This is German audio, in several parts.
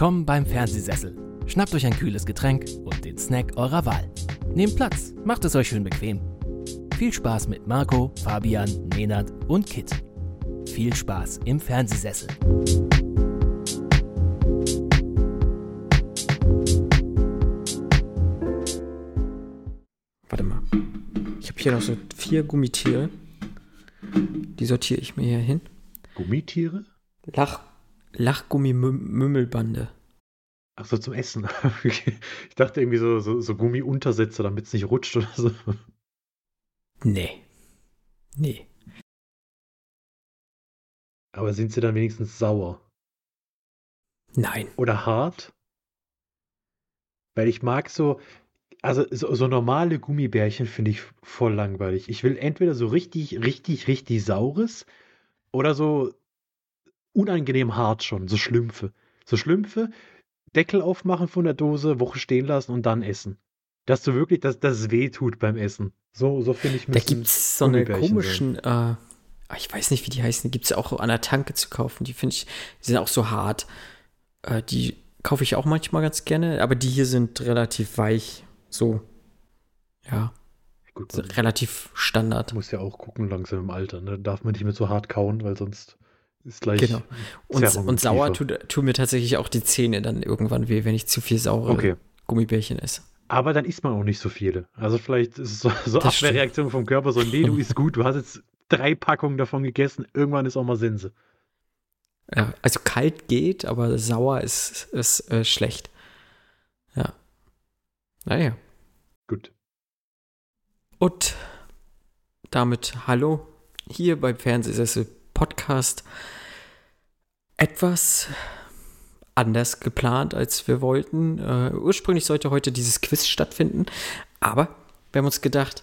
Willkommen beim Fernsehsessel. Schnappt euch ein kühles Getränk und den Snack eurer Wahl. Nehmt Platz, macht es euch schön bequem. Viel Spaß mit Marco, Fabian, Nenad und Kit. Viel Spaß im Fernsehsessel. Warte mal. Ich habe hier noch so vier Gummitiere. Die sortiere ich mir hier hin. Gummitiere? Lach, Lachgummi-Mümmelbande. Ach so, zum Essen. ich dachte irgendwie so, so, so Gummiuntersätze, damit es nicht rutscht oder so. Nee. Nee. Aber sind sie dann wenigstens sauer? Nein. Oder hart? Weil ich mag so, also so, so normale Gummibärchen finde ich voll langweilig. Ich will entweder so richtig, richtig, richtig saures oder so unangenehm hart schon, so Schlümpfe. So Schlümpfe, Deckel aufmachen von der Dose, Woche stehen lassen und dann essen. Dass du wirklich, dass das weh tut beim Essen. So, so finde ich Da gibt es so eine komischen, äh, ah, ich weiß nicht, wie die heißen, die gibt es ja auch an der Tanke zu kaufen. Die finde ich, die sind auch so hart. Äh, die kaufe ich auch manchmal ganz gerne, aber die hier sind relativ weich. So. Ja. Gut, relativ Standard. Muss ja auch gucken langsam im Alter. Ne? Darf man nicht mehr so hart kauen, weil sonst ist gleich. Genau. Und, und sauer tut, tut, mir tatsächlich auch die Zähne dann irgendwann weh, wenn ich zu viel saure okay. Gummibärchen esse. Aber dann isst man auch nicht so viele. Also vielleicht ist es so, so Abwehrreaktion vom Körper, so, nee, du isst gut, du hast jetzt drei Packungen davon gegessen, irgendwann ist auch mal Sense. Ja, also kalt geht, aber sauer ist, ist äh, schlecht. Ja. Naja. Gut. Und damit hallo hier beim Fernsehsessel Podcast. Etwas anders geplant, als wir wollten. Uh, ursprünglich sollte heute dieses Quiz stattfinden, aber wir haben uns gedacht,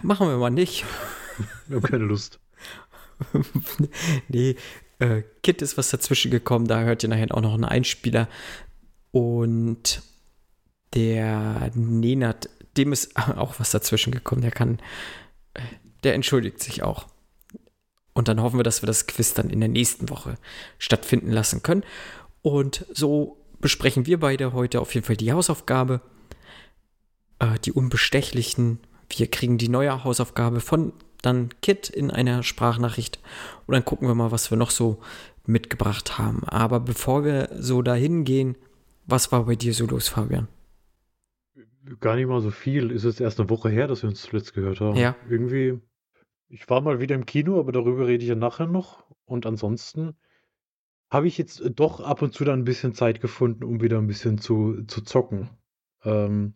machen wir mal nicht. Wir haben keine Lust. nee, äh, Kit ist was dazwischen gekommen, da hört ihr nachher auch noch einen Einspieler. Und der Nenat, dem ist auch was dazwischen gekommen. Der kann, äh, der entschuldigt sich auch. Und dann hoffen wir, dass wir das Quiz dann in der nächsten Woche stattfinden lassen können. Und so besprechen wir beide heute auf jeden Fall die Hausaufgabe, äh, die Unbestechlichen. Wir kriegen die neue Hausaufgabe von dann Kit in einer Sprachnachricht. Und dann gucken wir mal, was wir noch so mitgebracht haben. Aber bevor wir so dahin gehen, was war bei dir so los, Fabian? Gar nicht mal so viel. Ist es erst eine Woche her, dass wir uns zuletzt gehört haben. Ja. Irgendwie, ich war mal wieder im Kino, aber darüber rede ich ja nachher noch. Und ansonsten habe ich jetzt doch ab und zu dann ein bisschen Zeit gefunden, um wieder ein bisschen zu, zu zocken. Ähm,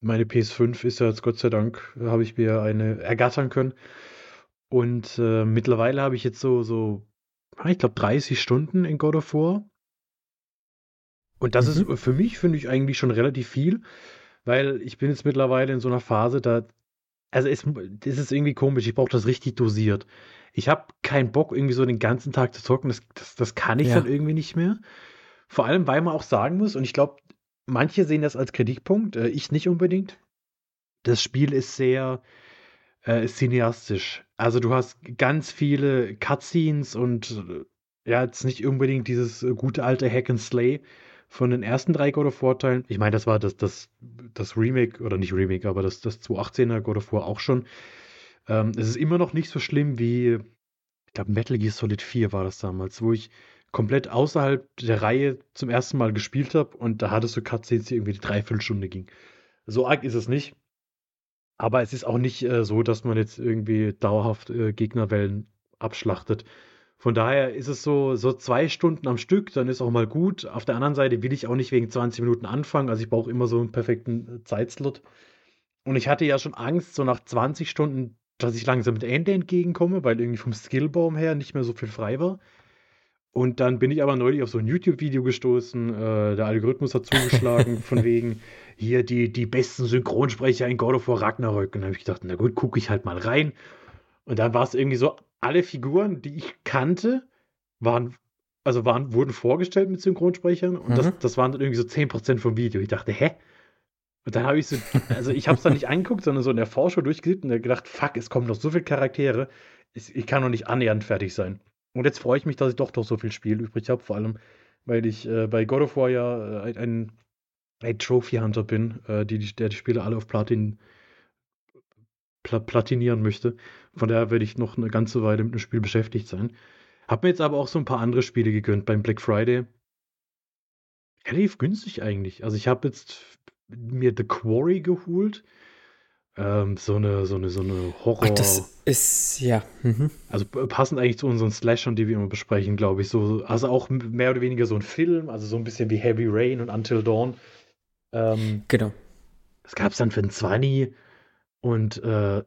meine PS5 ist ja jetzt Gott sei Dank, habe ich mir eine ergattern können. Und äh, mittlerweile habe ich jetzt so, so, ich glaube, 30 Stunden in God of War. Und das mhm. ist für mich, finde ich, eigentlich schon relativ viel, weil ich bin jetzt mittlerweile in so einer Phase, da, also es, das ist irgendwie komisch, ich brauche das richtig dosiert. Ich habe keinen Bock, irgendwie so den ganzen Tag zu zocken, das, das, das kann ich ja. dann irgendwie nicht mehr. Vor allem, weil man auch sagen muss, und ich glaube, manche sehen das als Kritikpunkt, äh, ich nicht unbedingt. Das Spiel ist sehr äh, cineastisch. Also du hast ganz viele Cutscenes und äh, ja, jetzt nicht unbedingt dieses äh, gute alte Hack and Slay, von den ersten drei God of War Teilen. Ich meine, das war das, das, das Remake, oder nicht Remake, aber das, das 218er God of War auch schon. Ähm, es ist immer noch nicht so schlimm wie, ich glaube, Metal Gear Solid 4 war das damals, wo ich komplett außerhalb der Reihe zum ersten Mal gespielt habe und da hattest du Cutscenes, die irgendwie die Dreiviertelstunde ging. So arg ist es nicht. Aber es ist auch nicht äh, so, dass man jetzt irgendwie dauerhaft äh, Gegnerwellen abschlachtet. Von daher ist es so, so zwei Stunden am Stück, dann ist auch mal gut. Auf der anderen Seite will ich auch nicht wegen 20 Minuten anfangen. Also ich brauche immer so einen perfekten äh, Zeitslot. Und ich hatte ja schon Angst, so nach 20 Stunden, dass ich langsam mit Ende entgegenkomme, weil irgendwie vom Skillbaum her nicht mehr so viel frei war. Und dann bin ich aber neulich auf so ein YouTube-Video gestoßen. Äh, der Algorithmus hat zugeschlagen, von wegen hier die, die besten Synchronsprecher in God of War Ragnarök. Und dann habe ich gedacht, na gut, gucke ich halt mal rein. Und dann war es irgendwie so alle Figuren, die ich kannte, waren, also waren, wurden vorgestellt mit Synchronsprechern und mhm. das, das waren dann irgendwie so 10% vom Video. Ich dachte, hä? Und dann habe ich so, also ich habe es dann nicht angeguckt, sondern so in der Vorschau durchgesehen und gedacht, fuck, es kommen noch so viele Charaktere, ich, ich kann noch nicht annähernd fertig sein. Und jetzt freue ich mich, dass ich doch doch so viel Spiel übrig habe, vor allem, weil ich äh, bei God of War ja äh, ein, ein Trophy Hunter bin, äh, die, der die Spiele alle auf Platin pla platinieren möchte. Von daher werde ich noch eine ganze Weile mit dem Spiel beschäftigt sein. Hab mir jetzt aber auch so ein paar andere Spiele gegönnt beim Black Friday. Relativ günstig eigentlich. Also ich habe jetzt mir The Quarry geholt. Ähm, so eine, so eine, so eine Horror. Ach, das ist, ja. Mhm. Also passend eigentlich zu unseren Slashern, die wir immer besprechen, glaube ich. So, also auch mehr oder weniger so ein Film, also so ein bisschen wie Heavy Rain und Until Dawn. Ähm, genau. Das gab es dann für ein 20 und äh,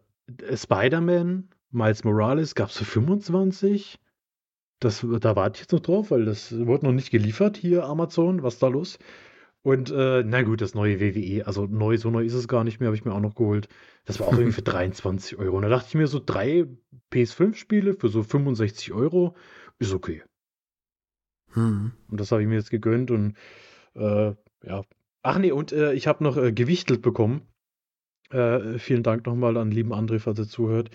Spider-Man, Miles Morales gab es für 25. Das, da warte ich jetzt noch drauf, weil das wurde noch nicht geliefert hier, Amazon. Was ist da los? Und äh, na gut, das neue WWE, also neu, so neu ist es gar nicht mehr, habe ich mir auch noch geholt. Das war auch irgendwie für 23 Euro. Und da dachte ich mir, so drei PS5-Spiele für so 65 Euro ist okay. Hm. Und das habe ich mir jetzt gegönnt und äh, ja. Ach nee, und äh, ich habe noch äh, gewichtelt bekommen. Äh, vielen Dank nochmal an lieben André, falls er zuhört.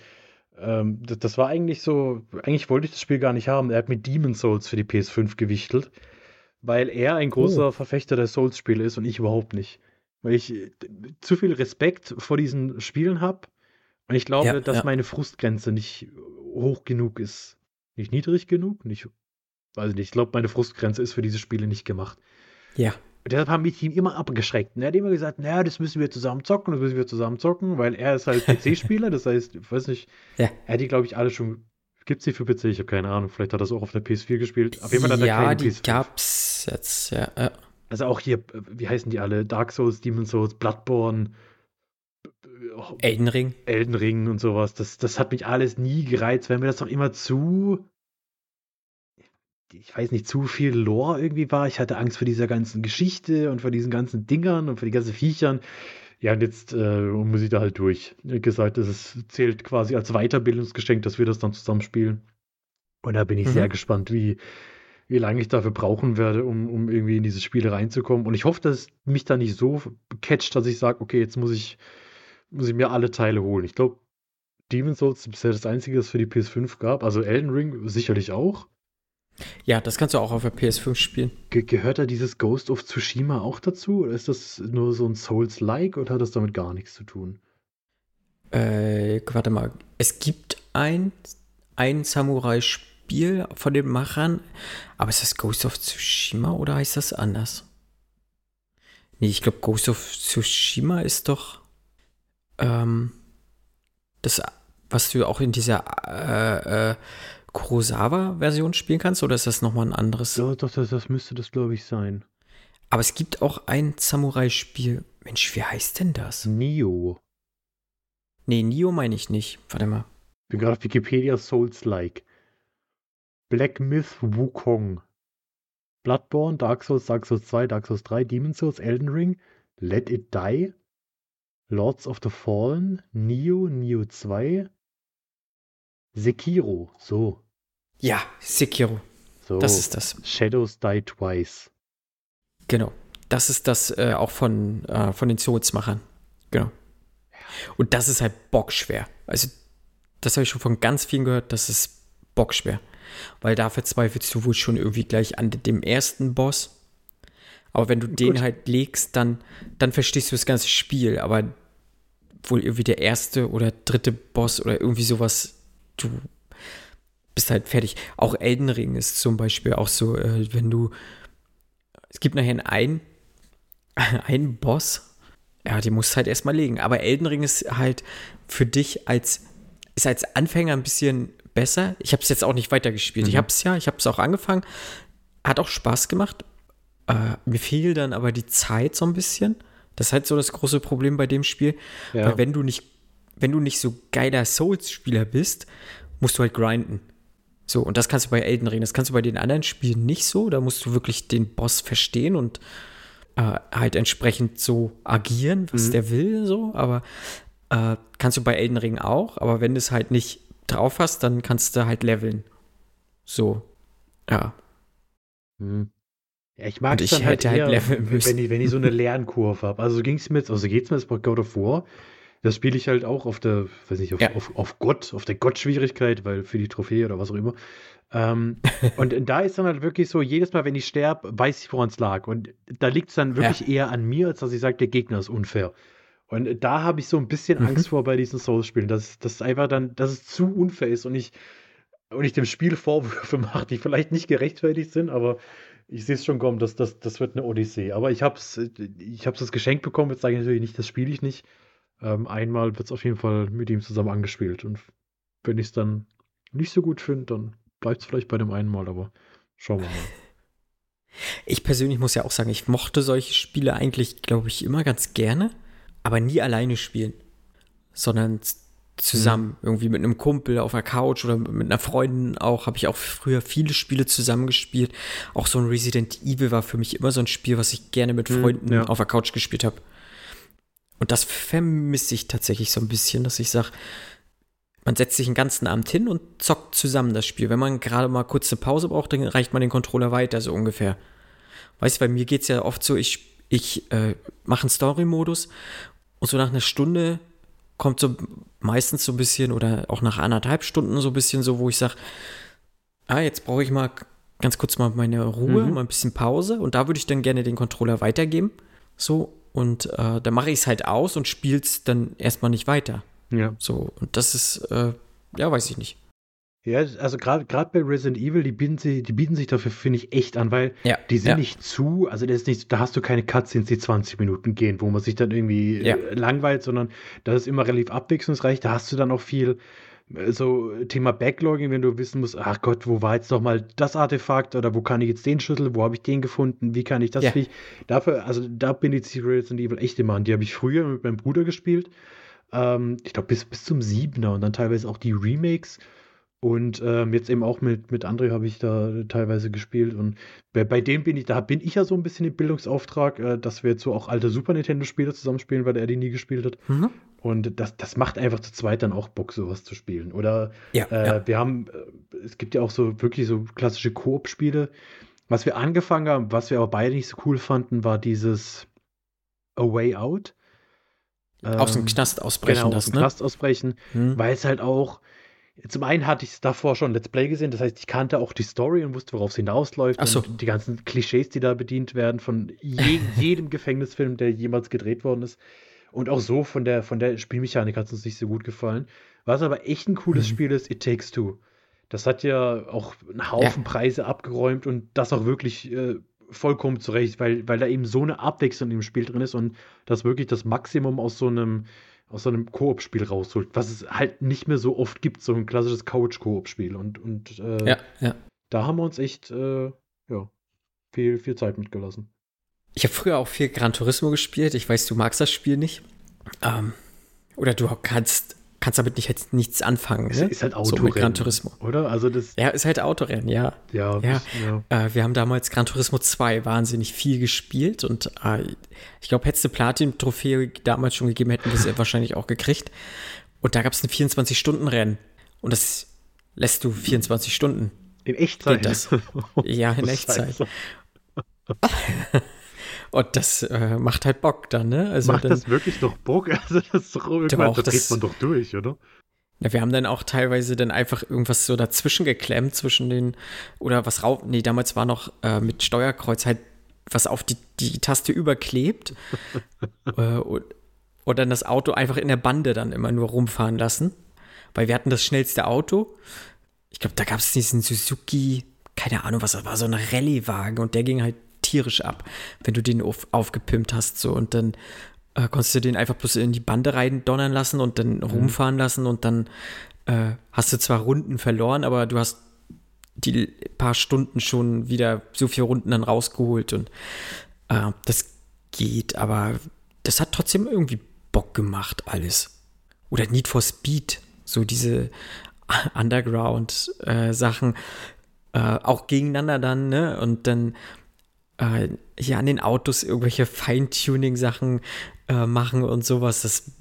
Ähm, das, das, war eigentlich so, eigentlich wollte ich das Spiel gar nicht haben. Er hat mit Demon Souls für die PS5 gewichtelt weil er ein großer oh. Verfechter der Souls-Spiele ist und ich überhaupt nicht. Weil ich zu viel Respekt vor diesen Spielen habe und ich glaube, ja, dass ja. meine Frustgrenze nicht hoch genug ist. Nicht niedrig genug, nicht, weiß ich nicht. Ich glaube, meine Frustgrenze ist für diese Spiele nicht gemacht. Ja. Und deshalb haben mich ihm immer abgeschreckt. Und er hat immer gesagt, naja, das müssen wir zusammen zocken, das müssen wir zusammen zocken, weil er ist halt PC-Spieler, das heißt, ich weiß nicht, ja. er hat die, glaube ich, alle schon Gibt es die für PC? Ich habe keine Ahnung. Vielleicht hat er es auch auf der PS4 gespielt. Auf jeden Fall hat er ja, die PS5. gab's jetzt, ja, ja. Also auch hier, wie heißen die alle? Dark Souls, Demon Souls, Bloodborne, Elden Ring. Elden Ring und sowas. Das, das hat mich alles nie gereizt, weil mir das doch immer zu, ich weiß nicht, zu viel Lore irgendwie war. Ich hatte Angst vor dieser ganzen Geschichte und vor diesen ganzen Dingern und vor den ganzen Viechern. Ja, und jetzt äh, muss ich da halt durch. Wie gesagt, es zählt quasi als Weiterbildungsgeschenk, dass wir das dann zusammen spielen. Und da bin ich mhm. sehr gespannt, wie, wie lange ich dafür brauchen werde, um, um irgendwie in diese Spiele reinzukommen. Und ich hoffe, dass es mich da nicht so catcht, dass ich sage, okay, jetzt muss ich, muss ich mir alle Teile holen. Ich glaube, Demon's Souls ist bisher das einzige, das für die PS5 gab. Also Elden Ring sicherlich auch. Ja, das kannst du auch auf der PS5 spielen. Ge gehört da dieses Ghost of Tsushima auch dazu? Oder ist das nur so ein Souls-like oder hat das damit gar nichts zu tun? Äh, warte mal. Es gibt ein, ein Samurai-Spiel von den Machern, aber ist das Ghost of Tsushima oder heißt das anders? Nee, ich glaube, Ghost of Tsushima ist doch ähm, das, was du auch in dieser äh, äh, Kurosawa-Version spielen kannst oder ist das nochmal ein anderes? Ja, doch, das, das müsste das, glaube ich, sein. Aber es gibt auch ein Samurai-Spiel. Mensch, wie heißt denn das? Nio. Nee, Nio meine ich nicht. Warte mal. Ich bin gerade auf Wikipedia Souls-like. Black Myth Wukong. Bloodborne, Dark Souls, Dark Souls 2, Dark Souls 3, Demon Souls, Elden Ring, Let It Die, Lords of the Fallen, Nio, Nio 2, Sekiro, so. Ja, Sekiro. So. Das ist das. Shadows Die Twice. Genau. Das ist das äh, auch von, äh, von den Souls-Machern. Genau. Und das ist halt bockschwer. Also, das habe ich schon von ganz vielen gehört, das ist bockschwer. Weil da verzweifelst du wohl schon irgendwie gleich an dem ersten Boss. Aber wenn du Gut. den halt legst, dann, dann verstehst du das ganze Spiel. Aber wohl irgendwie der erste oder dritte Boss oder irgendwie sowas du bist halt fertig. Auch Elden Ring ist zum Beispiel auch so, äh, wenn du, es gibt nachher einen, einen Boss, ja, den musst du halt erstmal legen. Aber Elden Ring ist halt für dich als, ist als Anfänger ein bisschen besser. Ich habe es jetzt auch nicht weitergespielt. Mhm. Ich habe es ja, ich habe es auch angefangen. Hat auch Spaß gemacht. Äh, mir fiel dann aber die Zeit so ein bisschen. Das ist halt so das große Problem bei dem Spiel. Ja. Weil wenn du nicht wenn du nicht so geiler Souls-Spieler bist, musst du halt grinden. So, und das kannst du bei Elden Ring, das kannst du bei den anderen Spielen nicht so. Da musst du wirklich den Boss verstehen und äh, halt entsprechend so agieren, was mhm. der will, so. Aber äh, kannst du bei Elden Ring auch. Aber wenn du es halt nicht drauf hast, dann kannst du halt leveln. So, ja. Mhm. Ja, ich mag es dann halt, halt eher, halt wenn, ich, wenn ich so eine Lernkurve habe. Also ging es mir jetzt, also geht es mir jetzt bei God of War, Das spiele ich halt auch auf der, weiß nicht, auf, Ja. auf, auf Gott, auf der Gott-Schwierigkeit, weil für die Trophäe oder was auch immer. Ähm, und da ist dann halt wirklich so, jedes Mal, wenn ich sterbe, weiß ich, woran es lag. Und da liegt es dann wirklich eher an mir, als dass ich sage, der Gegner ist unfair. Und da habe ich so ein bisschen Mhm. Angst vor bei diesen Souls-Spielen, dass das einfach dann, dass es zu unfair ist und ich, und ich dem Spiel Vorwürfe mache, die vielleicht nicht gerechtfertigt sind, aber ich sehe es schon kommen, dass das, das wird eine Odyssee. Aber ich habe es ich hab's das Geschenk bekommen, jetzt sage ich natürlich nicht, das spiele ich nicht. Ähm, einmal wird es auf jeden Fall mit ihm zusammen angespielt. Und wenn ich es dann nicht so gut finde, dann bleibt es vielleicht bei dem einen Mal, aber schauen wir mal. Ich persönlich muss ja auch sagen, ich mochte solche Spiele eigentlich, glaube ich, immer ganz gerne, aber nie alleine spielen, sondern zusammen, irgendwie mit einem Kumpel auf der Couch oder mit einer Freundin auch, habe ich auch früher viele Spiele zusammengespielt. Auch so ein Resident Evil war für mich immer so ein Spiel, was ich gerne mit Hm, Freunden ja. auf der Couch gespielt habe. Und das vermisse ich tatsächlich so ein bisschen, dass ich sage, man setzt sich den ganzen Abend hin und zockt zusammen das Spiel. Wenn man gerade mal kurz eine Pause braucht, dann reicht man den Controller weiter, so ungefähr. Weißt du, bei mir geht es ja oft so, ich, ich äh, mache einen Story-Modus und so nach einer Stunde kommt so meistens so ein bisschen oder auch nach anderthalb Stunden so ein bisschen so, wo ich sage, ah, jetzt brauche ich mal ganz kurz mal meine Ruhe, Mhm. mal ein bisschen Pause und da würde ich dann gerne den Controller weitergeben. So, und äh, dann mache ich es halt aus und spiele es dann erstmal nicht weiter. Ja. So, und das ist, äh, ja, weiß ich nicht. Ja, also gerade bei Resident Evil, die bieten, sich, die bieten sich dafür, finde ich, echt an, weil Ja, die sind ja. nicht zu, also das ist nicht, da hast du keine Cutscenes, die 20 Minuten gehen, wo man sich dann irgendwie Ja. äh, langweilt, sondern das ist immer relativ abwechslungsreich. Da hast du dann auch viel so Thema Backlogging, wenn du wissen musst, ach Gott, wo war jetzt noch mal das Artefakt oder wo kann ich jetzt den Schlüssel, wo habe ich den gefunden, wie kann ich das Ja. Viech? Dafür, also da bindet sich Resident Evil echt immer an. Die habe ich früher mit meinem Bruder gespielt. Ähm, ich glaube bis, bis zum Siebener und dann teilweise auch die Remakes. Und ähm, jetzt eben auch mit, mit André habe ich da teilweise gespielt. Und bei, bei dem bin ich, da bin ich ja so ein bisschen im Bildungsauftrag, äh, dass wir jetzt so auch alte Super Nintendo-Spiele zusammenspielen, weil er die nie gespielt hat. Mhm. Und das, das macht einfach zu zweit dann auch Bock, sowas zu spielen. Oder Ja, äh, ja. wir haben, äh, es gibt ja auch so wirklich so klassische Koop-Spiele. Was wir angefangen haben, was wir aber beide nicht so cool fanden, war dieses A Way Out. Aus dem Ähm, Knast ausbrechen genau, aus das, dem ne? Knast ausbrechen, Hm. weil es halt auch, zum einen hatte ich es davor schon Let's Play gesehen, das heißt, ich kannte auch die Story und wusste, worauf es hinausläuft Ach so. und die ganzen Klischees, die da bedient werden von je, jedem Gefängnisfilm, der jemals gedreht worden ist. Und auch so von der, von der Spielmechanik hat es uns nicht so gut gefallen. Was aber echt ein cooles Mhm. Spiel ist, It Takes Two. Das hat ja auch einen Haufen Preise abgeräumt und das auch wirklich äh, vollkommen zurecht, weil, weil da eben so eine Abwechslung im Spiel drin ist und das wirklich das Maximum aus so einem, aus so einem Koop-Spiel rausholt, was es halt nicht mehr so oft gibt, so ein klassisches Couch-Koop-Spiel. Und, und äh, Ja, ja. da haben wir uns echt äh, ja, viel, viel Zeit mitgelassen. Ich habe früher auch viel Gran Turismo gespielt. Ich weiß, du magst das Spiel nicht. Ähm, oder du kannst, kannst damit nicht, jetzt nichts anfangen. Ne? ist halt so Autorennen, mit Gran Turismo. oder? Also das, Ja, ist halt Autorennen, ja. ja, Ja. ja. Äh, wir haben damals Gran Turismo 2 wahnsinnig viel gespielt und äh, ich glaube, hättest du Platin-Trophäe damals schon gegeben, hätten wir es wahrscheinlich auch gekriegt. Und da gab es ein 24-Stunden-Rennen. Und das lässt du 24 Stunden. In Echtzeit. Geht das? Ja, in Echtzeit. Und das äh, macht halt Bock dann, ne? Also Macht dann, das wirklich noch Bock? Also das ist doch irgendwann, da dreht man doch durch, oder? Ja, wir haben dann auch teilweise dann einfach irgendwas so dazwischen geklemmt zwischen den oder was rauf. Nee, damals war noch äh, mit Steuerkreuz halt was auf die, die Taste überklebt äh, und, und dann das Auto einfach in der Bande dann immer nur rumfahren lassen. Weil wir hatten das schnellste Auto. Ich glaube, da gab es diesen Suzuki, keine Ahnung, was das war, so ein Rallye-Wagen und der ging halt tierisch ab, wenn du den auf, aufgepimpt hast. So und dann äh, konntest du den einfach bloß in die Bande rein donnern lassen und dann rumfahren lassen und dann äh, hast du zwar Runden verloren, aber du hast die paar Stunden schon wieder so viele Runden dann rausgeholt und äh, das geht, aber das hat trotzdem irgendwie Bock gemacht, alles. Oder Need for Speed, so diese Underground-Sachen, äh, auch gegeneinander dann, ne? Und dann äh, hier an den Autos irgendwelche Feintuning-Sachen äh, machen und sowas, das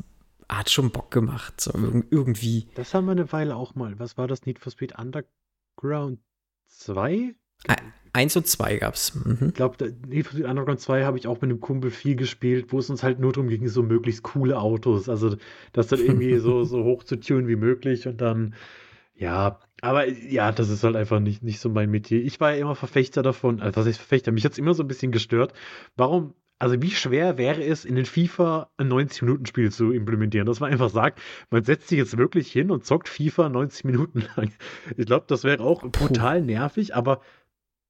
hat schon Bock gemacht, so irg- irgendwie. Das haben wir eine Weile auch mal. Was war das Need for Speed Underground 2? Ah, Eins und zwei gab's. Mhm. Ich glaube, Need for Speed Underground 2 habe ich auch mit einem Kumpel viel gespielt, wo es uns halt nur darum ging, so möglichst coole Autos. Also das dann irgendwie so, so hoch zu tunen wie möglich und dann, ja, aber ja, das ist halt einfach nicht, nicht so mein Metier. Ich war ja immer Verfechter davon, also was heißt Verfechter? Mich hat es immer so ein bisschen gestört. Warum, also wie schwer wäre es, in den FIFA ein 90-Minuten-Spiel zu implementieren? Dass man einfach sagt, man setzt sich jetzt wirklich hin und zockt FIFA 90 Minuten lang. Ich glaube, das wäre auch brutal nervig, aber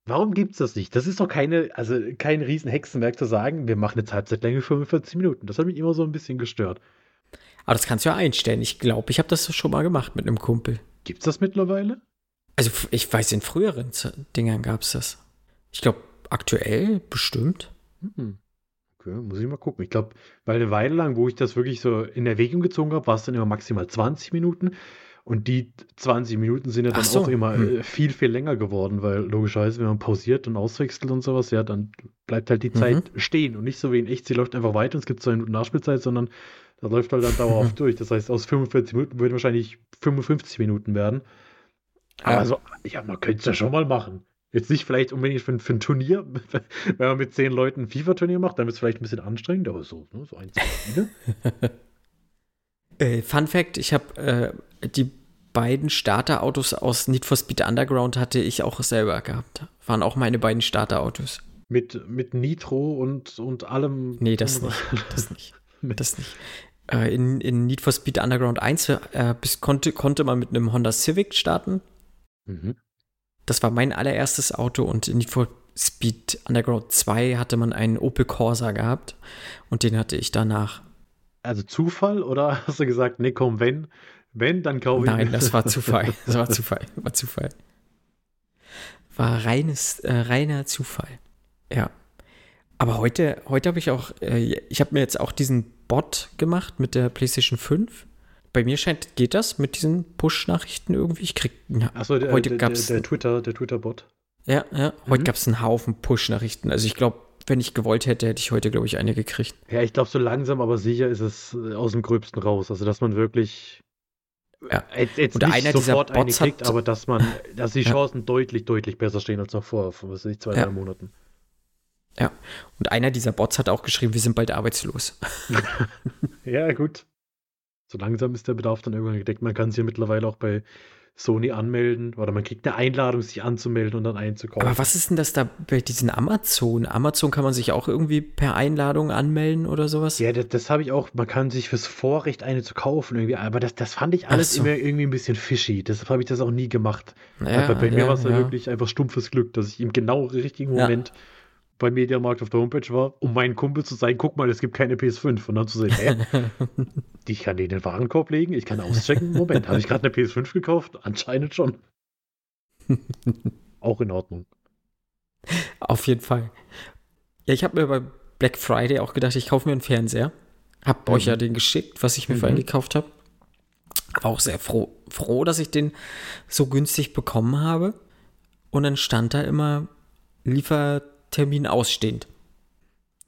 warum gibt es das nicht? Das ist doch keine, also kein riesen Hexenwerk zu sagen, wir machen jetzt Halbzeitlänge 45 Minuten. Das hat mich immer so ein bisschen gestört. Aber das kannst du ja einstellen. Ich glaube, ich habe das schon mal gemacht mit einem Kumpel. Gibt es das mittlerweile? Also ich weiß, in früheren Dingern gab es das. Ich glaube, aktuell bestimmt. Hm. Okay, muss ich mal gucken. Ich glaube, weil eine Weile lang, wo ich das wirklich so in Erwägung gezogen habe, war es dann immer maximal 20 Minuten. Und die 20 Minuten sind ja dann so. auch immer Hm. äh, viel, viel länger geworden, weil logischerweise, wenn man pausiert und auswechselt und sowas, ja, dann bleibt halt die Zeit stehen und nicht so wie in echt, sie läuft einfach weiter und es gibt zwei Minuten Nachspielzeit, sondern das läuft halt dann dauerhaft durch. Das heißt, aus 45 Minuten würden wahrscheinlich 55 Minuten werden. Aber Ja. so, ja, man könnte es ja schon mal machen. Jetzt nicht vielleicht unbedingt für, ein- für ein Turnier, wenn man mit zehn Leuten ein FIFA-Turnier macht, dann wird es vielleicht ein bisschen anstrengend, aber so, ne, so ein, zwei Spiele. Äh, Fun Fact: Ich habe äh, die beiden Starterautos aus Need for Speed Underground hatte ich auch selber gehabt. Waren auch meine beiden Starterautos. Mit, mit Nitro und, und allem. Nee, das nicht. Das nicht. Das nicht. Äh, in, in Need for Speed Underground 1 äh, bis konnte, konnte man mit einem Honda Civic starten. Mhm. Das war mein allererstes Auto und in Need for Speed Underground 2 hatte man einen Opel Corsa gehabt und den hatte ich danach. Also Zufall oder hast du gesagt, nee, komm, wenn, wenn, dann kaufe ich Nein, das war Zufall. Das war Zufall. War Zufall. War reines, äh, reiner Zufall. Ja. Aber heute, heute habe ich auch, äh, ich habe mir jetzt auch diesen Bot gemacht mit der PlayStation 5. Bei mir scheint, geht das mit diesen Push-Nachrichten irgendwie? Ich krieg, ja, Achso, der, heute der, gab's, der, der Twitter, der Twitter-Bot. ja, ja, heute Mhm. gab es einen Haufen Push-Nachrichten. Also ich glaube, wenn ich gewollt hätte, hätte ich heute, glaube ich, eine gekriegt. Ja, ich glaube, so langsam, aber sicher ist es äh, aus dem Gröbsten raus. Also, dass man wirklich Ja. jetzt, jetzt Und nicht einer dieser sofort eine Bots kriegt, hat- aber dass man, dass die Ja. Chancen deutlich, deutlich besser stehen als noch vor, vor was weiß ich, zwei, Ja. drei Monaten. Und einer dieser Bots hat auch geschrieben, wir sind bald arbeitslos. Ja, gut. So langsam ist der Bedarf dann irgendwann gedeckt. Man kann sich ja mittlerweile auch bei Sony anmelden oder man kriegt eine Einladung, sich anzumelden und dann einzukaufen. Aber was ist denn das da bei diesen Amazon? Amazon kann man sich auch irgendwie per Einladung anmelden oder sowas? Ja, das, das habe ich auch. Man kann sich fürs Vorrecht eine zu kaufen irgendwie, aber das, das fand ich alles so. immer irgendwie ein bisschen fishy. Deshalb habe ich das auch nie gemacht. Ja, aber bei mir ja, war es dann ja. wirklich einfach stumpfes Glück, dass ich im genau richtigen Ja. Beim Mediamarkt auf der Homepage war, um meinen Kumpel zu sagen, guck mal, es gibt keine PS5. Und dann zu sagen, hä? ich kann die in den Warenkorb legen, ich kann auschecken. Moment, habe ich gerade eine PS5 gekauft? Anscheinend schon. auch in Ordnung. Auf jeden Fall. Ja, ich habe mir bei Black Friday auch gedacht, ich kaufe mir einen Fernseher. Hab Mhm. euch ja den geschickt, was ich mir Mhm. vorhin gekauft habe. War auch sehr froh, froh, dass ich den so günstig bekommen habe. Und dann stand da immer Liefertermin ausstehend.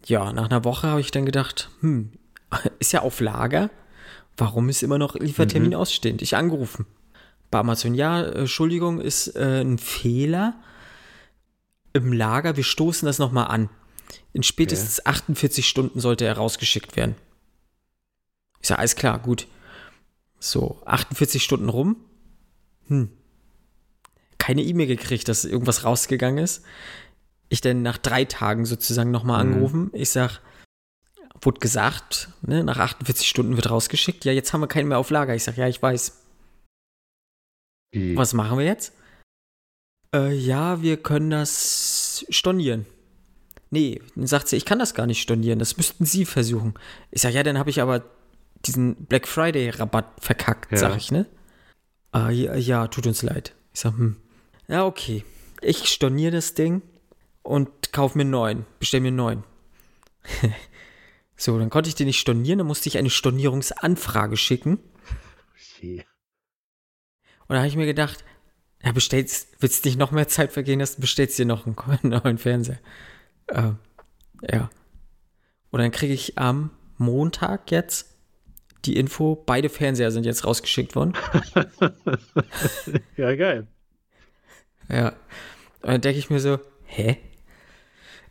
Ja, nach einer Woche habe ich dann gedacht, hm, ist ja auf Lager. Warum ist immer noch Liefertermin Mhm. ausstehend? Ich angerufen. Bei Amazon, ja, äh, Entschuldigung, ist äh, ein Fehler im Lager. Wir stoßen das nochmal an. In spätestens 48 Stunden sollte er rausgeschickt werden. Ich sage, alles klar, gut. So, 48 Stunden rum. Hm. Keine E-Mail gekriegt, dass irgendwas rausgegangen ist. Ich dann nach drei Tagen sozusagen nochmal Mhm. angerufen. Ich sag, wurde gesagt, ne, nach 48 Stunden wird rausgeschickt. Ja, jetzt haben wir keinen mehr auf Lager. Ich sag, ja, ich weiß. Wie? Was machen wir jetzt? Äh, ja, wir können das stornieren. Nee, dann sagt sie, ich kann das gar nicht stornieren, das müssten Sie versuchen. Ich sag, ja, dann habe ich aber diesen Black Friday Rabatt verkackt, Ja. sag ich, ne? Ah, ja, ja, tut uns leid. Ich sag, hm. Ja, okay. Ich storniere das Ding und kauf mir einen neuen, bestell mir einen neuen. so, dann konnte ich den nicht stornieren, dann musste ich eine Stornierungsanfrage schicken. Shit. Und da habe ich mir gedacht, ja, bestellst, willst nicht noch mehr Zeit vergehen lassen, bestellst dir noch einen neuen Fernseher. Ähm, ja. Und dann kriege ich am Montag jetzt die Info, beide Fernseher sind jetzt rausgeschickt worden. ja, geil. Ja. Und dann denke ich mir so, hä?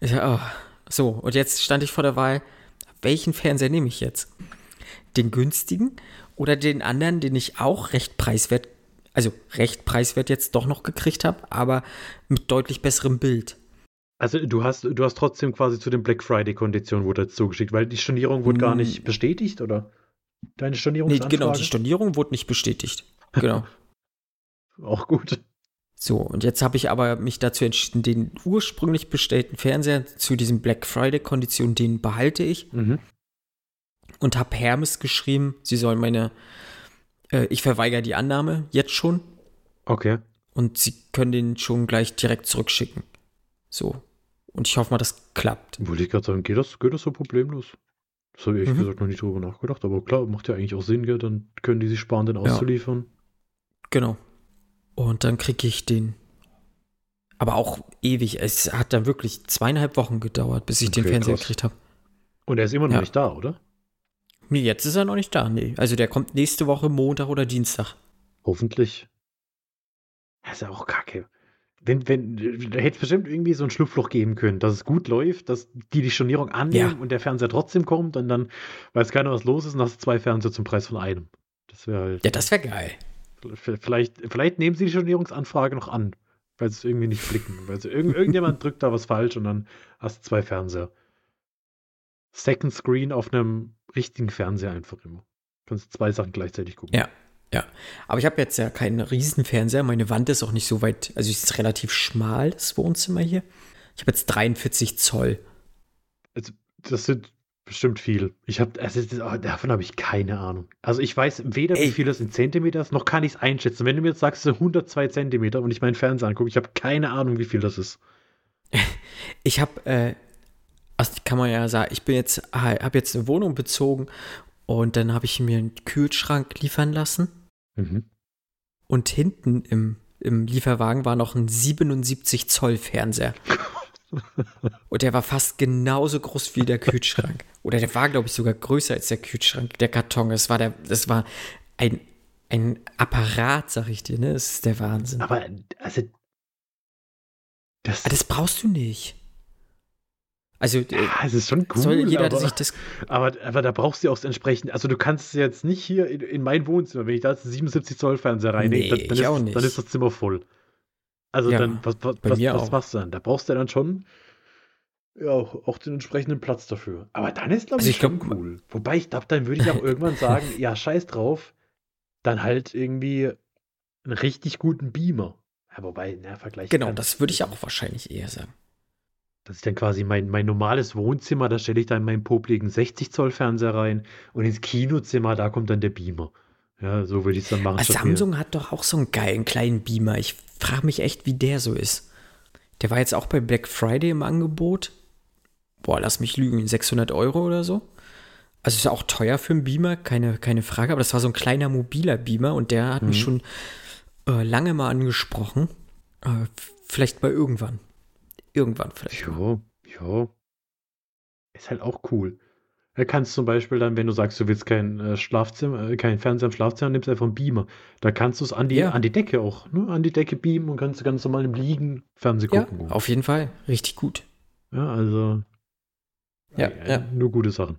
Ich, oh. So, und jetzt stand ich vor der Wahl, welchen Fernseher nehme ich jetzt? Den günstigen oder den anderen, den ich auch recht preiswert, also recht preiswert jetzt doch noch gekriegt habe, aber mit deutlich besserem Bild? Also du hast, du hast trotzdem quasi zu den Black Friday-Konditionen wurde jetzt zugeschickt, weil die Stornierung wurde gar nicht bestätigt, oder? Deine Stornierungsanfrage? Nee, genau, die Stornierung wurde nicht bestätigt. Genau. Auch gut. So, und jetzt habe ich aber mich dazu entschieden, den ursprünglich bestellten Fernseher zu diesen Black Friday-Konditionen, den behalte ich. Mhm. Und habe Hermes geschrieben, sie sollen meine, äh, ich verweigere die Annahme jetzt schon. Okay. Und sie können den schon gleich direkt zurückschicken. So. Und ich hoffe mal, das klappt. Wollte ich gerade sagen, geht das, geht das so problemlos? Das habe ich ehrlich Mhm. gesagt noch nicht drüber nachgedacht, aber klar, macht ja eigentlich auch Sinn, gell? Dann können die sich sparen, den auszuliefern. Genau. Und dann kriege ich den. Aber auch ewig. Es hat dann wirklich zweieinhalb Wochen gedauert, bis ich den Okay, Fernseher krass. gekriegt habe. Und er ist immer noch Ja. nicht da, oder? Nee, jetzt ist er noch nicht da. Nee. Also der kommt nächste Woche Montag oder Dienstag. Hoffentlich. Das ist ja auch kacke. Wenn, wenn, da hätte es bestimmt irgendwie so ein Schlupfloch geben können, dass es gut läuft, dass die die Stornierung annehmen Ja. und der Fernseher trotzdem kommt und dann weiß keiner, was los ist und hast zwei Fernseher zum Preis von einem. Das wäre halt. Ja, das wäre geil. Vielleicht, vielleicht nehmen sie die Stornierungsanfrage noch an, weil sie es irgendwie nicht blicken. Weil sie, irgend, irgendjemand drückt da was falsch und dann hast du zwei Fernseher. Second Screen auf einem richtigen Fernseher einfach immer. Kannst zwei Sachen gleichzeitig gucken. Ja. Ja. Aber ich habe jetzt ja keinen Riesenfernseher. Meine Wand ist auch nicht so weit. Also es ist relativ schmal, das Wohnzimmer hier. Ich habe jetzt 43 Zoll. Also, das sind bestimmt viel. Ich habe, also, oh, davon habe ich keine Ahnung. Also ich weiß weder, wie Ey. viel das in Zentimeter ist, noch kann ich es einschätzen. Wenn du mir jetzt sagst, es sind 102 Zentimeter und ich meinen Fernseher angucke, ich habe keine Ahnung, wie viel das ist. Ich habe, äh, also kann man ja sagen, ich bin jetzt, habe jetzt eine Wohnung bezogen und dann habe ich mir einen Kühlschrank liefern lassen. Mhm. Und hinten im, im Lieferwagen war noch ein 77 Zoll Fernseher. Und der war fast genauso groß wie der Kühlschrank. Oder der war, glaube ich, sogar größer als der Kühlschrank, der Karton. Das war, der, das war ein, ein Apparat, sag ich dir, ne? Das ist der Wahnsinn. Aber, also, das, Aber das brauchst du nicht. Also, äh, ja, es ist schon cool, soll jeder aber, sich das. aber, aber da brauchst du auch entsprechend, also du kannst es jetzt nicht hier in, in mein Wohnzimmer, wenn ich da jetzt einen 77 Zoll Fernseher reinlege, Nee, dann, dann, ist, dann ist das Zimmer voll. Also Ja, dann, was, was, was, was machst du dann? Da brauchst du dann schon ja, auch, auch den entsprechenden Platz dafür. Aber dann ist, glaube Also ich, schon glaub- cool. Wobei ich glaube, dann würde ich auch irgendwann sagen, ja, scheiß drauf, dann halt irgendwie einen richtig guten Beamer. Ja, wobei, na, Vergleich. Genau, das würde ich auch wahrscheinlich eher sagen. Das ist dann quasi mein, mein normales Wohnzimmer, da stelle ich dann meinen popligen 60 Zoll Fernseher rein und ins Kinozimmer, da kommt dann der Beamer. Ja, so würde ich es dann machen. Samsung hat doch auch so einen geilen kleinen Beamer. Ich frage mich echt, wie der so ist. Der war jetzt auch bei Black Friday im Angebot. Boah, lass mich lügen, 600 Euro oder so. Also ist auch teuer für einen Beamer, keine, keine Frage. Aber das war so ein kleiner mobiler Beamer und der hat mich Mhm. schon äh, lange mal angesprochen. Äh, vielleicht mal irgendwann. Irgendwann vielleicht. Ja, ja. Ist halt auch cool. Da kannst zum Beispiel dann, wenn du sagst, du willst kein äh, Schlafzimmer, äh, kein Fernseher im Schlafzimmer, nimmst einfach einen Beamer. Da kannst du es an die, Ja. an die Decke auch, ne? An die Decke beamen und kannst ganz normal im Liegen Fernsehen Ja, gucken. auf jeden Fall. Richtig gut. Ja, also. Ja, äh, ja. Nur gute Sachen.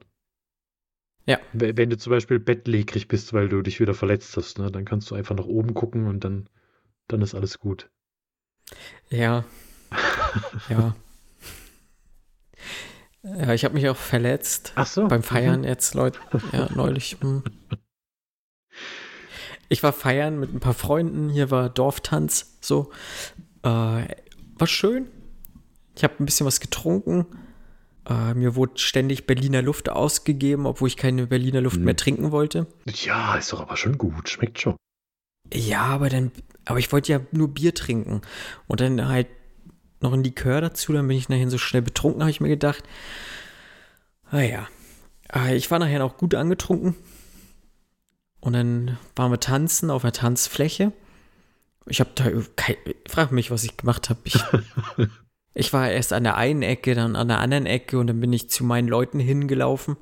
Ja. Wenn wenn du zum Beispiel bettlägerig bist, weil du dich wieder verletzt hast, ne, dann kannst du einfach nach oben gucken und dann, dann ist alles gut. Ja. ja. Ja, ich habe mich auch verletzt. Ach so. Beim Feiern jetzt, Leute. Ja, neulich. hm. Ich war feiern mit ein paar Freunden. Hier war Dorftanz. So. Äh, war schön. Ich habe ein bisschen was getrunken. Äh, mir wurde ständig Berliner Luft ausgegeben, obwohl ich keine Berliner Luft Mhm. mehr trinken wollte. Ja, ist doch aber schon gut. Schmeckt schon. Ja, aber dann, aber ich wollte ja nur Bier trinken. Und dann halt noch ein Likör dazu, dann bin ich nachher so schnell betrunken, habe ich mir gedacht. Naja. Äh, Ich war nachher noch gut angetrunken. Und dann waren wir tanzen auf einer Tanzfläche. Ich habe da, kein, frag mich, was ich gemacht habe. Ich, ich war erst an der einen Ecke, dann an der anderen Ecke und dann bin ich zu meinen Leuten hingelaufen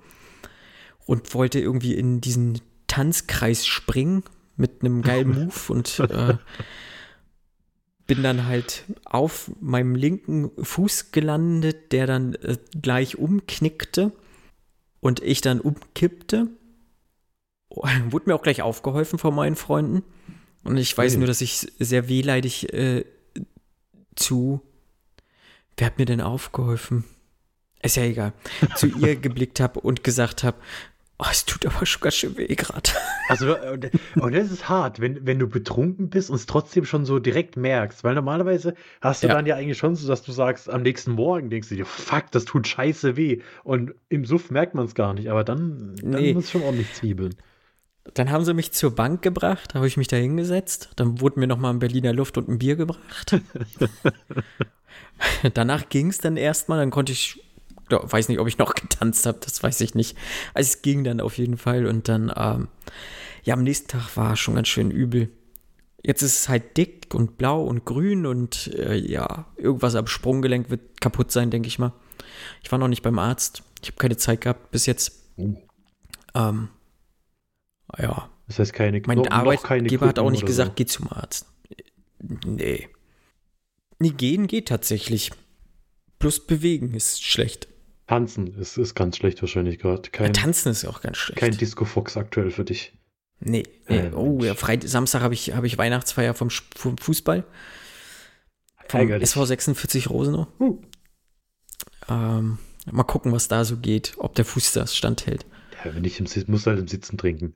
und wollte irgendwie in diesen Tanzkreis springen mit einem geilen Move und äh, bin dann halt auf meinem linken Fuß gelandet, der dann äh, gleich umknickte und ich dann umkippte. Wurde mir auch gleich aufgeholfen von meinen Freunden. Und ich weiß Okay. nur, dass ich sehr wehleidig äh, zu. Wer hat mir denn aufgeholfen? Ist ja egal. zu ihr geblickt habe und gesagt habe: Oh, es tut aber schon ganz schön weh gerade. Also, und, das ist hart, wenn, wenn du betrunken bist und es trotzdem schon so direkt merkst. Weil normalerweise hast du Ja. dann ja eigentlich schon so, dass du sagst, am nächsten Morgen denkst du dir, fuck, das tut scheiße weh. Und im Suff merkt man es gar nicht, aber dann, dann Nee. muss schon ordentlich zwiebeln. Dann haben sie mich zur Bank gebracht, habe ich mich da hingesetzt. Dann wurde mir nochmal ein Berliner Luft und ein Bier gebracht. Danach ging es dann erstmal, dann konnte ich, weiß nicht, ob ich noch getanzt habe, das weiß ich nicht. Also es ging dann auf jeden Fall und dann, ähm, ja, am nächsten Tag war schon ganz schön übel. Jetzt ist es halt dick und blau und grün und äh, ja, irgendwas am Sprunggelenk wird kaputt sein, denke ich mal. Ich war noch nicht beim Arzt. Ich habe keine Zeit gehabt bis jetzt. Uh. Ähm, ja, Das heißt, keine mein noch- noch keine Arbeitgeber hat auch nicht gesagt, so. geh zum Arzt. Nee. Nee, gehen geht tatsächlich. Plus bewegen ist schlecht. Tanzen ist, ist ganz schlecht wahrscheinlich gerade. Kein, Tanzen ist auch ganz schlecht. kein Disco Fox aktuell für dich. nee, nee. Äh, oh, ja, Freit Samstag habe ich, hab ich Weihnachtsfeier vom, vom Fußball. Vom Ärgerlich. SV 46 Rosenau. Uh. Ähm, mal gucken, was da so geht, ob der Fuß das standhält. Ja, wenn ich im Sitz, muss halt im Sitzen trinken.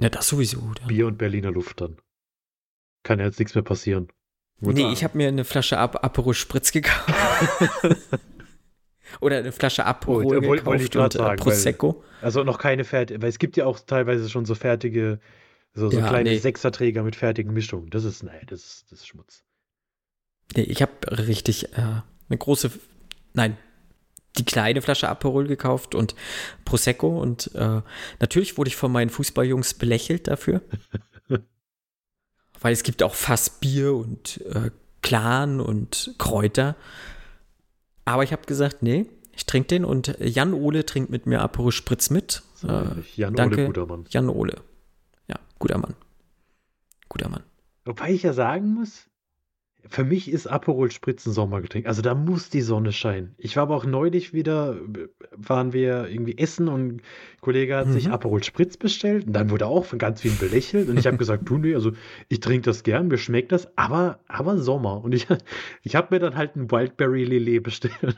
Ja, das sowieso. Dann. Bier und Berliner Luft dann. Kann ja jetzt nichts mehr passieren. Nee, ich habe mir eine Flasche Ap Aperol Spritz gekauft. Oder eine Flasche Aperol Oh, wollte- wollte gekauft ich und äh, sagen, weil- Prosecco. Also noch keine fertige, weil es gibt ja auch teilweise schon so fertige, so, so Ja, kleine nee. Sechserträger mit fertigen Mischungen. Das ist, nee, das ist, das ist Schmutz. Nee, ich habe richtig äh, eine große, nein, die kleine Flasche Aperol gekauft und Prosecco und äh, natürlich wurde ich von meinen Fußballjungs belächelt dafür. Weil es gibt auch Fassbier und äh, Clan und Kräuter. Aber ich habe gesagt, nee, ich trinke den und Jan Ole trinkt mit mir Aperol Spritz mit. So, Äh, Jan danke. Ole guter Mann. Jan Ole. Ja, guter Mann. Guter Mann. Wobei ich ja sagen muss, für mich ist Aperol Spritz ein Sommergetränk. Also da muss die Sonne scheinen. Ich war aber auch neulich wieder, waren wir irgendwie essen und ein Kollege hat sich Mhm. Aperol Spritz bestellt und dann wurde er auch von ganz vielen belächelt und ich habe gesagt, du nee, also ich trinke das gern, mir schmeckt das, aber, aber Sommer. Und ich, ich habe mir dann halt ein Wildberry Lillet bestellt.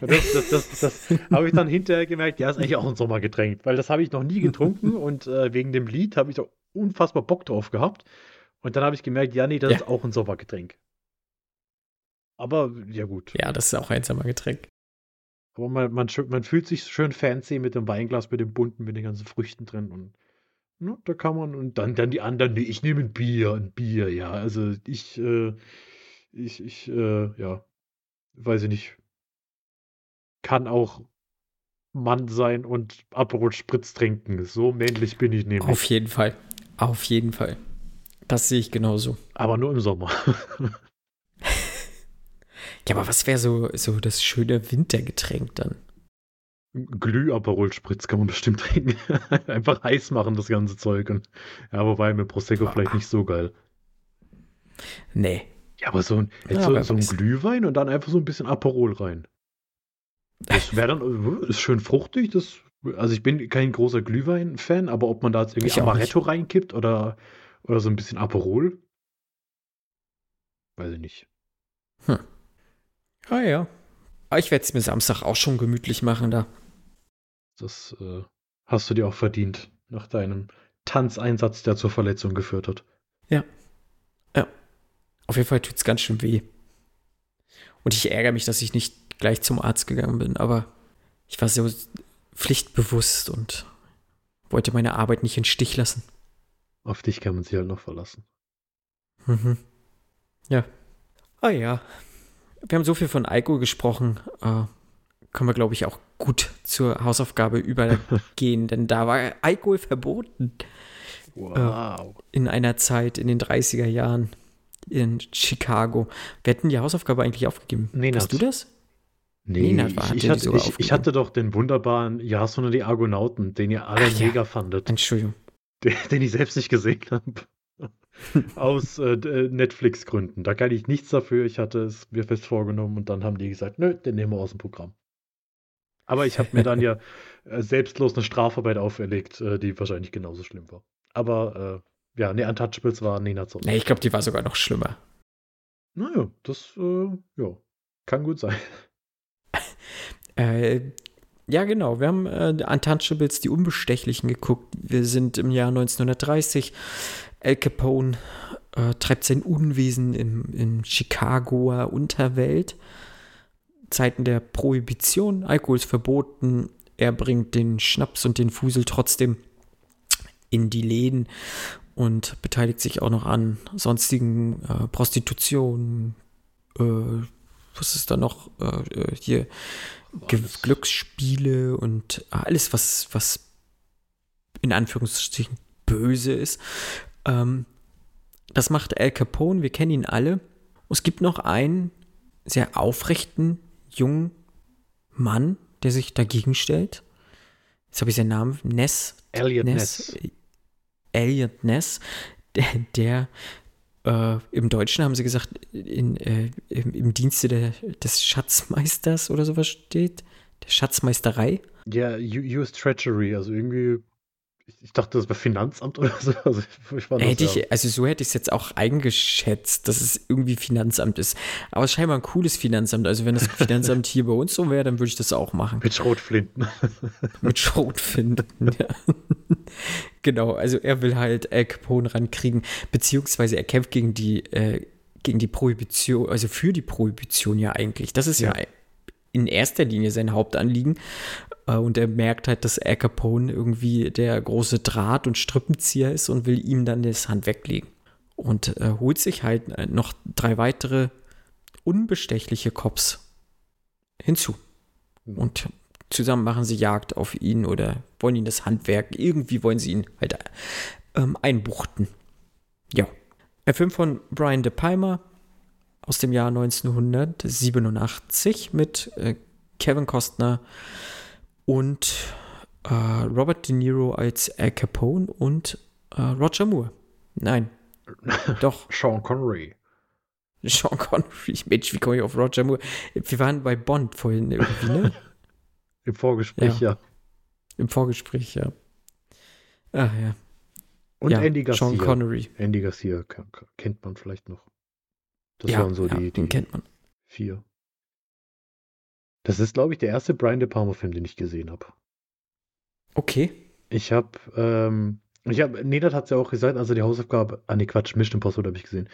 Das das, das, das habe ich dann hinterher gemerkt, ja, ist eigentlich auch ein Sommergetränk, weil das habe ich noch nie getrunken und äh, wegen dem Lied habe ich da unfassbar Bock drauf gehabt. Und dann habe ich gemerkt, ja, nee, das Ja. ist auch ein Sommergetränk. Aber, ja gut. Ja, das ist auch ein Sommergetränk. Aber man, man, man fühlt sich schön fancy mit dem Weinglas, mit dem bunten, mit den ganzen Früchten drin. Und ne, da kann man, und dann, dann die anderen, nee, ich nehme ein Bier, ein Bier, ja. Also ich, äh, ich, ich, äh, ja, weiß ich nicht. Kann auch Mann sein und Aperol Spritz trinken. So männlich bin ich nämlich. Auf jeden Fall. Auf jeden Fall. Das sehe ich genauso. Aber nur im Sommer. Ja, aber was wäre so, so das schöne Wintergetränk dann? Glüh-Aperol Spritz kann man bestimmt trinken. Einfach heiß machen, das ganze Zeug. Und, ja, wobei mit Prosecco vielleicht nicht so geil. Nee. Ja, aber so ein, Ja, so, wer so ein. Glühwein und dann einfach so ein bisschen Aperol rein. Das wäre dann, äh, ist schön fruchtig. Das, also ich bin kein großer Glühwein-Fan, aber ob man da jetzt irgendwie Ich Amaretto reinkippt oder, oder so ein bisschen Aperol, weiß ich nicht. Ah ja. Aber ich werde es mir Samstag auch schon gemütlich machen da. Das äh, hast du dir auch verdient nach deinem Tanzeinsatz, der zur Verletzung geführt hat. Auf jeden Fall tut es ganz schön weh. Und ich ärgere mich, dass ich nicht gleich zum Arzt gegangen bin, aber ich war so pflichtbewusst und wollte meine Arbeit nicht in Stich lassen. Auf dich kann man sich halt noch verlassen. Mhm. Ja. Ah ja. Wir haben so viel von Alkohol gesprochen. Äh, können wir, glaube ich, auch gut zur Hausaufgabe übergehen, denn da war Alkohol verboten Wow. in einer Zeit in den 30er Jahren in Chicago. Wer hat denn die Hausaufgabe eigentlich aufgegeben? Nenat. Hast du das? Nee, Nenad war- ich, hatte, ich, ich hatte doch den wunderbaren Jason und die Argonauten, den ihr alle Ach ja. mega fandet, Entschuldigung. den, den ich selbst nicht gesehen habe. Aus äh, äh, Netflix-Gründen. Da kann ich nichts dafür. Ich hatte es mir fest vorgenommen und dann haben die gesagt, nö, den nehmen wir aus dem Programm. Aber ich habe mir dann ja äh, selbstlos eine Strafarbeit auferlegt, äh, die wahrscheinlich genauso schlimm war. Aber äh, ja, ne, Untouchables war Nina Zorn. Nee, ich glaube, die war sogar noch schlimmer. Naja, das äh, ja, kann gut sein. Äh, ja, genau. Wir haben äh, Untouchables, die Unbestechlichen geguckt. Wir sind im Jahr 1930. Al Capone äh, treibt sein Unwesen im, in Chicagoer Unterwelt. Zeiten der Prohibition, Alkohol ist verboten. Er bringt den Schnaps und den Fusel trotzdem in die Läden und beteiligt sich auch noch an sonstigen äh, Prostitution. Äh, was ist da noch? Äh, äh hier Ge Glücksspiele und alles, was, was in Anführungsstrichen böse ist. Ähm, das macht Al Capone, wir kennen ihn alle. es gibt noch einen sehr aufrechten, jungen Mann, der sich dagegen stellt. Jetzt habe ich seinen Namen, Ness. Elliot Ness. Ness. Elliot Ness, der, der äh, im Deutschen haben sie gesagt, in, äh, im, im, Dienste der, des Schatzmeisters oder sowas steht. Der Schatzmeisterei. Ja, US Treasury, also irgendwie ich dachte, das war Finanzamt oder so. Also, ich hätte ich, also so hätte ich es jetzt auch eingeschätzt, dass es irgendwie Finanzamt ist. Aber scheinbar ein cooles Finanzamt. Also wenn das Finanzamt hier bei uns so wäre, dann würde ich das auch machen. Mit Schrotflinten. Mit Schrotflinten, ja. genau, also er will halt Al Capone rankriegen, beziehungsweise er kämpft gegen die, äh, gegen die Prohibition, also für die Prohibition ja eigentlich. Das ist ja, ja in erster Linie sein Hauptanliegen. Äh, und er merkt halt, dass Al Capone irgendwie der große Draht- und Strippenzieher ist und will ihm dann das Hand weglegen. Und äh, holt sich halt äh, noch drei weitere unbestechliche Cops hinzu. Und zusammen machen sie Jagd auf ihn oder wollen ihn das Handwerk, irgendwie wollen sie ihn halt ähm, einbuchten. Ja. Ein Film von Brian De Palma aus dem Jahr 1987 mit äh, Kevin Costner, und äh, Robert De Niro als Al Capone und äh, Roger Moore. Nein, doch. Sean Connery. Sean Connery. Mensch, wie komme ich auf Roger Moore? Wir waren bei Bond vorhin irgendwie, ne? Im Vorgespräch, ja. ja. Im Vorgespräch, ja. Ach ja. Und ja, Andy Garcia. Sean Connery. Andy Garcia kennt man vielleicht noch. Das ja, waren so die, die kennt man. vier. Das ist, glaube ich, der erste Brian De Palma-Film, den ich gesehen habe. Okay. Ich habe, ähm, ich habe, Nenad hat es ja auch gesagt, also die Hausaufgabe, ah nee, Quatsch, Mission Impossible habe ich gesehen.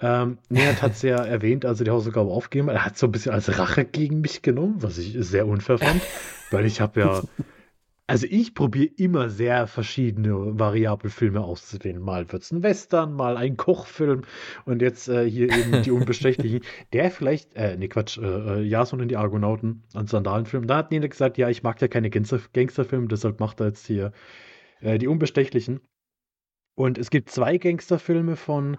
Ähm, Nenad hat es ja erwähnt, also die Hausaufgabe aufgegeben. Er hat so ein bisschen als Rache gegen mich genommen, was ich sehr unfair fand, weil ich habe ja also ich probiere immer sehr verschiedene Variabelfilme auszuwählen. Mal wird es ein Western, mal ein Kochfilm und jetzt äh, hier eben die Unbestechlichen. Der vielleicht, äh, nee Quatsch, äh, äh, Jason und die Argonauten, ein Sandalenfilm. Da hat Nina gesagt, ja, ich mag ja keine Gangster Gangsterfilme, deshalb macht er jetzt hier äh, die Unbestechlichen. Und es gibt zwei Gangsterfilme von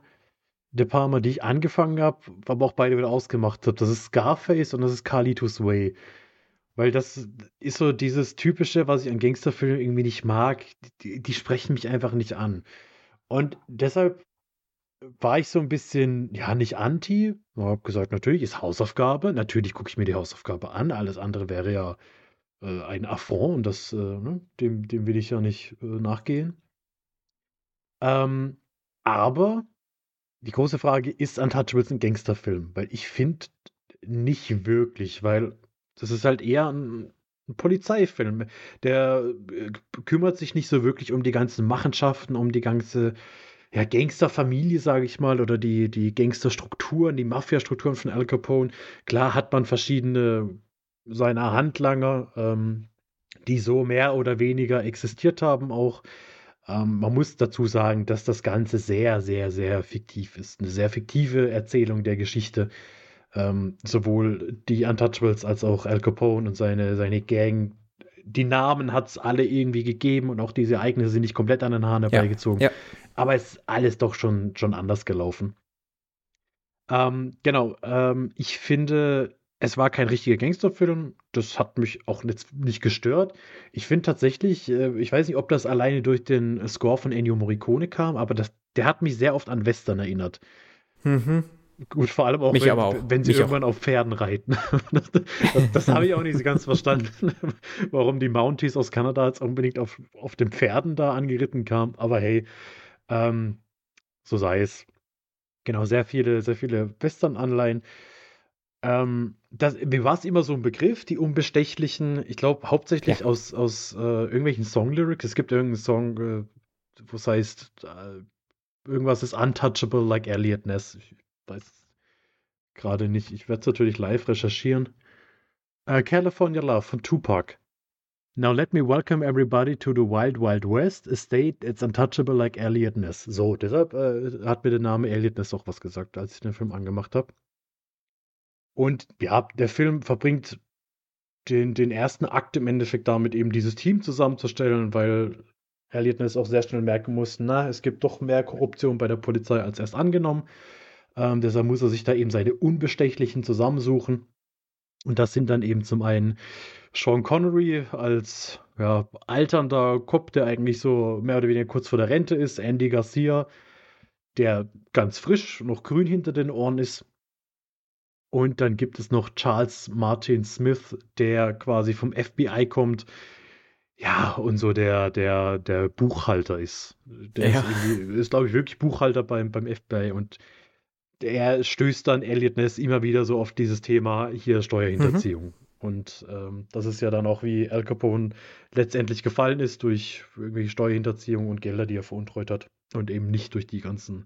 De Palma, die ich angefangen habe, aber auch beide wieder ausgemacht habe. Das ist Scarface und das ist Carlitos Way. Weil das ist so dieses Typische, was ich an Gangsterfilmen irgendwie nicht mag. Die, die sprechen mich einfach nicht an. Und deshalb war ich so ein bisschen, ja, nicht anti. Ich habe gesagt, natürlich ist Hausaufgabe. Natürlich gucke ich mir die Hausaufgabe an. Alles andere wäre ja äh, ein Affront und das, äh, ne, dem, dem will ich ja nicht äh, nachgehen. Ähm, aber die große Frage, ist Untouchables ein Gangsterfilm? Weil ich finde nicht wirklich, weil das ist halt eher ein, ein Polizeifilm. Der äh, kümmert sich nicht so wirklich um die ganzen Machenschaften, um die ganze ja, Gangsterfamilie, sage ich mal, oder die, die Gangsterstrukturen, die Mafia-Strukturen von Al Capone. Klar hat man verschiedene seiner Handlanger, ähm, die so mehr oder weniger existiert haben auch. Ähm, man muss dazu sagen, dass das Ganze sehr, sehr, sehr fiktiv ist. Eine sehr fiktive Erzählung der Geschichte. Ähm, sowohl die Untouchables als auch Al Capone und seine, seine Gang. Die Namen hat es alle irgendwie gegeben und auch diese Ereignisse sind nicht komplett an den Haaren herbeigezogen. Ja, ja. Aber es ist alles doch schon, schon anders gelaufen. Ähm, genau, ähm, ich finde, es war kein richtiger Gangsterfilm. Das hat mich auch nicht, nicht gestört. Ich finde tatsächlich, äh, ich weiß nicht, ob das alleine durch den Score von Ennio Morricone kam, aber das, der hat mich sehr oft an Western erinnert. Mhm. Gut, vor allem auch, Mich wenn, auch. wenn sie Mich irgendwann auf Pferden reiten. das das, das habe ich auch nicht so ganz verstanden, warum die Mounties aus Kanada jetzt unbedingt auf, auf den Pferden da angeritten kamen. Aber hey, ähm, so sei es. Genau, sehr viele, sehr viele Western-Anleihen. Ähm, das, mir war es immer so ein Begriff, die Unbestechlichen. Ich glaube, hauptsächlich Ja. aus, aus äh, irgendwelchen Songlyrics. Es gibt irgendeinen Song, äh, wo es heißt, äh, irgendwas ist untouchable like Elliot Ness. Ich weiß gerade nicht. Ich werde es natürlich live recherchieren. Äh, California Love von Tupac. Now let me welcome everybody to the Wild Wild West, a state that's untouchable like Elliot Ness. So, deshalb äh, hat mir der Name Elliot Ness auch was gesagt, als ich den Film angemacht habe. Und ja, der Film verbringt den, den ersten Akt im Endeffekt damit, eben dieses Team zusammenzustellen, weil Elliot Ness auch sehr schnell merken muss, na, es gibt doch mehr Korruption bei der Polizei als erst angenommen. Ähm, deshalb muss er sich da eben seine Unbestechlichen zusammensuchen. Und das sind dann eben zum einen Sean Connery als ja, alternder Cop, der eigentlich so mehr oder weniger kurz vor der Rente ist, Andy Garcia, der ganz frisch, noch grün hinter den Ohren ist. Und dann gibt es noch Charles Martin Smith, der quasi vom FBI kommt. Ja, und so der, der, der Buchhalter ist. Der Ja. ist, ist glaube ich, wirklich Buchhalter beim, beim FBI. Und der stößt dann Elliot Ness immer wieder so auf dieses Thema hier Steuerhinterziehung. Und ähm, das ist ja dann auch, wie Al Capone letztendlich gefallen ist durch irgendwelche Steuerhinterziehung und Gelder, die er veruntreut hat. Und eben nicht durch die ganzen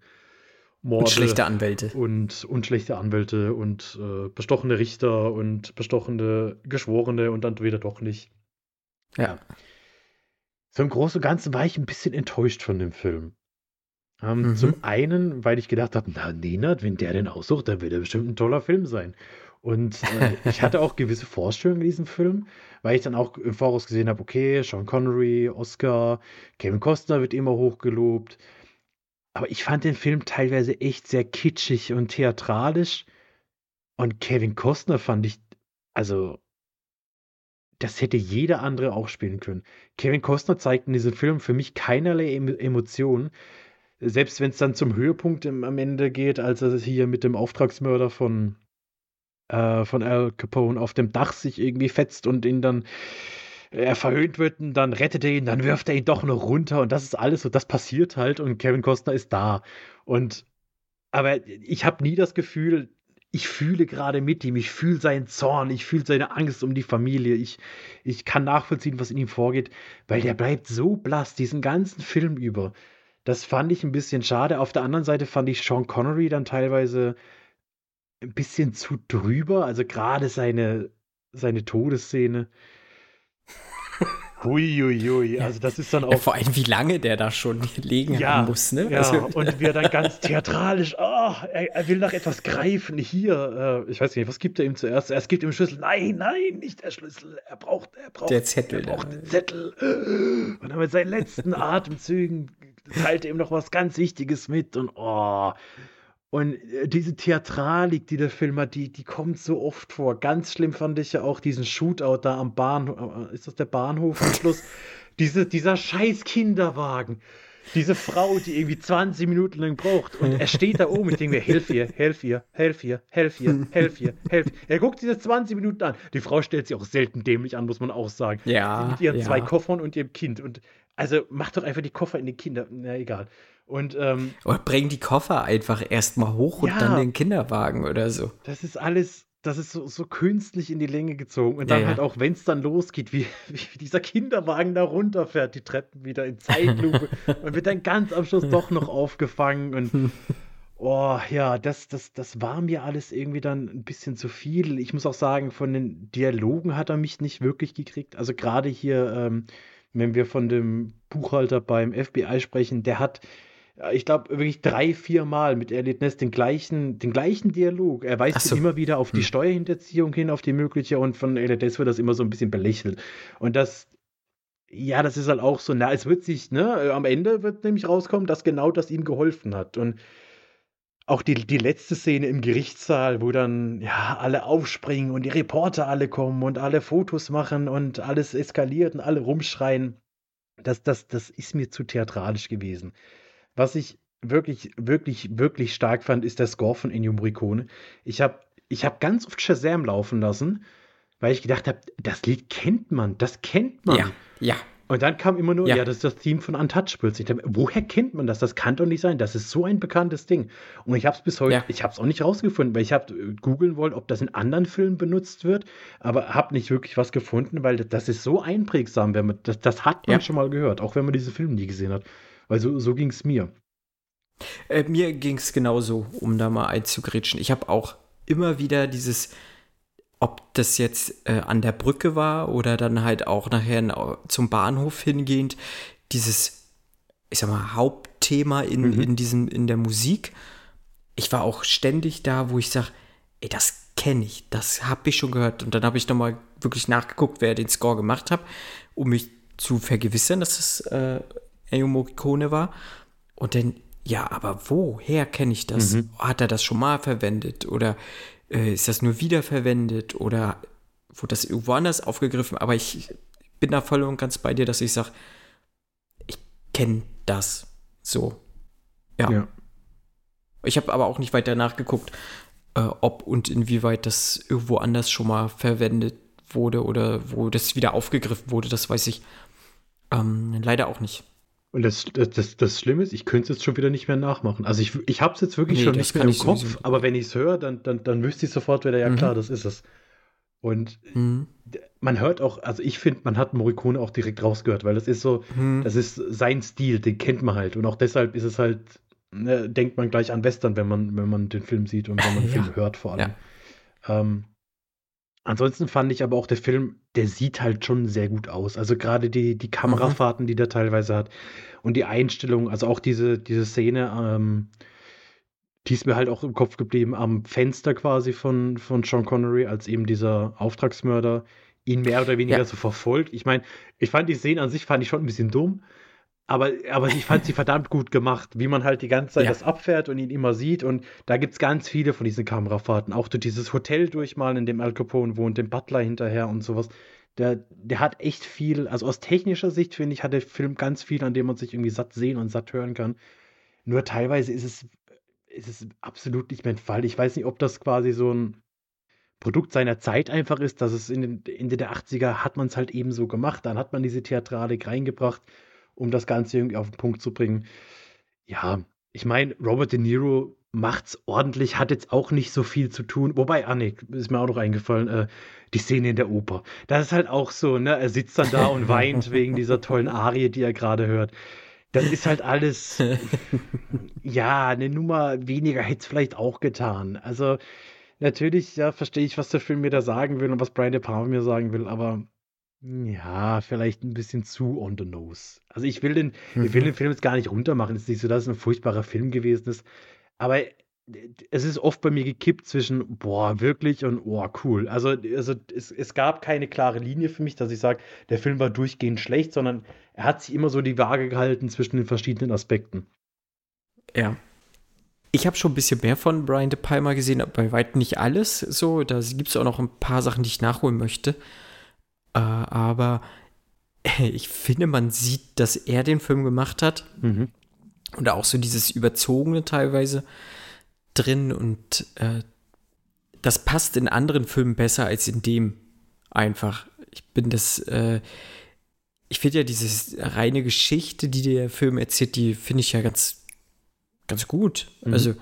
Morde Und schlechte Anwälte. und, und schlechte Anwälte und äh, bestochene Richter und bestochene Geschworene und dann wieder doch nicht. Ja. So im Großen und Ganzen war ich ein bisschen enttäuscht von dem Film. Ähm, Mhm. Zum einen, weil ich gedacht habe, na, Nenad, wenn der den aussucht, dann wird er bestimmt ein toller Film sein. Und äh, ich hatte auch gewisse Vorstellungen in diesem Film, weil ich dann auch im Voraus gesehen habe, okay, Sean Connery, Oscar, Kevin Costner wird immer hochgelobt. Aber ich fand den Film teilweise echt sehr kitschig und theatralisch. Und Kevin Costner fand ich, also, das hätte jeder andere auch spielen können. Kevin Costner zeigt in diesem Film für mich keinerlei Em Emotionen. Selbst wenn es dann zum Höhepunkt im, am Ende geht, als er hier mit dem Auftragsmörder von, äh, von Al Capone auf dem Dach sich irgendwie fetzt und ihn dann er verhöhnt wird und dann rettet er ihn, dann wirft er ihn doch noch runter und das ist alles so, das passiert halt und Kevin Costner ist da. Und aber ich habe nie das Gefühl, ich fühle gerade mit ihm, ich fühle seinen Zorn, ich fühle seine Angst um die Familie, ich, ich kann nachvollziehen, was in ihm vorgeht, weil der bleibt so blass diesen ganzen Film über. Das fand ich ein bisschen schade. Auf der anderen Seite fand ich Sean Connery dann teilweise ein bisschen zu drüber, also gerade seine, seine Todesszene. Huiuiui, also das ist dann ja. auch Vor allem, wie lange der da schon liegen Ja, haben muss, ne? Ja, Also- und wir dann ganz theatralisch, oh, er, er will nach etwas greifen. Hier, äh, ich weiß nicht, was gibt er ihm zuerst? Er gibt ihm einen Schlüssel. Nein, nein, nicht der Schlüssel. Er braucht, er braucht, Der Zettel Er braucht den Zettel. Und dann mit seinen letzten Atemzügen teilt ihm noch was ganz Wichtiges mit. Und oh. Und äh, diese Theatralik, die der Film hat, die, die kommt so oft vor. Ganz schlimm fand ich ja auch diesen Shootout da am Bahnhof. Ist das der Bahnhof am Schluss? Diese, dieser scheiß Kinderwagen. Diese Frau, die irgendwie 20 Minuten lang braucht. Und er steht da oben. Ich denke mir, helf ihr, helf ihr, helf ihr, helf ihr, helf ihr, helf. Er guckt diese 20 Minuten an. Die Frau stellt sich auch selten dämlich an, muss man auch sagen. Ja, mit ihren ja. zwei Koffern und ihrem Kind. Und also macht doch einfach die Koffer in die Kinder. Na egal. Und ähm, Oder bring die Koffer einfach erstmal hoch und Ja. dann den Kinderwagen oder so. das ist alles, das ist so, so künstlich in die Länge gezogen. Und dann ja. halt auch, wenn es dann losgeht, wie, wie dieser Kinderwagen da runterfährt, die Treppen wieder in Zeitlupe und wird dann ganz am Schluss doch noch aufgefangen. Und oh ja, das, das, das war mir alles irgendwie dann ein bisschen zu viel. Ich muss auch sagen, von den Dialogen hat er mich nicht wirklich gekriegt. Also gerade hier, ähm, wenn wir von dem Buchhalter beim FBI sprechen, der hat ich glaube, wirklich drei, vier Mal mit Elliot Ness den gleichen, den gleichen Dialog. Er weist so. immer wieder auf die Hm. Steuerhinterziehung hin, auf die mögliche, und von Elliot Ness wird das immer so ein bisschen belächelt. Und das, ja, das ist halt auch so, na, es wird sich, ne, am Ende wird nämlich rauskommen, dass genau das ihm geholfen hat. Und auch die, die letzte Szene im Gerichtssaal, wo dann ja alle aufspringen und die Reporter alle kommen und alle Fotos machen und alles eskaliert und alle rumschreien. Das, das, das ist mir zu theatralisch gewesen. Was ich wirklich, wirklich, wirklich stark fand, ist der Score von Ennio Morricone. Ich habe ich hab ganz oft Shazam laufen lassen, weil ich gedacht habe, das Lied kennt man, das kennt man. Ja, ja. Und dann kam immer nur, ja, ja das ist das Theme von Untouchables. Ich dachte, woher kennt man das? Das kann doch nicht sein. Das ist so ein bekanntes Ding. Und ich habe es bis heute, ja. ich habe es auch nicht rausgefunden, weil ich habe äh, googeln wollen, ob das in anderen Filmen benutzt wird, aber habe nicht wirklich was gefunden, weil das ist so einprägsam, wenn man das, das hat man ja. schon mal gehört, auch wenn man diese Filme nie gesehen hat. Weil so, so ging es mir. Äh, mir ging es genauso, um da mal einzugrätschen. Ich habe auch immer wieder dieses ob das jetzt äh, an der Brücke war oder dann halt auch nachher zum Bahnhof hingehend, dieses, ich sag mal, Hauptthema in, mhm. in diesem, in der Musik. Ich war auch ständig da, wo ich sage, ey, das kenne ich, das habe ich schon gehört. Und dann habe ich nochmal wirklich nachgeguckt, wer den Score gemacht hat, um mich zu vergewissern, dass es äh, Ennio Morricone war. Und dann, ja, aber woher kenne ich das? Mhm. Hat er das schon mal verwendet? Oder äh, ist das nur wiederverwendet oder wurde das irgendwo anders aufgegriffen? Aber ich bin da voll und ganz bei dir, dass ich sage, ich kenne das so. Ja. ja. Ich habe aber auch nicht weiter nachgeguckt, äh, ob und inwieweit das irgendwo anders schon mal verwendet wurde oder wo das wieder aufgegriffen wurde. Das weiß ich ähm, leider auch nicht. Und das, das, das, Schlimme ist, ich könnte es jetzt schon wieder nicht mehr nachmachen. Also ich, ich habe es jetzt wirklich nee, schon nicht mehr im Kopf, sowieso. aber wenn ich es höre, dann, dann, dann wüsste ich sofort wieder, ja mhm. klar, das ist es. Und mhm. man hört auch, also ich finde, man hat Morricone auch direkt rausgehört, weil das ist so, mhm. das ist sein Stil, den kennt man halt. Und auch deshalb ist es halt, ne, denkt man gleich an Western, wenn man, wenn man den Film sieht und wenn man den ja. Film hört vor allem. Ja. Ähm, Ansonsten fand ich aber auch der Film, der sieht halt schon sehr gut aus. Also gerade die, die Kamerafahrten, mhm. die der teilweise hat und die Einstellung, also auch diese, diese Szene, ähm, die ist mir halt auch im Kopf geblieben, am Fenster quasi von, von Sean Connery, als eben dieser Auftragsmörder ihn mehr oder weniger ja. so verfolgt. Ich meine, ich fand die Szene an sich fand ich schon ein bisschen dumm, aber, aber ich fand sie verdammt gut gemacht, wie man halt die ganze Zeit ja. das abfährt und ihn immer sieht. Und da gibt es ganz viele von diesen Kamerafahrten. Auch durch dieses Hotel durchmalen, in dem Al Capone wohnt, dem Butler hinterher und sowas. Der, der hat echt viel, also aus technischer Sicht finde ich, hat der Film ganz viel, an dem man sich irgendwie satt sehen und satt hören kann. Nur teilweise ist es, ist es absolut nicht mein Fall. Ich weiß nicht, ob das quasi so ein Produkt seiner Zeit einfach ist, dass es in den Ende der 80er hat man es halt eben so gemacht. Dann hat man diese Theatralik reingebracht um das Ganze irgendwie auf den Punkt zu bringen. Ja, ich meine, Robert De Niro macht's ordentlich, hat jetzt auch nicht so viel zu tun. Wobei, ah nee, ist mir auch noch eingefallen, äh, die Szene in der Oper. Das ist halt auch so, ne? Er sitzt dann da und weint wegen dieser tollen Arie, die er gerade hört. Das ist halt alles, ja, eine Nummer weniger hätte es vielleicht auch getan. Also, natürlich, ja, verstehe ich, was der Film mir da sagen will und was Brian De Palma mir sagen will, aber ja, vielleicht ein bisschen zu on the nose. Also ich will den, mhm. ich will mhm. den Film jetzt gar nicht runtermachen. Es ist nicht so, dass es ein furchtbarer Film gewesen ist. Aber es ist oft bei mir gekippt zwischen, boah, wirklich und oh, cool. Also, also es, es gab keine klare Linie für mich, dass ich sage, der Film war durchgehend schlecht, sondern er hat sich immer so die Waage gehalten zwischen den verschiedenen Aspekten. Ja. Ich habe schon ein bisschen mehr von Brian De Palma gesehen, aber bei weitem nicht alles. So, da gibt es auch noch ein paar Sachen, die ich nachholen möchte. Äh, aber ich finde, man sieht, dass er den Film gemacht hat. Mhm. Und auch so dieses Überzogene teilweise drin. Und äh, das passt in anderen Filmen besser als in dem einfach. Ich bin das, äh, ich finde ja diese reine Geschichte, die der Film erzählt, die finde ich ja ganz, ganz gut. Mhm. Also,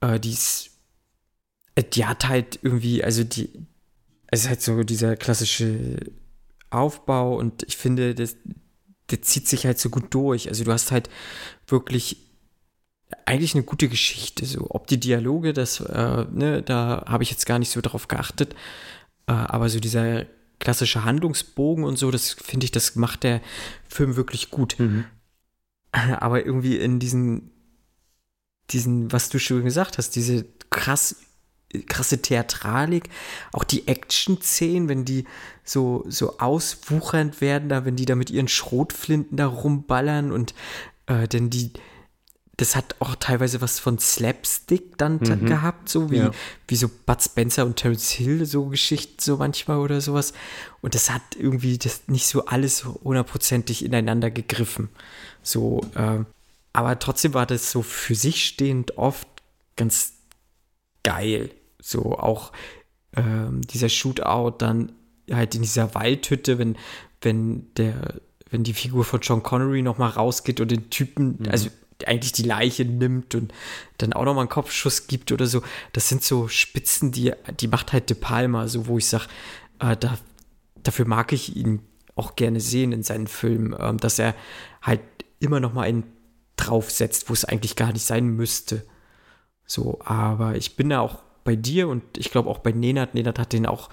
äh, die ist, äh, die hat halt irgendwie, also die, es ist halt so dieser klassische Aufbau und ich finde, das, der zieht sich halt so gut durch. Also du hast halt wirklich eigentlich eine gute Geschichte. So, ob die Dialoge, das, äh, ne, da habe ich jetzt gar nicht so drauf geachtet. Äh, aber so dieser klassische Handlungsbogen und so, das finde ich, das macht der Film wirklich gut. Mhm. Aber irgendwie in diesen, diesen, was du schon gesagt hast, diese krass krasse Theatralik, auch die Action-Szenen, wenn die so, so auswuchernd werden, da, wenn die da mit ihren Schrotflinten da rumballern und äh, denn die, das hat auch teilweise was von Slapstick dann Mhm. gehabt, so wie, Ja. wie so Bud Spencer und Terence Hill, so Geschichten so manchmal oder sowas. Und das hat irgendwie das nicht so alles hundertprozentig ineinander gegriffen. So, ähm, aber trotzdem war das so für sich stehend oft ganz geil. So auch ähm, dieser Shootout dann halt in dieser Waldhütte, wenn, wenn der, wenn die Figur von John Connery nochmal rausgeht und den Typen, also eigentlich die Leiche nimmt und dann auch nochmal einen Kopfschuss gibt oder so. Das sind so Spitzen, die, die macht halt De Palma, so wo ich sage, äh, da, dafür mag ich ihn auch gerne sehen in seinen Filmen, ähm, dass er halt immer noch mal einen draufsetzt, wo es eigentlich gar nicht sein müsste. So, aber ich bin da auch bei dir und ich glaube auch bei Nenad. Nenad hat den auch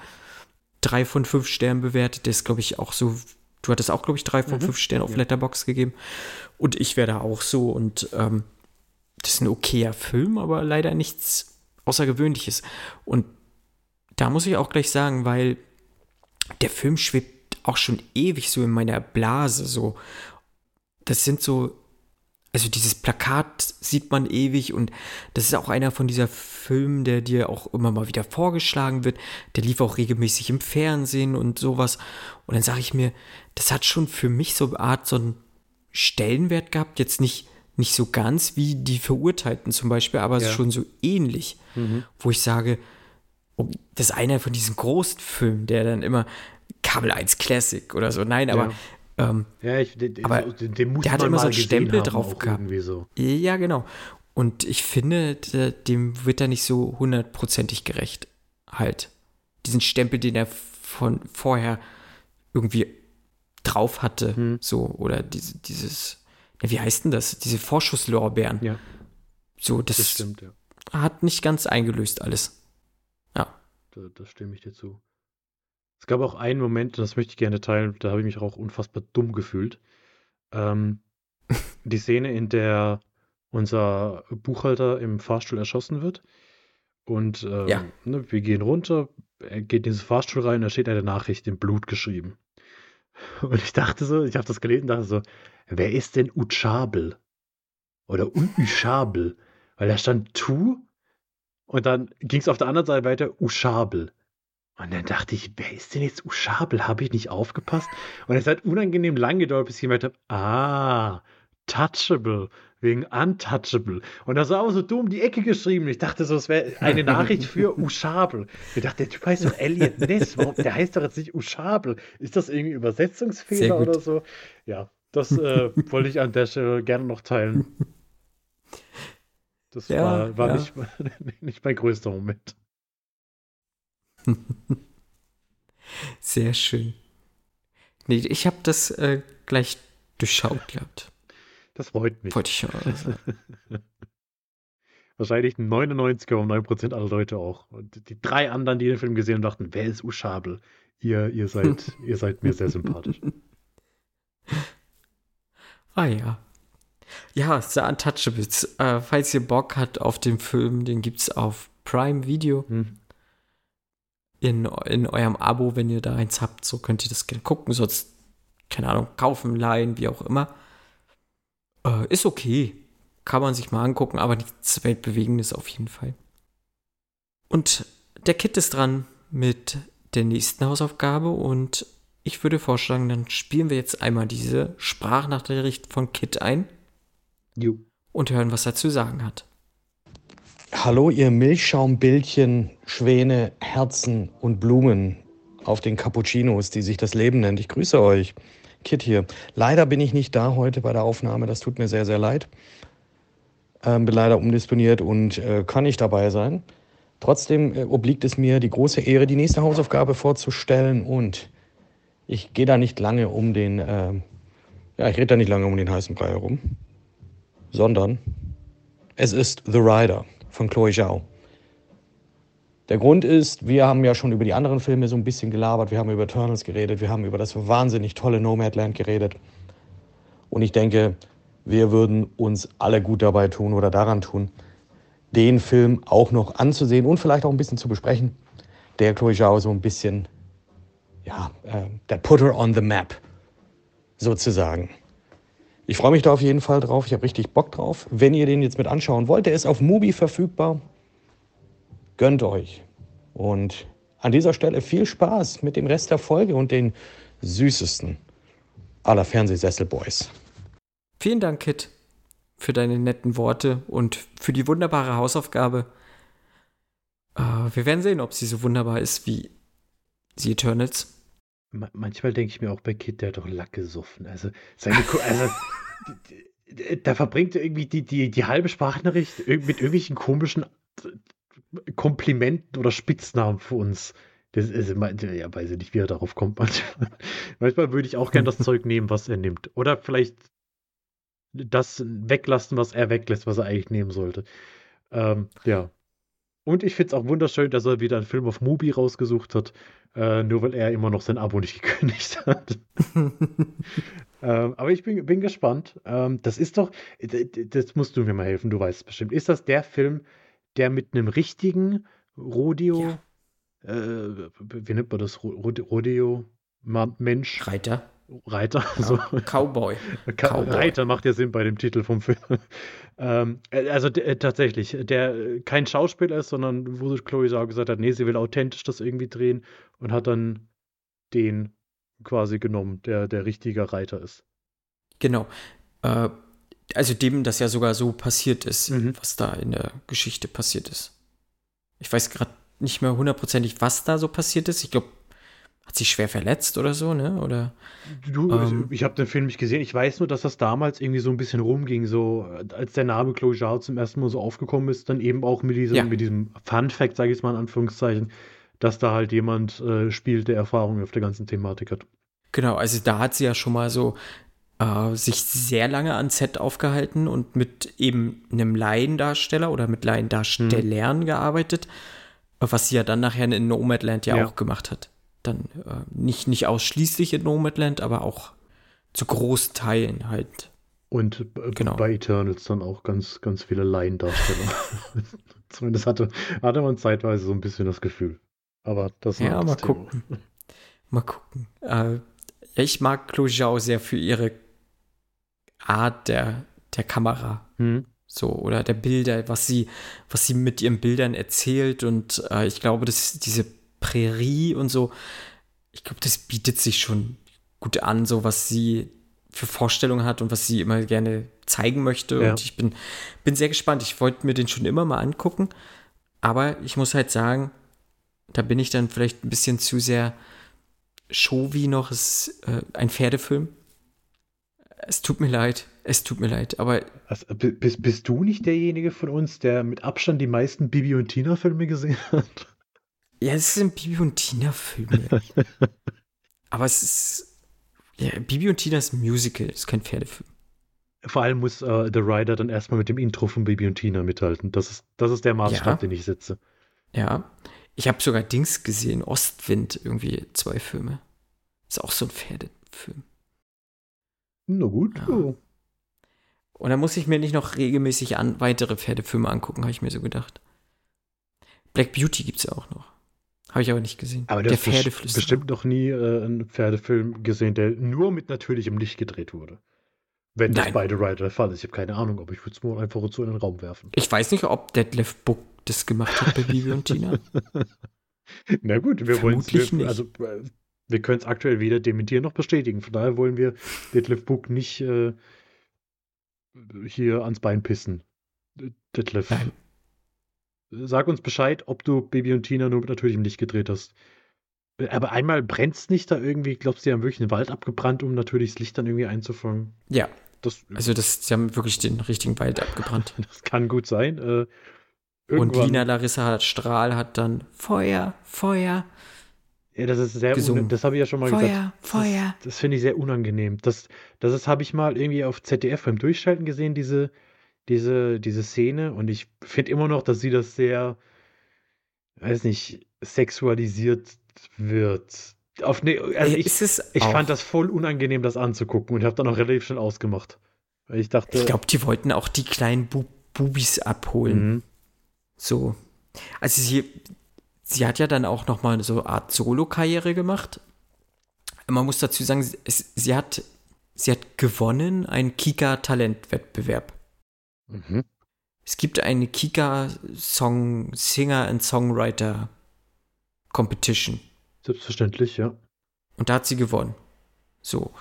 drei von fünf Sternen bewertet. Der ist, glaube ich, auch so. Du hattest auch, glaube ich, drei von fünf Sternen auf Letterbox gegeben. Und ich wäre da auch so. Und ähm, das ist ein okayer Film, aber leider nichts Außergewöhnliches. Und da muss ich auch gleich sagen, weil der Film schwebt auch schon ewig so in meiner Blase. So, das sind so also dieses Plakat sieht man ewig und das ist auch einer von dieser Filmen, der dir auch immer mal wieder vorgeschlagen wird. Der lief auch regelmäßig im Fernsehen und sowas. Und dann sage ich mir, das hat schon für mich so eine Art so einen Stellenwert gehabt. Jetzt nicht, nicht so ganz wie die Verurteilten zum Beispiel, aber Ja. schon so ähnlich, wo ich sage, das ist einer von diesen großen Filmen, der dann immer Kabel 1 Classic oder so. Nein, aber ähm, Ja, ich, den, Aber den, den muss der hat immer so einen Stempel drauf gehabt. So. Ja, genau. Und ich finde, dem wird er nicht so hundertprozentig gerecht. Halt. Diesen Stempel, den er von vorher irgendwie drauf hatte. Hm. So, oder diese, dieses, wie heißt denn das? Diese Vorschusslorbeeren. Ja, So, das, das stimmt, ja. hat nicht ganz eingelöst alles. Ja. Da, da stimme ich dir zu. Es gab auch einen Moment, und das möchte ich gerne teilen, da habe ich mich auch unfassbar dumm gefühlt. Ähm, die Szene, in der unser Buchhalter im Fahrstuhl erschossen wird. Und ähm, Ja. ne, wir gehen runter, er geht in diesen Fahrstuhl rein, da steht eine Nachricht in Blut geschrieben. Und ich dachte so, ich habe das gelesen, dachte so, wer ist denn Uchabel? Oder Uchabel? Weil da stand Tu und dann ging es auf der anderen Seite weiter Uschabel. Und dann dachte ich, wer ist denn jetzt Uschabel? Habe ich nicht aufgepasst? Und es hat unangenehm lang gedauert, bis ich gemerkt habe, ah, touchable, wegen untouchable. Und das war auch so dumm die Ecke geschrieben. Ich dachte so, es wäre eine Nachricht für Uschabel. Ich dachte, der Typ heißt doch Elliot Ness. Warum? Der heißt doch jetzt nicht Uschabel. Ist das irgendwie Übersetzungsfehler oder so? Ja, das äh, wollte ich an der Stelle gerne noch teilen. Das Ja, war, war ja. Nicht, nicht mein größter Moment. Sehr schön. Nee, ich habe das äh, gleich durchschaut gehabt. Das freut mich. Wollte ich mal sagen. Wahrscheinlich 99,9% aller Leute auch. Und die drei anderen, die den Film gesehen haben, dachten, wer ist Uschabel? Ihr, ihr, seid, ihr seid mir sehr sympathisch. Ah ja. Ja, The Untouchables. Äh, falls ihr Bock habt auf den Film, den gibt's auf Prime Video Hm. In, in eurem Abo, wenn ihr da eins habt. So könnt ihr das gerne gucken. Sonst, keine Ahnung, kaufen, leihen, wie auch immer. Äh, ist okay. Kann man sich mal angucken, aber nichts Weltbewegendes auf jeden Fall. Und der Kit ist dran mit der nächsten Hausaufgabe und ich würde vorschlagen, dann spielen wir jetzt einmal diese Sprachnachricht von Kit ein Jo. und hören, was er zu sagen hat. Hallo, ihr Milchschaumbildchen, Schwäne, Herzen und Blumen auf den Cappuccinos, die sich das Leben nennt. Ich grüße euch. Kit hier. Leider bin ich nicht da heute bei der Aufnahme. Das tut mir sehr, sehr leid. Ähm, bin leider umdisponiert und äh, kann nicht dabei sein. Trotzdem äh, obliegt es mir die große Ehre, die nächste Hausaufgabe vorzustellen. Und ich gehe da nicht lange um den, ähm, ja, ich rede da nicht lange um den heißen Brei herum, sondern es ist The Rider von Chloe Zhao. Der Grund ist, wir haben ja schon über die anderen Filme so ein bisschen gelabert. Wir haben über Eternals geredet. Wir haben über das wahnsinnig tolle Nomadland geredet. Und ich denke, wir würden uns alle gut dabei tun oder daran tun, den Film auch noch anzusehen und vielleicht auch ein bisschen zu besprechen, der Chloe Zhao so ein bisschen, ja, äh, der Putter on the Map sozusagen Ich freue mich da auf jeden Fall drauf. Ich habe richtig Bock drauf. Wenn ihr den jetzt mit anschauen wollt, der ist auf Mubi verfügbar. Gönnt euch. Und an dieser Stelle viel Spaß mit dem Rest der Folge und den süßesten aller Fernsehsessel-Boys. Vielen Dank, Kit, für deine netten Worte und für die wunderbare Hausaufgabe. Äh, wir werden sehen, ob sie so wunderbar ist wie The Eternals. Manchmal denke ich mir auch bei Kit, der hat doch Lack gesoffen. Also, seine, also da verbringt er irgendwie die, die, die halbe Sprachnachricht mit irgendwelchen komischen Komplimenten oder Spitznamen für uns. Das ist, ja, weiß ich nicht, wie er darauf kommt. Manchmal, manchmal würde ich auch gern das Zeug nehmen, was er nimmt. Oder vielleicht das weglassen, was er weglässt, was er eigentlich nehmen sollte. Ähm, ja. Und ich finde es auch wunderschön, dass er wieder einen Film auf Mubi rausgesucht hat, äh, nur weil er immer noch sein Abo nicht gekündigt hat. ähm, aber ich bin, bin gespannt. Ähm, das ist doch, das musst du mir mal helfen, du weißt bestimmt. Ist das der Film, der mit einem richtigen Rodeo, ja. äh, wie nennt man das, Rodeo, Mensch? Reiter. Reiter, so. Cowboy. Cowboy. Reiter macht ja Sinn bei dem Titel vom Film. ähm, äh, also äh, tatsächlich, der äh, kein Schauspieler ist, sondern wo Chloe Zhao gesagt hat, nee, sie will authentisch das irgendwie drehen und hat dann den quasi genommen, der der richtige Reiter ist. Genau. Äh, also dem das ja sogar so passiert ist, mhm. was da in der Geschichte passiert ist. Ich weiß gerade nicht mehr hundertprozentig, was da so passiert ist. Ich glaube, hat sich schwer verletzt oder so, ne? Oder du, ähm, ich habe den Film nicht gesehen. Ich weiß nur, dass das damals irgendwie so ein bisschen rumging, so als der Name Chloe Zhao zum ersten Mal so aufgekommen ist, dann eben auch mit diesem, ja. mit diesem Fun Fact, sage ich mal in Anführungszeichen, dass da halt jemand äh, spielt, der Erfahrung auf der ganzen Thematik hat. Genau, also da hat sie ja schon mal so äh, sich sehr lange an Set aufgehalten und mit eben einem Laiendarsteller oder mit Laiendarstellern mhm. gearbeitet, was sie ja dann nachher in Nomadland ja, ja. auch gemacht hat dann äh, nicht, nicht ausschließlich in Nomadland, aber auch zu Großteilen halt. Und genau. bei Eternals dann auch ganz, ganz viele Laiendarsteller. Zumindest hatte, hatte man zeitweise so ein bisschen das Gefühl. Aber das Ja, mal Thema. gucken. Mal gucken. Äh, ich mag Chloe Zhao sehr für ihre Art der, der Kamera. Hm. So, oder der Bilder, was sie, was sie mit ihren Bildern erzählt. Und äh, ich glaube, dass diese Prärie und so. Ich glaube, das bietet sich schon gut an, so was sie für Vorstellungen hat und was sie immer gerne zeigen möchte. Ja. Und ich bin, bin sehr gespannt. Ich wollte mir den schon immer mal angucken. Aber ich muss halt sagen, da bin ich dann vielleicht ein bisschen zu sehr showy noch. Es ist äh, ein Pferdefilm. Es tut mir leid. Es tut mir leid, aber. Also, bist, bist du nicht derjenige von uns, der mit Abstand die meisten Bibi und Tina-Filme gesehen hat? Ja, es sind Bibi und Tina-Filme. Aber es ist. Ja, Bibi und Tina ist ein Musical, ist kein Pferdefilm. Vor allem muss uh, The Rider dann erstmal mit dem Intro von Bibi und Tina mithalten. Das ist, das ist der Maßstab, ja. den ich setze. Ja. Ich habe sogar Dings gesehen, Ostwind, irgendwie zwei Filme. Ist auch so ein Pferdefilm. Na gut. Ja. Oh. Und dann muss ich mir nicht noch regelmäßig an weitere Pferdefilme angucken, habe ich mir so gedacht. Black Beauty gibt es ja auch noch. Habe ich aber nicht gesehen. Aber der hast bestimmt noch nie äh, einen Pferdefilm gesehen, der nur mit natürlichem Licht gedreht wurde. Wenn Nein. das bei The Rider der Fall ist. Ich habe keine Ahnung, aber ich würde es nur einfach so in den Raum werfen. Ich weiß nicht, ob Detlef Book das gemacht hat bei Bibi und Tina. Na gut, wir wollen es. Also, äh, wir können es aktuell weder dementieren noch bestätigen. Von daher wollen wir Detlef Book nicht äh, hier ans Bein pissen. Detlef. Nein. Sag uns Bescheid, ob du Baby und Tina nur mit natürlichem Licht gedreht hast. Aber einmal brennt es nicht da irgendwie, glaubst du, die haben wirklich den Wald abgebrannt, um natürliches Licht dann irgendwie einzufangen? Ja. Das, also das, sie haben wirklich den richtigen Wald abgebrannt. das kann gut sein. Äh, und Lina Larissa Strahl hat dann Feuer, Feuer. Ja, das ist sehr, das habe ich ja schon mal Feuer, gesagt. Feuer, Feuer. Das, das finde ich sehr unangenehm. Das, das habe ich mal irgendwie auf ZDF beim Durchschalten gesehen, diese, diese, diese Szene. Und ich finde immer noch, dass sie das sehr, weiß nicht, sexualisiert wird. Auf ne, also ich, ich fand das voll unangenehm, das anzugucken und habe dann auch relativ schnell ausgemacht. Weil ich dachte. Ich glaube, die wollten auch die kleinen Bu Bubis abholen. Mhm. So. Also sie, sie hat ja dann auch noch mal so eine Art Solo-Karriere gemacht. Man muss dazu sagen, sie, sie hat sie hat gewonnen einen Kika-Talentwettbewerb. Mhm. Es gibt eine Kika Song Singer and Songwriter Competition Selbstverständlich, ja. und da hat sie gewonnen. So,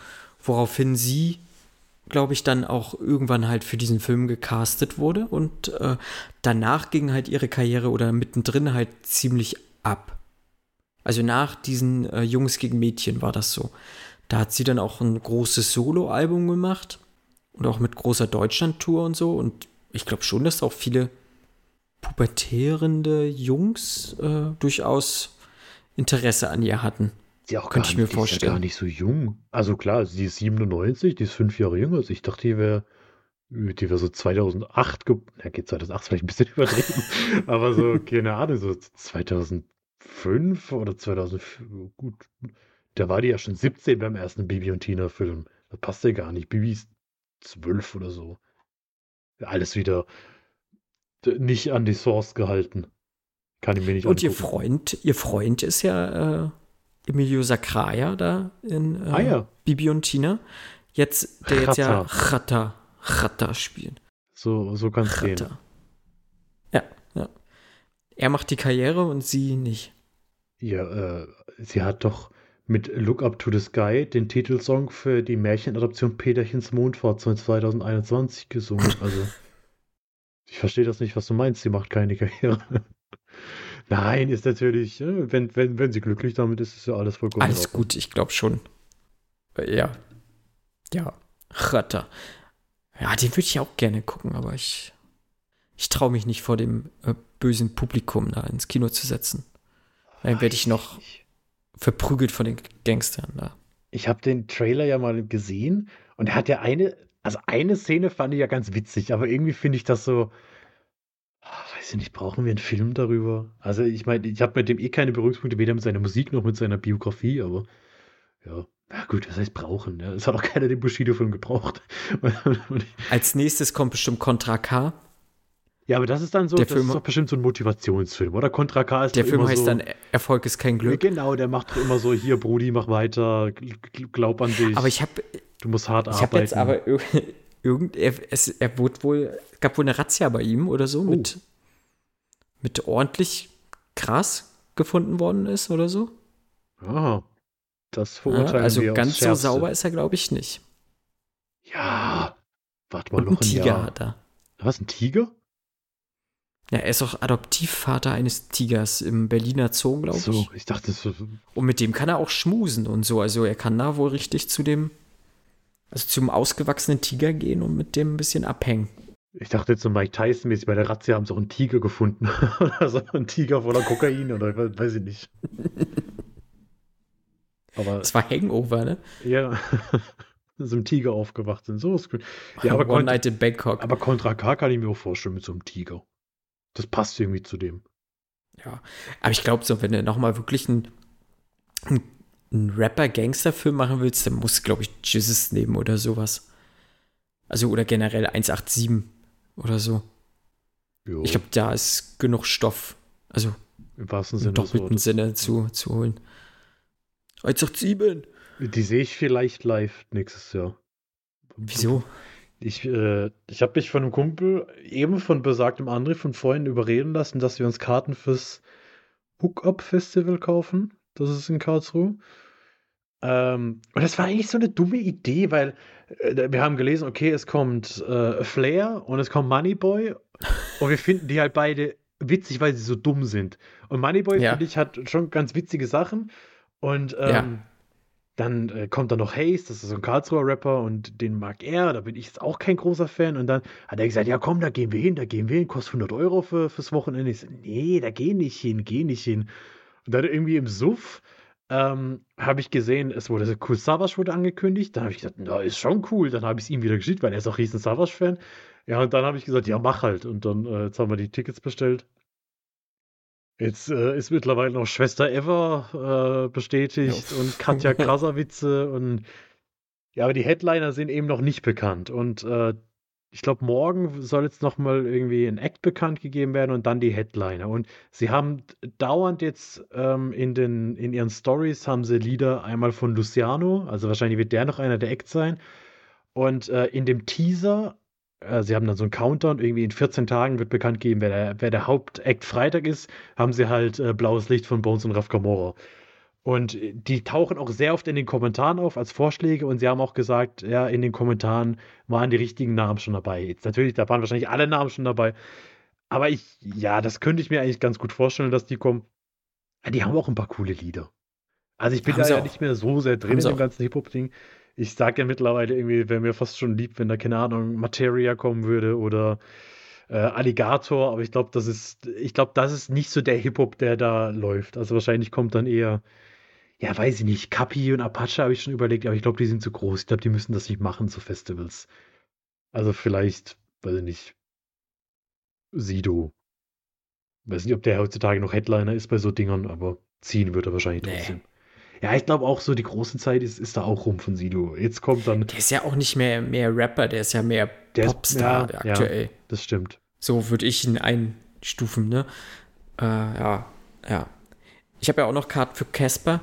woraufhin sie, glaube ich, dann auch irgendwann halt für diesen Film gecastet wurde und äh, danach ging halt ihre Karriere oder mittendrin halt ziemlich ab. Also nach diesen äh, Jungs gegen Mädchen war das so. Da hat sie dann auch ein großes Soloalbum gemacht und auch mit großer Deutschland-Tour und so. Und ich glaube schon, dass auch viele pubertierende Jungs äh, durchaus Interesse an ihr hatten. Die auch Könnte ich mir nicht, die ist ja vorstellen. gar nicht so jung. Also klar, sie ist 97, die ist fünf Jahre jünger. Also ich dachte, die wäre die wäre so 2008, ge na geht 2008 vielleicht ein bisschen übertrieben, aber so, keine Ahnung, so 2005 oder 2004, gut, da war die ja schon 17 beim ersten Bibi und Tina Film. Das passt ja gar nicht. Bibi ist 12 oder so. Alles wieder d- nicht an die Source gehalten. Kann ich mir nicht Und ihr angucken. Freund, ihr Freund ist ja äh, Emilio Sacraia da in äh, Ah ja. Bibi und Tina. Jetzt, der jetzt ja Chata. Chata, Chata spielt. So, so kann es gehen. Chata. Ja, ja. Er macht die Karriere und sie nicht. Ja, äh, sie hat doch mit Look Up to the Sky den Titelsong für die Märchenadaption Peterchens Mondfahrt von 2021 gesungen. Also, ich verstehe das nicht, was du meinst. Sie macht keine Karriere. Nein, ist natürlich, äh, wenn, wenn, wenn sie glücklich damit ist, ist ja alles vollkommen Alles gut, ich glaube schon. Äh, Ja. Ja. Chata. Ja, den würde ich auch gerne gucken, aber ich, ich traue mich nicht vor dem äh, bösen Publikum da ins Kino zu setzen. Dann werde ich noch Ich, verprügelt von den Gangstern da. ich habe den Trailer ja mal gesehen und er hat ja eine, also eine Szene fand ich ja ganz witzig, aber irgendwie finde ich das so, ah, weiß ich nicht, brauchen wir einen Film darüber? Also ich meine, ich habe mit dem eh keine Berührungspunkte, weder mit seiner Musik noch mit seiner Biografie, aber ja, na gut, was heißt brauchen? Ja? Es hat auch keiner den Bushido-Film gebraucht. Als nächstes kommt bestimmt Contra K. ja, aber das ist dann so, Der das Film- ist doch bestimmt so ein Motivationsfilm, oder? Contra K ist Der Film immer heißt so, dann Erfolg ist kein Glück. Genau, der macht doch immer so, hier, Brudi, mach weiter, gl- gl- glaub an dich, Aber ich habe du musst hart ich arbeiten. hab jetzt aber ir- irgend er, es, er wurde wohl gab wohl eine Razzia bei ihm oder so Oh. mit mit ordentlich Gras gefunden worden ist oder so. Aha, das verurteilen also wir aufs ganz so sauber ist er glaube ich nicht. Ja, warte mal Und ein noch ein Tiger Jahr. hat er. Was, ein Tiger? Ja, er ist auch Adoptivvater eines Tigers im Berliner Zoo, glaube So, ich. ich dachte so, Und mit dem kann er auch schmusen und so. Also er kann da wohl richtig zu dem, also zum ausgewachsenen Tiger gehen und mit dem ein bisschen abhängen. ich dachte jetzt so Mike Tyson-mäßig, bei der Razzia haben sie auch einen Tiger gefunden. also ein Tiger voller Kokain oder we- weiß ich nicht. Aber Das war Hangover, ne? ja, so einem Tiger aufgewacht sind. So ist. Ja, aber, One Night in Bangkok. aber Contra K kann ich mir auch vorstellen mit so einem Tiger. Das passt irgendwie zu dem. Ja, aber ich glaube so, wenn du nochmal wirklich einen, einen, einen Rapper-Gangster-Film machen willst, dann musst du, glaube ich, Jesus nehmen oder sowas. Also, oder generell 187 oder so. Jo, Ich glaube, da ist genug Stoff, also im wahrsten im Sinne des doppelten. Sinne zu, zu holen. 187! Die sehe ich vielleicht live nächstes Jahr. Wieso? Ich, äh, ich habe mich von einem Kumpel, eben von besagtem André von vorhin überreden lassen, dass wir uns Karten fürs Hook-Up-Festival kaufen. Das ist in Karlsruhe. Ähm, und das war eigentlich so eine dumme Idee, weil äh, wir haben gelesen, okay, es kommt äh, Flair und es kommt Moneyboy und wir finden die halt beide witzig, weil sie so dumm sind. Und Moneyboy, Ja. finde ich, hat schon ganz witzige Sachen. Und ähm, Ja. Dann äh, kommt da noch Hayes, das ist so ein Karlsruher Rapper und den mag er, da bin ich jetzt auch kein großer Fan. Und dann hat er gesagt, ja komm, da gehen wir hin, da gehen wir hin, kostet 100 Euro für, fürs Wochenende. Ich so, nee, da geh nicht hin, geh nicht hin. Und dann irgendwie im Suff ähm, habe ich gesehen, es wurde cool Savage wurde angekündigt. Dann habe ich gesagt, na, ist schon cool. Dann habe ich es ihm wieder geschickt, weil er ist auch riesen Savage-Fan. Ja, und dann habe ich gesagt, ja, mach halt. Und dann, äh, jetzt haben wir die Tickets bestellt. Jetzt äh, ist mittlerweile noch Schwester Eva äh, bestätigt Ja. und Katja Krasavice und ja, aber die Headliner sind eben noch nicht bekannt. Und äh, ich glaube, morgen soll jetzt noch mal irgendwie ein Act bekannt gegeben werden und dann die Headliner. Und sie haben dauernd jetzt ähm, in, den, in ihren Stories haben sie Lieder einmal von Luciano, also wahrscheinlich wird der noch einer der Acts sein. Und äh, in dem Teaser, äh, sie haben dann so einen Countdown, irgendwie in 14 Tagen wird bekannt geben, wer der, wer der Hauptakt Freitag ist, haben sie halt äh, blaues Licht von Bones und Raf Kamora. Und die tauchen auch sehr oft in den Kommentaren auf als Vorschläge und sie haben auch gesagt, ja, in den Kommentaren waren die richtigen Namen schon dabei. Jetzt natürlich, da waren wahrscheinlich alle Namen schon dabei. Aber ich, ja, das könnte ich mir eigentlich ganz gut vorstellen, dass die kommen. Ja, die haben auch ein paar coole Lieder. Also ich bin Haben da ja auch. nicht mehr so sehr drin Haben in dem ganzen Hip-Hop-Ding. Ich sage ja mittlerweile irgendwie, wäre mir fast schon lieb, wenn da, keine Ahnung, Materia kommen würde oder äh, Alligator, aber ich glaube, das ist, ich glaube, das ist nicht so der Hip-Hop, der da läuft. Also wahrscheinlich kommt dann eher, ja, weiß ich nicht, Kapi und Apache habe ich schon überlegt, aber ich glaube, die sind zu groß. Ich glaube, die müssen das nicht machen zu Festivals. Also vielleicht, weiß ich nicht, Sido. Weiß nicht, ob der heutzutage noch Headliner ist bei so Dingern, aber ziehen wird er wahrscheinlich Nee. trotzdem. Ja, ich glaube auch so, die große Zeit ist, ist da auch rum von Sido. Jetzt kommt dann, Der ist ja auch nicht mehr, mehr Rapper, der ist ja mehr Der ist- Popstar ja, ja. aktuell. das stimmt. So würde ich ihn einstufen, ne? Äh, ja, ja. Ich habe ja auch noch Karten für Casper.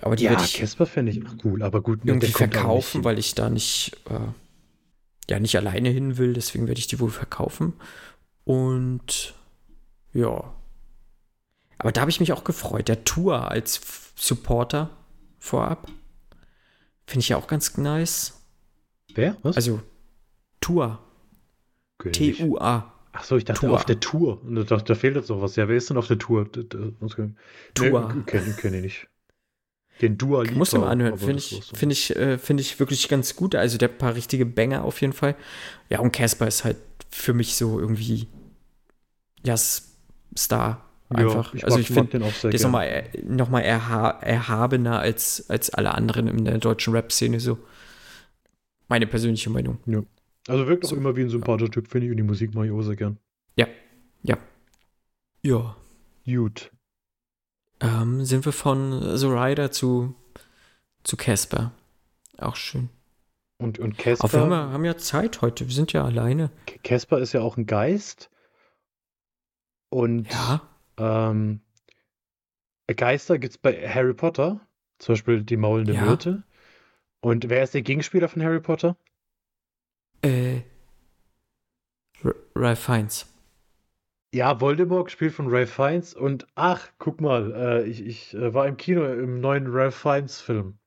Aber die Ja, werde ich Casper fände ich auch cool, aber gut, ne, irgendwie verkaufen, weil ich da nicht, äh, ja, nicht alleine hin will. Deswegen werde ich die wohl verkaufen. Und ja. Aber da habe ich mich auch gefreut. Der Tour als Supporter vorab. Finde ich ja auch ganz nice. Wer? Was? Also Tour. Ich. T-U-A. Ach so, ich dachte Tour. auf der Tour. Da, da fehlt jetzt noch was. Ja, wer ist denn auf der Tour? D- d- was- Tour. Nee, kenn, kenn ich nicht. Den Dua Lipa. Muss mal anhören. Finde ich, dann. finde ich, äh, finde ich wirklich ganz gut. Also der paar richtige Banger auf jeden Fall. Ja, und Casper ist halt für mich so irgendwie, ja, Star einfach. Ja, ich also ich finde, den auch sehr der ist nochmal äh, noch mal erha erhabener als, als alle anderen in der deutschen Rap-Szene so. Meine persönliche Meinung. Also wirkt auch So, immer wie ein sympathischer Typ, finde ich, und die Musik mache ich auch sehr gern. Ja. Gut. Ähm, sind wir von The Rider zu zu Casper. Auch schön. Und, und Aber wir haben Casper, ja, haben ja Zeit heute. Wir sind ja alleine. Casper ist ja auch ein Geist. Und Ja. Ähm, Geister gibt es bei Harry Potter. Zum Beispiel die maulende Ja. Myrte. Und wer ist der Gegenspieler von Harry Potter? Äh. R Ralph Fiennes. Ja, Voldemort gespielt von Ralph Fiennes und ach, guck mal, äh, ich, ich äh, war im Kino im neuen Ralph Fiennes Film.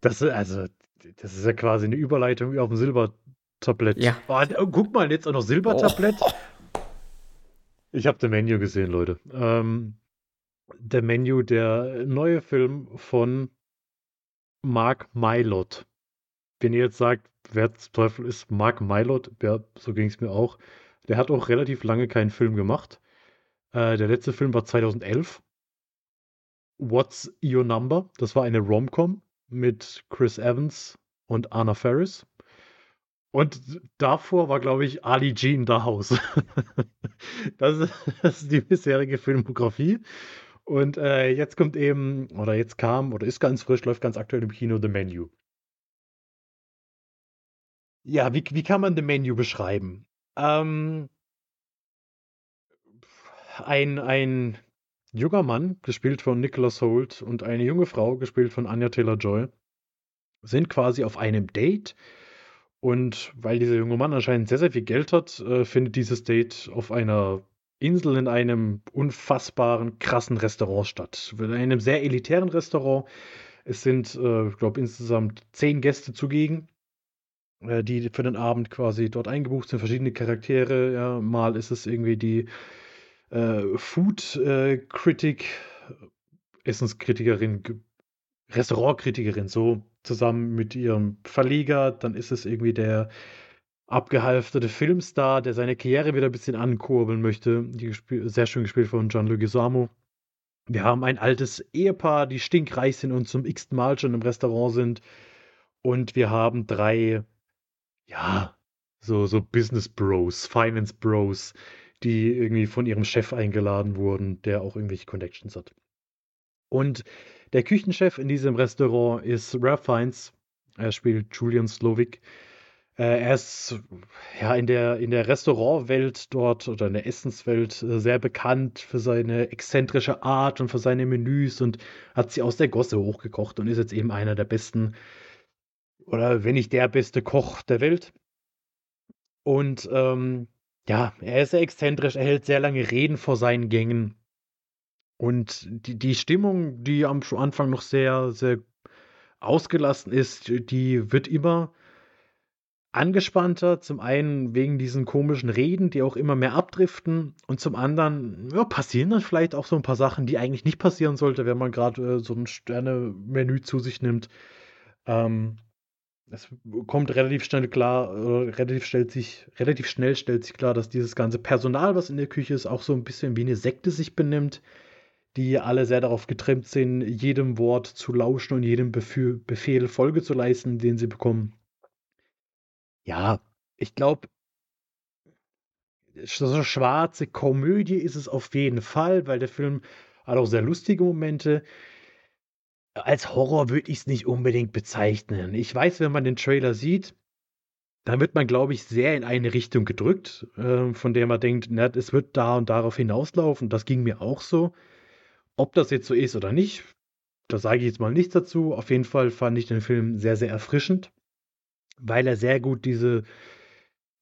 Das ist also, das ist ja quasi eine Überleitung wie auf dem Silbertablett. Ja. Oh, oh, guck mal, jetzt auch noch Silbertablett. Oh. Ich habe The Menu gesehen, Leute. Ähm, The Menu, der neue Film von Mark Mylod. Wenn ihr jetzt sagt, wer zum Teufel ist Mark Mylod, ja, so ging es mir auch. Der hat auch relativ lange keinen Film gemacht. Äh, der letzte Film war 2011. What's Your Number? Das war eine Rom-Com mit Chris Evans und Anna Faris. Und davor war, glaube ich, Ali G in the House. das, ist, das ist die bisherige Filmografie. Und äh, jetzt kommt eben, oder jetzt kam, oder ist ganz frisch, läuft ganz aktuell im Kino The Menu. Ja, wie, wie kann man The Menu beschreiben? Ähm, ein, ein junger Mann, gespielt von Nicholas Holt, und eine junge Frau, gespielt von Anya Taylor-Joy, sind quasi auf einem Date. Und weil dieser junge Mann anscheinend sehr, sehr viel Geld hat, äh, findet dieses Date auf einer Insel in einem unfassbaren, krassen Restaurant statt. In einem sehr elitären Restaurant. Es sind, äh, ich glaube, insgesamt zehn Gäste zugegen, äh, die für den Abend quasi dort eingebucht sind. Verschiedene Charaktere. Ja, mal ist es irgendwie die äh, Food-Critic, Essenskritikerin, Ge- Restaurantkritikerin, so zusammen mit ihrem Verleger. Dann ist es irgendwie der abgehalfterte Filmstar, der seine Karriere wieder ein bisschen ankurbeln möchte. Sehr schön gespielt von Gianluigi Guisamo. Wir haben ein altes Ehepaar, die stinkreich sind und zum x-ten Mal schon im Restaurant sind. Und wir haben drei, ja, so, so Business Bros, Finance Bros, die irgendwie von ihrem Chef eingeladen wurden, der auch irgendwelche Connections hat. Und der Küchenchef in diesem Restaurant ist Ralph Fiennes. Er spielt Julian Slovic. Äh, er ist ja in der, in der Restaurantwelt dort oder in der Essenswelt äh, sehr bekannt für seine exzentrische Art und für seine Menüs und hat sie aus der Gosse hochgekocht und ist jetzt eben einer der besten oder wenn nicht der beste Koch der Welt. Und ähm, ja, er ist sehr exzentrisch, er hält sehr lange Reden vor seinen Gängen. Und die, die Stimmung, die am Anfang noch sehr, sehr ausgelassen ist, die wird immer angespannter. Zum einen wegen diesen komischen Reden, die auch immer mehr abdriften. Und zum anderen ja, passieren dann vielleicht auch so ein paar Sachen, die eigentlich nicht passieren sollte, wenn man gerade äh, so ein Sterne-Menü zu sich nimmt. Ähm, es kommt relativ schnell klar, oder relativ, stellt sich, relativ schnell stellt sich klar, dass dieses ganze Personal, was in der Küche ist, auch so ein bisschen wie eine Sekte sich benimmt, die alle sehr darauf getrimmt sind, jedem Wort zu lauschen und jedem Befehl, Befehl Folge zu leisten, den sie bekommen. Ja, ich glaube, so eine schwarze Komödie ist es auf jeden Fall, weil der Film hat auch sehr lustige Momente. Als Horror würde ich es nicht unbedingt bezeichnen. Ich weiß, wenn man den Trailer sieht, dann wird man, glaube ich, sehr in eine Richtung gedrückt, äh, von der man denkt, na, es wird da und darauf hinauslaufen. Das ging mir auch so. Ob das jetzt so ist oder nicht, da sage ich jetzt mal nichts dazu. Auf jeden Fall fand ich den Film sehr, sehr erfrischend weil er sehr gut diese,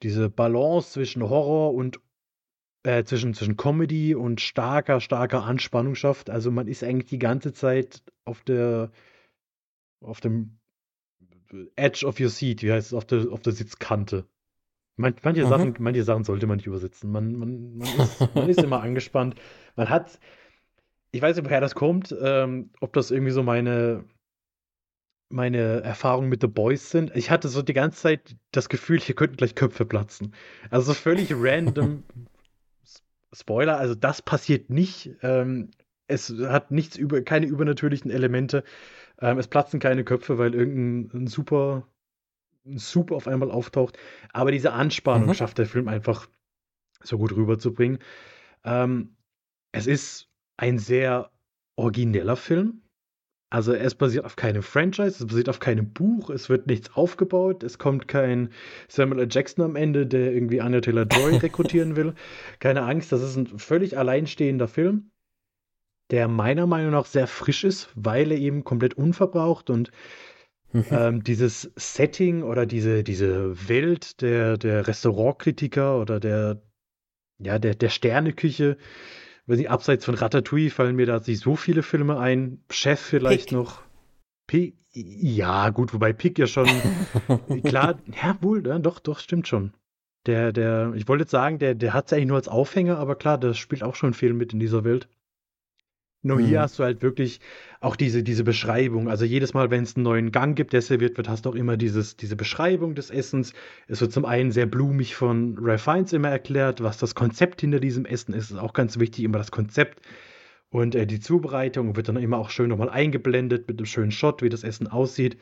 diese Balance zwischen Horror und äh, zwischen, zwischen Comedy und starker, starker Anspannung schafft. Also man ist eigentlich die ganze Zeit auf der auf dem Edge of your seat, wie heißt es, auf der, auf der Sitzkante. Man, manche, mhm. Sachen, manche Sachen sollte man nicht übersetzen. Man, man, man, ist, man ist immer angespannt. Man hat, ich weiß nicht, woher das kommt, ähm, ob das irgendwie so meine, meine Erfahrungen mit The Boys sind. Ich hatte so die ganze Zeit das Gefühl, hier könnten gleich Köpfe platzen. Also so völlig random Spoiler, also das passiert nicht. Ähm, es hat nichts über, keine übernatürlichen Elemente. Ähm, es platzen keine Köpfe, weil irgendein super ein Soup auf einmal auftaucht. Aber diese Anspannung mhm. schafft der Film einfach so gut rüberzubringen. Ähm, es ist ein sehr origineller Film. Also es basiert auf keinem Franchise, es basiert auf keinem Buch, es wird nichts aufgebaut, es kommt kein Samuel L. Jackson am Ende, der irgendwie Anya Taylor-Joy rekrutieren will. Keine Angst, das ist ein völlig alleinstehender Film, der meiner Meinung nach sehr frisch ist, weil er eben komplett unverbraucht und mhm. ähm, dieses Setting oder diese, diese Welt der, der Restaurantkritiker oder der, ja, der, der Sterneküche, weiß nicht, abseits von Ratatouille fallen mir da nicht so viele Filme ein. Chef vielleicht Pick. noch. Pick, ja, gut, wobei Pick ja schon, klar, ja, wohl, ja, doch, doch, stimmt schon. Der, der, ich wollte jetzt sagen, der, der hat es eigentlich nur als Aufhänger, aber klar, das spielt auch schon viel mit in dieser Welt. Nur mhm. hier hast du halt wirklich auch diese, diese Beschreibung. Also jedes Mal, wenn es einen neuen Gang gibt, der serviert wird, hast du auch immer dieses, diese Beschreibung des Essens. Es wird zum einen sehr blumig von Ralph Fiennes immer erklärt, was das Konzept hinter diesem Essen ist. ist auch ganz wichtig, immer das Konzept. Und äh, die Zubereitung wird dann immer auch schön nochmal eingeblendet mit einem schönen Shot, wie das Essen aussieht.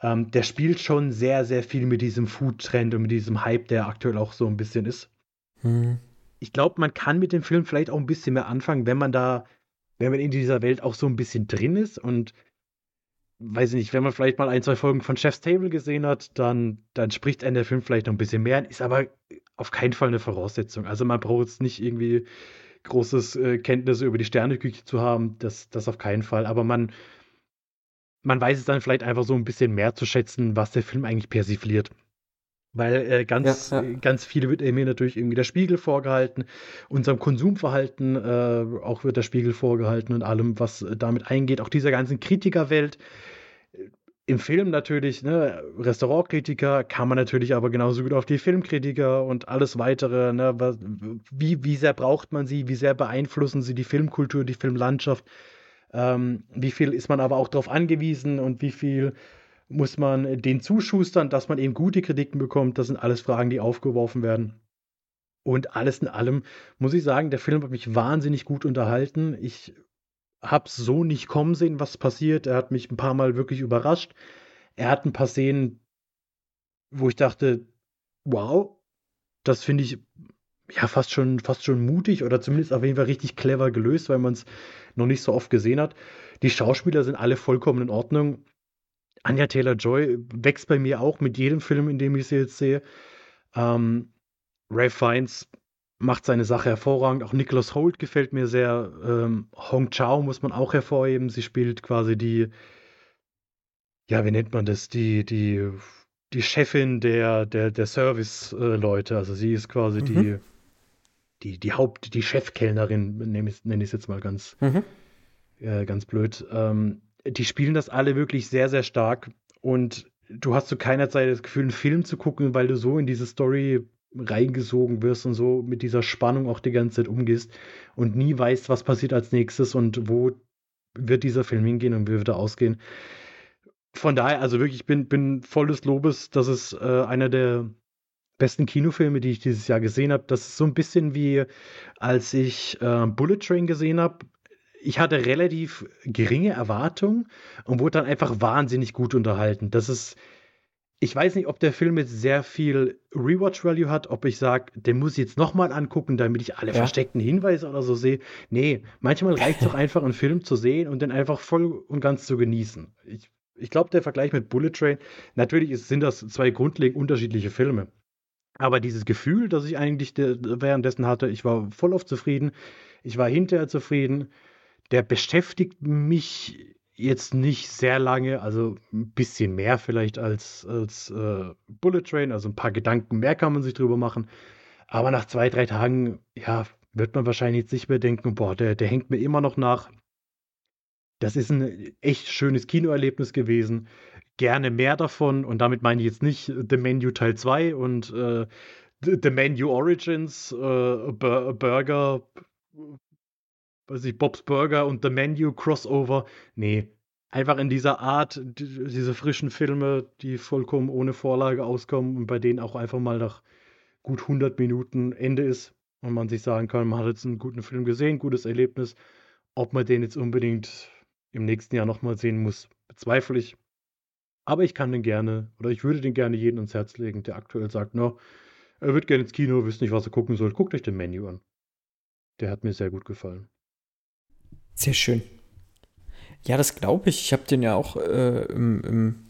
Ähm, der spielt schon sehr, sehr viel mit diesem Food-Trend und mit diesem Hype, der aktuell auch so ein bisschen ist. Mhm. Ich glaube, man kann mit dem Film vielleicht auch ein bisschen mehr anfangen, wenn man da wenn man in dieser Welt auch so ein bisschen drin ist und weiß ich nicht, wenn man vielleicht mal ein, zwei Folgen von Chef's Table gesehen hat, dann, dann spricht einen der Film vielleicht noch ein bisschen mehr, ist aber auf keinen Fall eine Voraussetzung. Also man braucht jetzt nicht irgendwie großes äh, Kenntnisse über die Sterneküche zu haben, das, das auf keinen Fall. Aber man, man weiß es dann vielleicht einfach so ein bisschen mehr zu schätzen, was der Film eigentlich persifliert. Weil äh, ganz, ja, ja. Ganz viele wird mir natürlich irgendwie der Spiegel vorgehalten. Unserem Konsumverhalten äh, auch wird der Spiegel vorgehalten und allem, was äh, damit eingeht. Auch dieser ganzen Kritikerwelt. Äh, Im Film natürlich, ne, Restaurantkritiker kann man natürlich aber genauso gut auf die Filmkritiker und alles weitere. Ne, was, wie, wie sehr braucht man sie? Wie sehr beeinflussen sie die Filmkultur, die Filmlandschaft? Ähm, wie viel ist man aber auch darauf angewiesen und wie viel muss man den zuschustern, dass man eben gute Kritiken bekommt? Das sind alles Fragen, die aufgeworfen werden. Und alles in allem muss ich sagen, der Film hat mich wahnsinnig gut unterhalten. Ich habe so nicht kommen sehen, was passiert. Er hat mich ein paar Mal wirklich überrascht. Er hat ein paar Szenen, wo ich dachte, wow, das finde ich ja fast schon, fast schon mutig oder zumindest auf jeden Fall richtig clever gelöst, weil man es noch nicht so oft gesehen hat. Die Schauspieler sind alle vollkommen in Ordnung. Anja Taylor-Joy wächst bei mir auch mit jedem Film, in dem ich sie jetzt sehe. Ähm, Ray Fiennes macht seine Sache hervorragend. Auch Nicholas Holt gefällt mir sehr. Ähm, Hong Chao muss man auch hervorheben. Sie spielt quasi die, ja, wie nennt man das? Die, die, die Chefin der, der, der Service-Leute. Also sie ist quasi Mhm. die, die, die Haupt-, die Chefkellnerin, nenne ich es jetzt mal ganz, Mhm. äh, ganz blöd. Ähm, die spielen das alle wirklich sehr, sehr stark. Und du hast zu keiner Zeit das Gefühl, einen Film zu gucken, weil du so in diese Story reingesogen wirst und so mit dieser Spannung auch die ganze Zeit umgehst und nie weißt, was passiert als nächstes und wo wird dieser Film hingehen und wie wird er ausgehen. Von daher, also wirklich, ich bin, bin voll des Lobes. Das ist äh, einer der besten Kinofilme, die ich dieses Jahr gesehen habe. Das ist so ein bisschen wie, als ich äh, Bullet Train gesehen habe. Ich hatte relativ geringe Erwartungen und wurde dann einfach wahnsinnig gut unterhalten. Das ist, ich weiß nicht, ob der Film jetzt sehr viel Rewatch-Value hat, ob ich sage, den muss ich jetzt nochmal angucken, damit ich alle Ja. versteckten Hinweise oder so sehe. Nee, manchmal reicht es auch einfach, einen Film zu sehen und den einfach voll und ganz zu genießen. Ich, ich glaube, der Vergleich mit Bullet Train, natürlich ist, sind das zwei grundlegend unterschiedliche Filme. Aber dieses Gefühl, das ich eigentlich de- währenddessen hatte, ich war voll auf zufrieden, ich war hinterher zufrieden, der beschäftigt mich jetzt nicht sehr lange, also ein bisschen mehr vielleicht als, als äh, Bullet Train, also ein paar Gedanken mehr kann man sich drüber machen. Aber nach zwei, drei Tagen, ja, wird man wahrscheinlich jetzt nicht mehr denken, boah, der, der hängt mir immer noch nach. Das ist ein echt schönes Kinoerlebnis gewesen. Gerne mehr davon. Und damit meine ich jetzt nicht The Menu Teil 2 und äh, The Menu Origins, äh, Bur Burger, weiß ich, Bob's Burger und The Menu Crossover. Nee, einfach in dieser Art, die, diese frischen Filme, die vollkommen ohne Vorlage auskommen und bei denen auch einfach mal nach gut 100 Minuten Ende ist und man sich sagen kann, man hat jetzt einen guten Film gesehen, gutes Erlebnis. Ob man den jetzt unbedingt im nächsten Jahr nochmal sehen muss, bezweifle ich. Aber ich kann den gerne, oder ich würde den gerne jedem ans Herz legen, der aktuell sagt, no, er wird gerne ins Kino, wisst nicht, was er gucken soll. Guckt euch den Menü an. Der hat mir sehr gut gefallen. Sehr schön. Ja, das glaube ich. Ich habe den ja auch äh, im, im,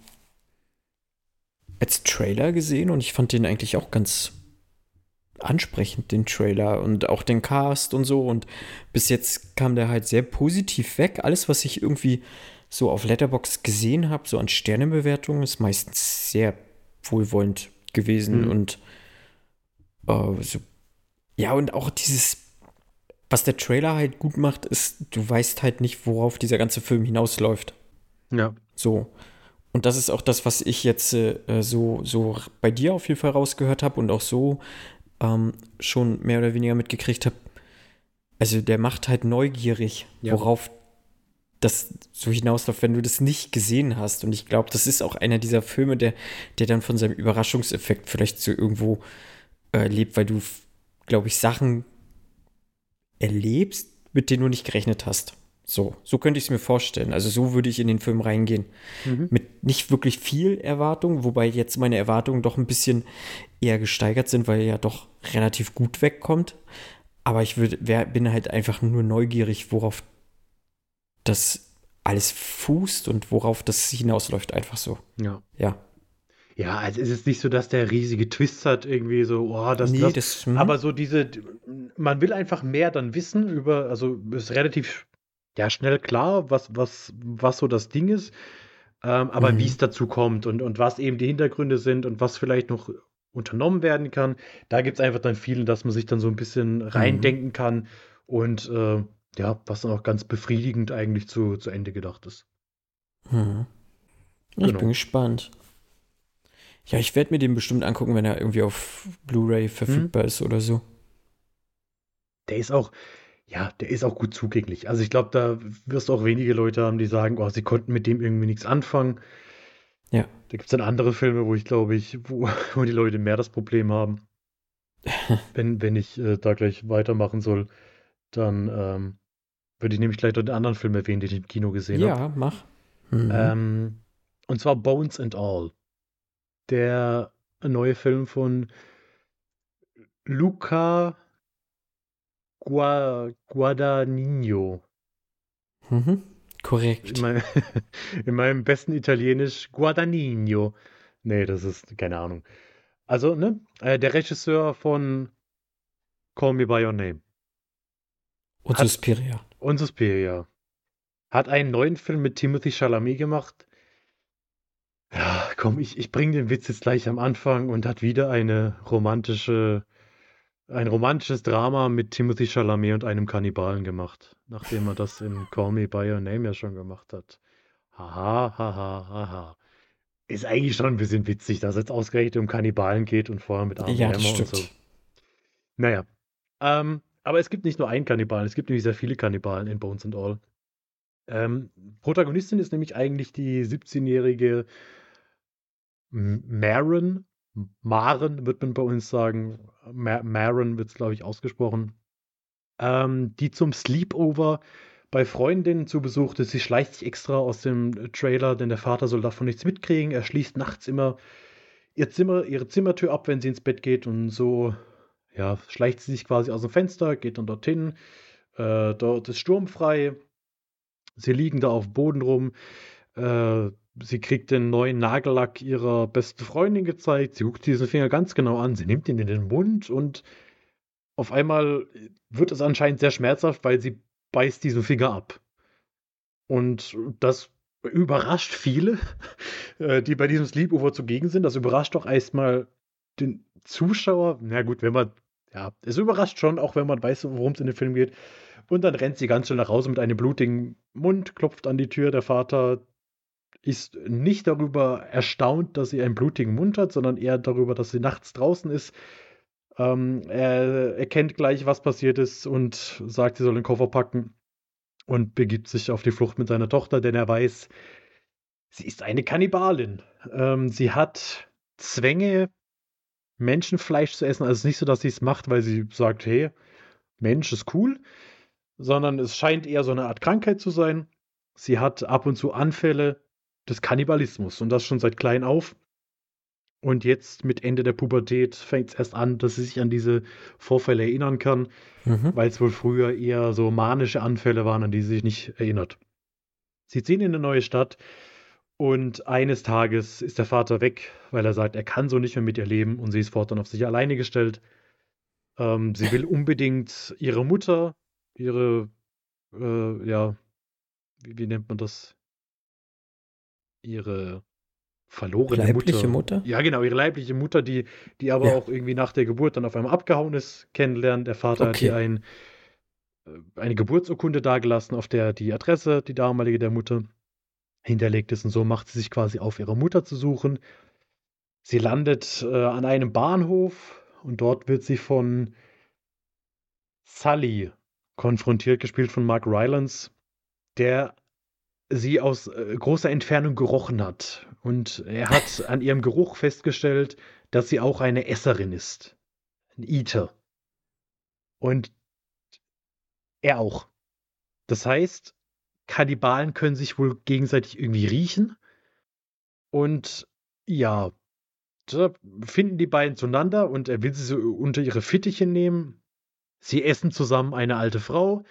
als Trailer gesehen und ich fand den eigentlich auch ganz ansprechend, den Trailer und auch den Cast und so. Und bis jetzt kam der halt sehr positiv weg. Alles, was ich irgendwie so auf Letterbox gesehen habe, so an Sternebewertungen, ist meistens sehr wohlwollend gewesen Mhm. und äh, so. Ja, und auch dieses was der Trailer halt gut macht, ist, du weißt halt nicht, worauf dieser ganze Film hinausläuft. Ja. So. Und das ist auch das, was ich jetzt äh, so, so bei dir auf jeden Fall rausgehört habe und auch so ähm, schon mehr oder weniger mitgekriegt habe. Also der macht halt neugierig, Ja. worauf das so hinausläuft, wenn du das nicht gesehen hast. Und ich glaube, das ist auch einer dieser Filme, der, der dann von seinem Überraschungseffekt vielleicht so irgendwo äh, lebt, weil du, glaube ich, Sachen erlebst, mit denen du nicht gerechnet hast. So, so könnte ich es mir vorstellen. Also so würde ich in den Film reingehen. Mhm. Mit nicht wirklich viel Erwartung, wobei jetzt meine Erwartungen doch ein bisschen eher gesteigert sind, weil er ja doch relativ gut wegkommt. Aber ich würd, wär, bin halt einfach nur neugierig, worauf das alles fußt und worauf das hinausläuft, einfach so. Ja. Ja. Ja, also es ist nicht so, dass der riesige Twist hat, irgendwie so, oh, das, nee, das. das, hm, Aber so diese, man will einfach mehr dann wissen über, also ist relativ ja, schnell klar, was, was, was so das Ding ist, ähm, aber Mhm. wie es dazu kommt und, und was eben die Hintergründe sind und was vielleicht noch unternommen werden kann, da gibt es einfach dann viel, dass man sich dann so ein bisschen reindenken kann und äh, ja, was dann auch ganz befriedigend eigentlich zu, zu Ende gedacht ist. hm. Ich Genau. bin gespannt. Ja, ich werde mir den bestimmt angucken, wenn er irgendwie auf Blu-ray verfügbar ist oder so. Der ist auch, ja, der ist auch gut zugänglich. Also ich glaube, da wirst du auch wenige Leute haben, die sagen, oh, sie konnten mit dem irgendwie nichts anfangen. Ja. Da gibt es dann andere Filme, wo ich glaube ich, wo, wo die Leute mehr das Problem haben. wenn, wenn ich äh, da gleich weitermachen soll, dann ähm, würde ich nämlich gleich noch den anderen Film erwähnen, den ich im Kino gesehen habe. Ja, mach. Mhm. Ähm, und zwar Bones and All. Der neue Film von Luca Gua Guadagnino. Mhm. Korrekt. In, mein, in meinem besten Italienisch Guadagnino. Nee, das ist keine Ahnung. Also, ne? Äh, der Regisseur von Call Me By Your Name Und Suspiria. und Suspiria hat einen neuen Film mit Timothy Chalamet gemacht. Ja, komm, ich, ich bringe den Witz jetzt gleich am Anfang und hat wieder eine romantische, ein romantisches Drama mit Timothy Chalamet und einem Kannibalen gemacht, nachdem er das in Call Me By Your Name ja schon gemacht hat. Haha, haha, haha. Ist eigentlich schon ein bisschen witzig, dass es jetzt ausgerechnet um Kannibalen geht und vorher mit Armor Ja, und so. Naja. Ähm, aber es gibt nicht nur einen Kannibalen, es gibt nämlich sehr viele Kannibalen in Bones and All. Ähm, Protagonistin ist nämlich eigentlich die 17-jährige M- Maren. Maren wird man bei uns sagen. Ma Maren wird es, glaube ich, ausgesprochen. Ähm, die zum Sleepover bei Freundinnen zu Besuch ist. Sie schleicht sich extra aus dem Trailer, denn der Vater soll davon nichts mitkriegen. Er schließt nachts immer ihr Zimmer, ihre Zimmertür ab, wenn sie ins Bett geht und so ja, schleicht sie sich quasi aus dem Fenster, geht dann dorthin. Äh, dort ist sturmfrei. Sie liegen da auf dem Boden rum. Äh, sie kriegt den neuen Nagellack ihrer besten Freundin gezeigt. Sie guckt diesen Finger ganz genau an. Sie nimmt ihn in den Mund und auf einmal wird es anscheinend sehr schmerzhaft, weil sie beißt diesen Finger ab. Und das überrascht viele, äh, die bei diesem Sleepover zugegen sind. Das überrascht doch erstmal den Zuschauer. Na gut, wenn man, ja, es überrascht schon, auch wenn man weiß, worum es in dem Film geht. Und dann rennt sie ganz schnell nach Hause mit einem blutigen Mund, klopft an die Tür. Der Vater ist nicht darüber erstaunt, dass sie einen blutigen Mund hat, sondern eher darüber, dass sie nachts draußen ist. Ähm, er erkennt gleich, was passiert ist und sagt, sie soll den Koffer packen und begibt sich auf die Flucht mit seiner Tochter, denn er weiß, sie ist eine Kannibalin. Ähm, sie hat Zwänge, Menschenfleisch zu essen. Also es ist nicht so, dass sie es macht, weil sie sagt, hey, Mensch ist cool, sondern es scheint eher so eine Art Krankheit zu sein. Sie hat ab und zu Anfälle des Kannibalismus und das schon seit klein auf. Und jetzt mit Ende der Pubertät fängt es erst an, dass sie sich an diese Vorfälle erinnern kann, Mhm. weil es wohl früher eher so manische Anfälle waren, an die sie sich nicht erinnert. Sie ziehen in eine neue Stadt und eines Tages ist der Vater weg, weil er sagt, er kann so nicht mehr mit ihr leben und sie ist fortan auf sich alleine gestellt. Ähm, sie will unbedingt ihre Mutter, ihre, äh, ja, wie, wie nennt man das? Ihre verlorene Leibliche Mutter. Mutter? Ja, genau, ihre leibliche Mutter, die, die aber Ja. auch irgendwie nach der Geburt dann auf einmal abgehauen ist, kennenlernen. Der Vater hat Okay. ihr ein, äh, eine Geburtsurkunde dagelassen, auf der die Adresse, die damalige der Mutter, hinterlegt ist. Und so macht sie sich quasi auf, ihre Mutter zu suchen. Sie landet äh, an einem Bahnhof und dort wird sie von Sully konfrontiert, gespielt von Mark Rylance, der sie aus äh, großer Entfernung gerochen hat. Und er hat an ihrem Geruch festgestellt, dass sie auch eine Esserin ist. Ein Eater. Und er auch. Das heißt, Kannibalen können sich wohl gegenseitig irgendwie riechen. Und ja, da finden die beiden zueinander und er will sie so unter ihre Fittiche nehmen. Sie essen zusammen eine alte Frau,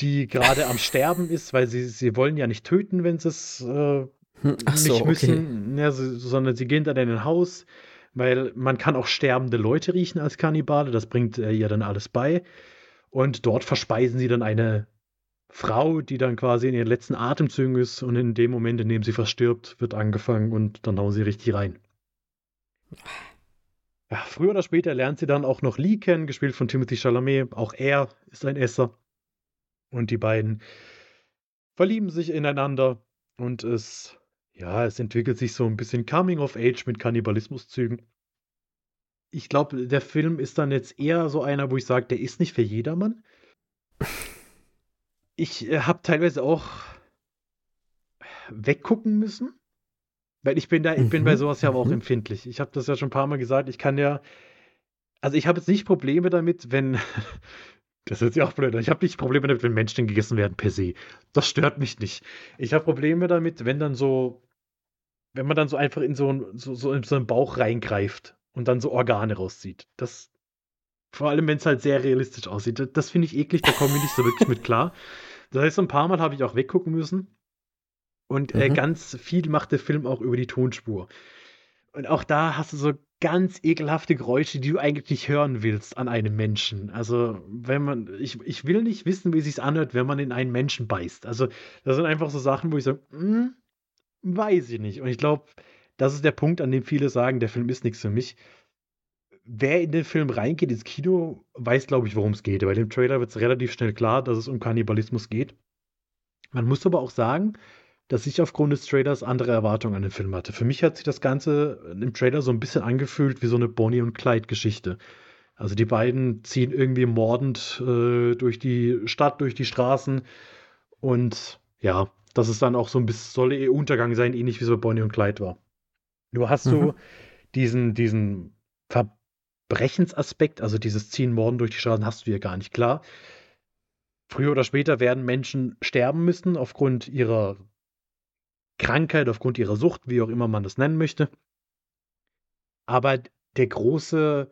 die gerade am Sterben ist, weil sie, sie wollen ja nicht töten, wenn sie es äh, Hm, so, nicht okay. müssen, ja, so, sondern sie gehen dann in ein Haus, weil man kann auch sterbende Leute riechen als Kannibale, das bringt äh, ihr dann alles bei. Und dort verspeisen sie dann eine Frau, die dann quasi in ihren letzten Atemzügen ist und in dem Moment, in dem sie verstirbt, wird angefangen und dann hauen sie richtig rein. Ja, früher oder später lernt sie dann auch noch Lee kennen, gespielt von Timothy Chalamet. Auch er ist ein Esser. Und die beiden verlieben sich ineinander und es, ja, es entwickelt sich so ein bisschen Coming of Age mit Kannibalismuszügen. Ich glaube, der Film ist dann jetzt eher so einer, wo ich sage, der ist nicht für jedermann. Ich äh, habe teilweise auch weggucken müssen, weil ich bin da, ich bin bei Mhm, sowas ja aber auch mhm. empfindlich. Ich habe das ja schon ein paar Mal gesagt. Ich kann ja, also ich habe jetzt nicht Probleme damit, wenn, das ist ja auch blöd, ich habe nicht Probleme damit, wenn Menschen gegessen werden per se. Das stört mich nicht. Ich habe Probleme damit, wenn dann so, wenn man dann so einfach in so, ein- so, so in so einen Bauch reingreift und dann so Organe rauszieht. Das, vor allem, wenn es halt sehr realistisch aussieht. Das, das finde ich eklig, da komme ich nicht so wirklich mit klar. Das heißt, so ein paar Mal habe ich auch weggucken müssen. Und äh, Mhm. ganz viel macht der Film auch über die Tonspur. Und auch da hast du so ganz ekelhafte Geräusche, die du eigentlich nicht hören willst an einem Menschen. Also, wenn man, ich, ich will nicht wissen, wie es sich anhört, wenn man in einen Menschen beißt. Also, das sind einfach so Sachen, wo ich sage, "Mm, Weiß ich nicht. Und ich glaube, das ist der Punkt, an dem viele sagen, der Film ist nichts für mich. Wer in den Film reingeht ins Kino, weiß, glaube ich, worum es geht. Bei dem Trailer wird es relativ schnell klar, dass es um Kannibalismus geht. Man muss aber auch sagen, dass ich aufgrund des Trailers andere Erwartungen an den Film hatte. Für mich hat sich das Ganze im Trailer so ein bisschen angefühlt wie so eine Bonnie und Clyde-Geschichte. Also die beiden ziehen irgendwie mordend äh, durch die Stadt, durch die Straßen und ja, das ist dann auch so ein bisschen, soll eh Untergang sein, ähnlich wie es bei Bonnie und Clyde war. Nur hast mhm. du diesen, diesen Verbrechensaspekt, also dieses Ziehen Morden durch die Straßen, hast du hier gar nicht klar. Früher oder später werden Menschen sterben müssen aufgrund ihrer Krankheit, aufgrund ihrer Sucht, wie auch immer man das nennen möchte. Aber der große,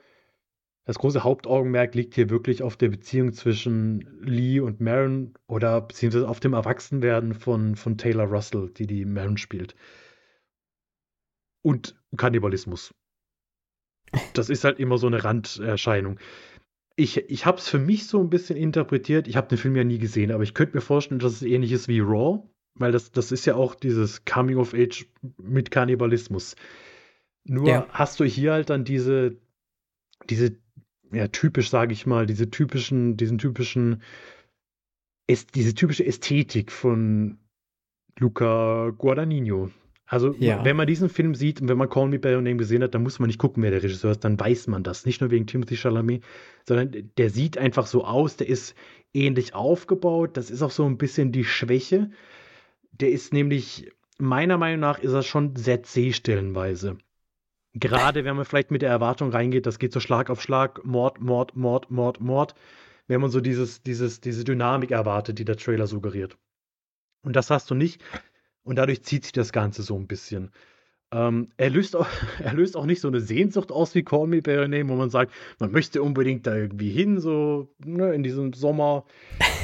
das große Hauptaugenmerk liegt hier wirklich auf der Beziehung zwischen Lee und Maron oder beziehungsweise auf dem Erwachsenwerden von, von Taylor Russell, die die Maron spielt. Und Kannibalismus. Das ist halt immer so eine Randerscheinung. Ich, ich habe es für mich so ein bisschen interpretiert. Ich habe den Film ja nie gesehen, aber ich könnte mir vorstellen, dass es ähnlich ist wie Raw, weil das, das ist ja auch dieses Coming of Age mit Kannibalismus. Nur ja. hast du hier halt dann diese, diese, ja, typisch, sage ich mal, diese typischen, diesen typischen, diese typische Ästhetik von Luca Guadagnino. Also, ja. wenn man diesen Film sieht und wenn man Call Me By Your Name gesehen hat, dann muss man nicht gucken, wer der Regisseur ist, dann weiß man das. Nicht nur wegen Timothy Chalamet, sondern der sieht einfach so aus, der ist ähnlich aufgebaut. Das ist auch so ein bisschen die Schwäche. Der ist nämlich, meiner Meinung nach, ist er schon sehr zäh stellenweise. Gerade wenn man vielleicht mit der Erwartung reingeht, das geht so Schlag auf Schlag, Mord, Mord, Mord, Mord, Mord. Wenn man so dieses, dieses, diese Dynamik erwartet, die der Trailer suggeriert. Und das hast du nicht. Und dadurch zieht sich das Ganze so ein bisschen. Ähm, er, löst auch, er löst auch nicht so eine Sehnsucht aus wie Call Me By Your Name, wo man sagt, man möchte unbedingt da irgendwie hin, so ne, in diesem Sommer,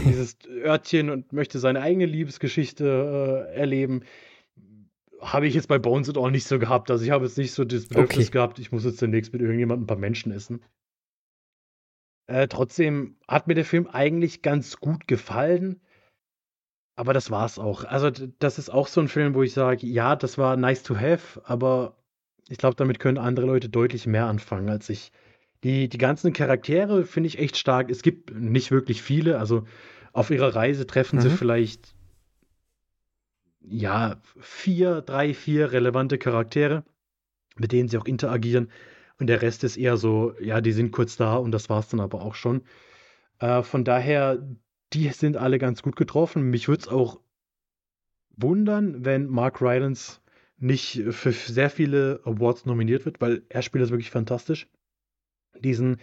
in dieses Örtchen und möchte seine eigene Liebesgeschichte äh, erleben. Habe ich jetzt bei Bones und auch nicht so gehabt. Also ich habe jetzt nicht so das Bedürfnis okay. gehabt, ich muss jetzt demnächst mit irgendjemandem ein paar Menschen essen. Äh, trotzdem hat mir der Film eigentlich ganz gut gefallen. Aber das war's auch. Also, das ist auch so ein Film, wo ich sage, ja, das war nice to have, aber ich glaube, damit können andere Leute deutlich mehr anfangen als ich. Die, die ganzen Charaktere finde ich echt stark. Es gibt nicht wirklich viele. Also auf ihrer Reise treffen mhm. sie vielleicht ja vier, drei, vier relevante Charaktere, mit denen sie auch interagieren. Und der Rest ist eher so, ja, die sind kurz da und das war's dann aber auch schon. Äh, von daher, die sind alle ganz gut getroffen. Mich würde es auch wundern, wenn Mark Rylance nicht für sehr viele Awards nominiert wird, weil er spielt das wirklich fantastisch. Diesen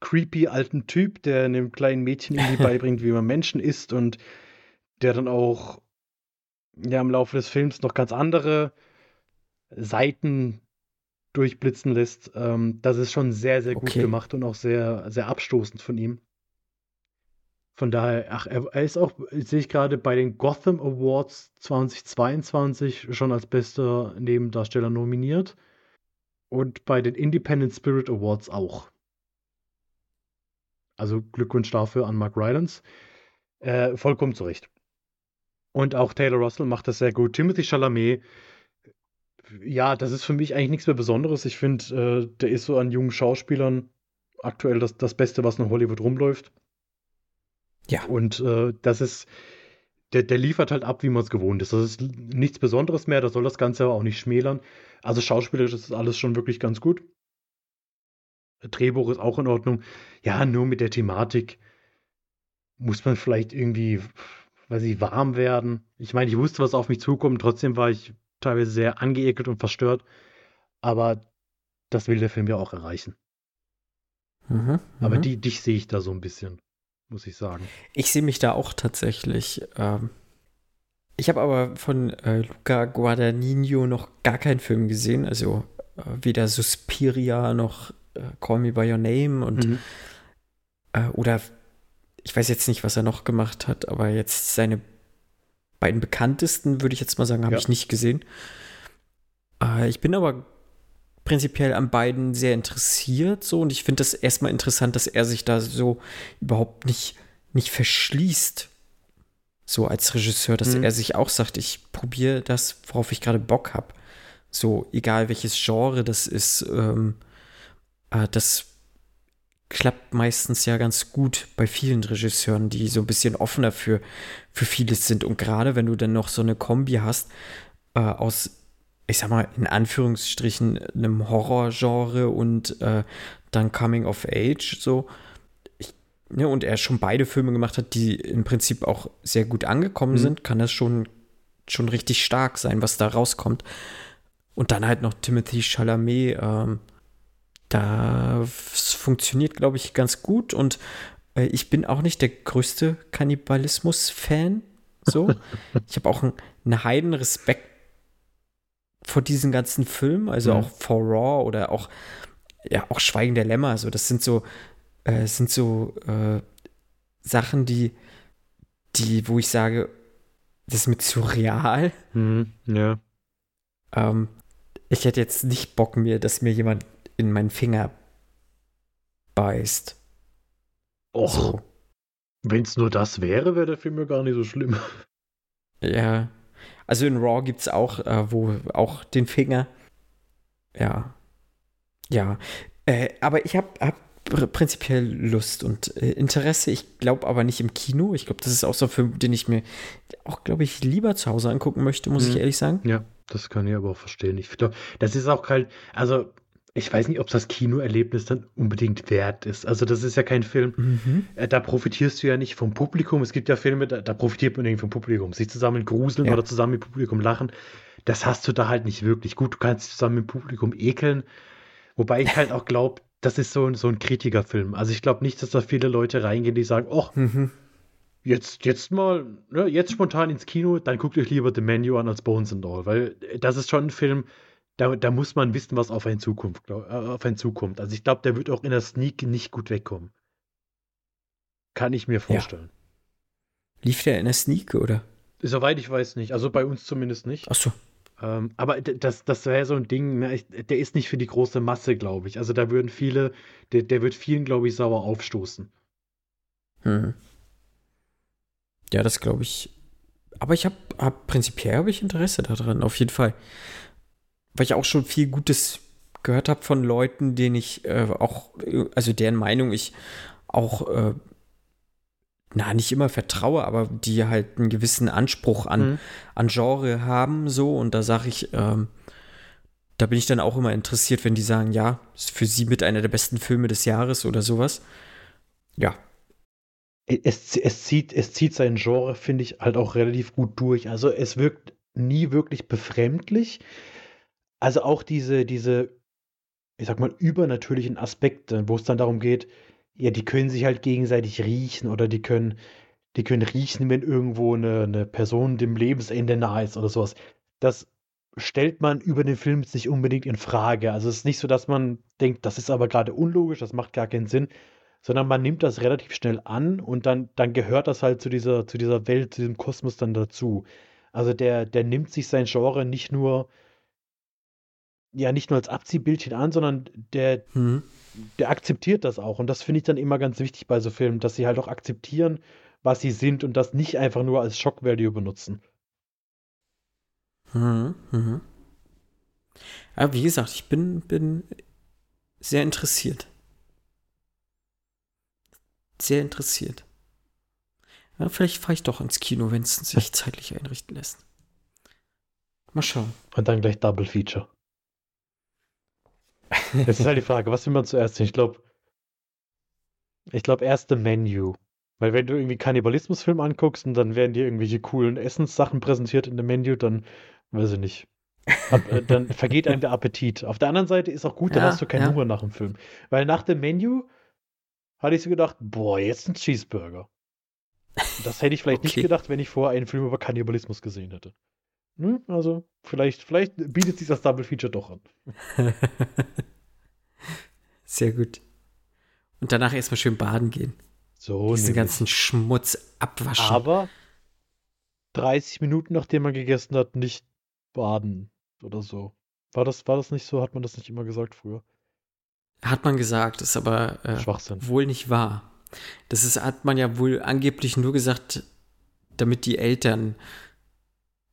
creepy alten Typ, der einem kleinen Mädchen irgendwie beibringt, wie man Menschen isst und der dann auch ja, im Laufe des Films noch ganz andere Seiten durchblitzen lässt. Ähm, das ist schon sehr, sehr gut okay. gemacht und auch sehr, sehr abstoßend von ihm. Von daher, ach, er, ist auch, sehe ich gerade bei den Gotham Awards 2022 schon als bester Nebendarsteller nominiert. Und bei den Independent Spirit Awards auch. Also Glückwunsch dafür an Mark Rylance. Äh, vollkommen zurecht. Und auch Taylor Russell macht das sehr gut. Timothy Chalamet, ja, das ist für mich eigentlich nichts mehr Besonderes. Ich finde, äh, der ist so an jungen Schauspielern aktuell das, das Beste, was in Hollywood rumläuft. Ja. Und äh, das ist, der, der liefert halt ab, wie man es gewohnt ist. Das ist nichts Besonderes mehr, da soll das Ganze aber auch nicht schmälern. Also schauspielerisch ist alles schon wirklich ganz gut. Drehbuch ist auch in Ordnung. Ja, nur mit der Thematik muss man vielleicht irgendwie, weiß ich, warm werden. Ich meine, ich wusste, was auf mich zukommt, trotzdem war ich teilweise sehr angeekelt und verstört. Aber das will der Film ja auch erreichen. Mhm, aber mhm. die, dich sehe ich da so ein bisschen muss ich sagen. Ich sehe mich da auch tatsächlich. Ähm, ich habe aber von äh, Luca Guadagnino noch gar keinen Film gesehen, also äh, weder Suspiria noch äh, Call Me By Your Name und mhm. Äh, oder ich weiß jetzt nicht, was er noch gemacht hat, aber jetzt seine beiden bekanntesten, würde ich jetzt mal sagen, habe ja. ich nicht gesehen. Äh, ich bin aber prinzipiell an beiden sehr interessiert so und ich finde das erstmal interessant, dass er sich da so überhaupt nicht, nicht verschließt. So als Regisseur, dass Mhm. er sich auch sagt, ich probiere das, worauf ich gerade Bock habe. So, egal welches Genre das ist, ähm, äh, das klappt meistens ja ganz gut bei vielen Regisseuren, die so ein bisschen offener für, für vieles sind. Und gerade wenn du dann noch so eine Kombi hast äh, aus, ich sag mal, in Anführungsstrichen einem Horrorgenre und äh, dann Coming of Age, so. Ich, ne, und er schon beide Filme gemacht hat, die im Prinzip auch sehr gut angekommen Mhm. sind, kann das schon, schon richtig stark sein, was da rauskommt. Und dann halt noch Timothy Chalamet, ähm, da f- funktioniert, glaube ich, ganz gut. Und äh, ich bin auch nicht der größte Kannibalismus-Fan. So. ich habe auch einen, einen heiden Respekt vor diesen ganzen Filmen, also Mhm. auch vor Raw oder auch, ja, auch Schweigen der Lämmer. So, das sind so, äh, sind so äh, Sachen, die, die, wo ich sage, das ist mit surreal. Mhm, ja. Ähm, ich hätte jetzt nicht Bock mir, dass mir jemand in meinen Finger beißt. Och, So. wenn es nur das wäre, wäre der Film ja gar nicht so schlimm. Ja. Also in Raw gibt es auch, äh, wo auch den Finger. Ja. Ja. Äh, aber ich habe hab pr- prinzipiell Lust und äh, Interesse. Ich glaube aber nicht im Kino. Ich glaube, das ist auch so ein Film, den ich mir auch, glaube ich, lieber zu Hause angucken möchte, muss ich Mhm. ehrlich sagen. Ja, das kann ich aber auch verstehen. Ich glaube, das ist auch kein, also ich weiß nicht, ob das Kinoerlebnis dann unbedingt wert ist. Also das ist ja kein Film, Mhm. äh, da profitierst du ja nicht vom Publikum. Es gibt ja Filme, da, da profitiert man irgendwie vom Publikum. Sich zusammen gruseln Ja. oder zusammen mit Publikum lachen, das hast du da halt nicht wirklich. Gut, du kannst dich zusammen mit Publikum ekeln, wobei ich halt auch glaube, das ist so ein, so ein Kritikerfilm. Also ich glaube nicht, dass da viele Leute reingehen, die sagen, oh, Mhm. Jetzt, jetzt mal, ne, jetzt spontan ins Kino, dann guckt euch lieber The Menu an als Bones and All, weil äh, das ist schon ein Film, da, da muss man wissen, was auf einen, Zukunft, glaub, äh, auf einen zukommt. Also ich glaube, der wird auch in der Sneak nicht gut wegkommen. Kann ich mir vorstellen. Lief der in der Sneak, oder? Soweit ich weiß nicht, also bei uns zumindest nicht. Achso. Ähm, aber das, das wäre so ein Ding, ne, ich, der ist nicht für die große Masse, glaube ich. Also da würden viele, der, der wird vielen, glaube ich, sauer aufstoßen. Hm. Ja, das glaube ich. Aber ich habe hab, prinzipiell habe ich Interesse daran, auf jeden Fall. Weil ich auch schon viel Gutes gehört habe von Leuten, denen ich äh, auch, also deren Meinung ich auch, äh, na, nicht immer vertraue, aber die halt einen gewissen Anspruch an, Mhm. an Genre haben, so. Und da sage ich, ähm, da bin ich dann auch immer interessiert, wenn die sagen, ja, ist für sie mit einer der besten Filme des Jahres oder sowas. Ja, Es, es, zieht, es zieht sein Genre, finde ich, halt auch relativ gut durch. Also es wirkt nie wirklich befremdlich. Also auch diese, diese, ich sag mal, übernatürlichen Aspekte, wo es dann darum geht, ja, die können sich halt gegenseitig riechen oder die können, die können riechen, wenn irgendwo eine, eine Person dem Lebensende nahe ist oder sowas. Das stellt man über den Film nicht unbedingt in Frage. Also es ist nicht so, dass man denkt, das ist aber gerade unlogisch, das macht gar keinen Sinn, sondern man nimmt das relativ schnell an und dann, dann gehört das halt zu dieser, zu dieser Welt, zu diesem Kosmos dann dazu. Also der, der nimmt sich sein Genre nicht nur, ja, nicht nur als Abziehbildchen an, sondern der, hm. der akzeptiert das auch. Und das finde ich dann immer ganz wichtig bei so Filmen, dass sie halt auch akzeptieren, was sie sind und das nicht einfach nur als Shock-Value benutzen. Mhm, mhm. Ja, wie gesagt, ich bin, bin sehr interessiert. Sehr interessiert. Ja, vielleicht fahre ich doch ins Kino, wenn es sich zeitlich einrichten lässt. Mal schauen. Und dann gleich Double Feature. Jetzt ist halt die Frage, was will man zuerst sehen? Ich glaube, ich glaube erste Menu. Weil wenn du irgendwie Kannibalismusfilm anguckst und dann werden dir irgendwelche coolen Essenssachen präsentiert in dem Menü, dann weiß ich nicht. Ab, äh, dann vergeht einem der Appetit. Auf der anderen Seite ist auch gut, dann Ja, hast du keinen ja. Hunger nach dem Film. Weil nach dem Menü hatte ich so gedacht, boah, jetzt ein Cheeseburger. Das hätte ich vielleicht nicht Okay. gedacht, wenn ich vorher einen Film über Kannibalismus gesehen hätte. Hm, also, vielleicht, vielleicht bietet sich das Double Feature doch an. Sehr gut. Und danach erstmal schön baden gehen. So, Diesen ganzen Schmutz abwaschen. Aber 30 Minuten, nachdem man gegessen hat, nicht baden oder so. War das, war das nicht so? Hat man das nicht immer gesagt früher? Hat man gesagt, ist aber äh, wohl nicht wahr. Das ist, hat man ja wohl angeblich nur gesagt, damit die Eltern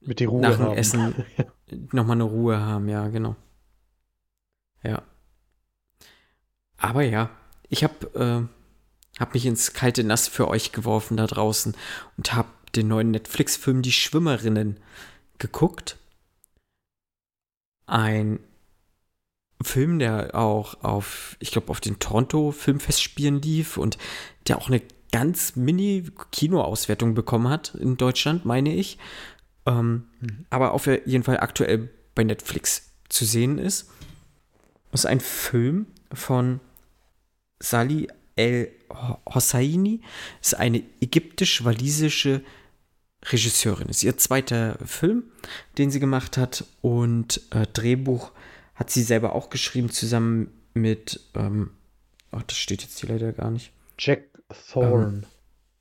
Mit die Ruhe nach dem haben. Essen nochmal eine Ruhe haben, ja, genau. Ja. Aber ja, ich habe äh, hab mich ins kalte Nass für euch geworfen da draußen und habe den neuen Netflix-Film Die Schwimmerinnen geguckt. Ein Film, der auch auf, ich glaube, auf den Toronto Filmfestspielen lief und der auch eine ganz mini Kinoauswertung bekommen hat in Deutschland, meine ich. Ähm, Mhm. Aber auf jeden Fall aktuell bei Netflix zu sehen ist. Das ist ein Film von Sali El Hosseini. Ist eine ägyptisch-walisische Regisseurin. Ist ihr zweiter Film, den sie gemacht hat. Und äh, Drehbuch hat sie selber auch geschrieben, zusammen mit, ähm, ach, das steht jetzt hier leider gar nicht. Jack Thorne.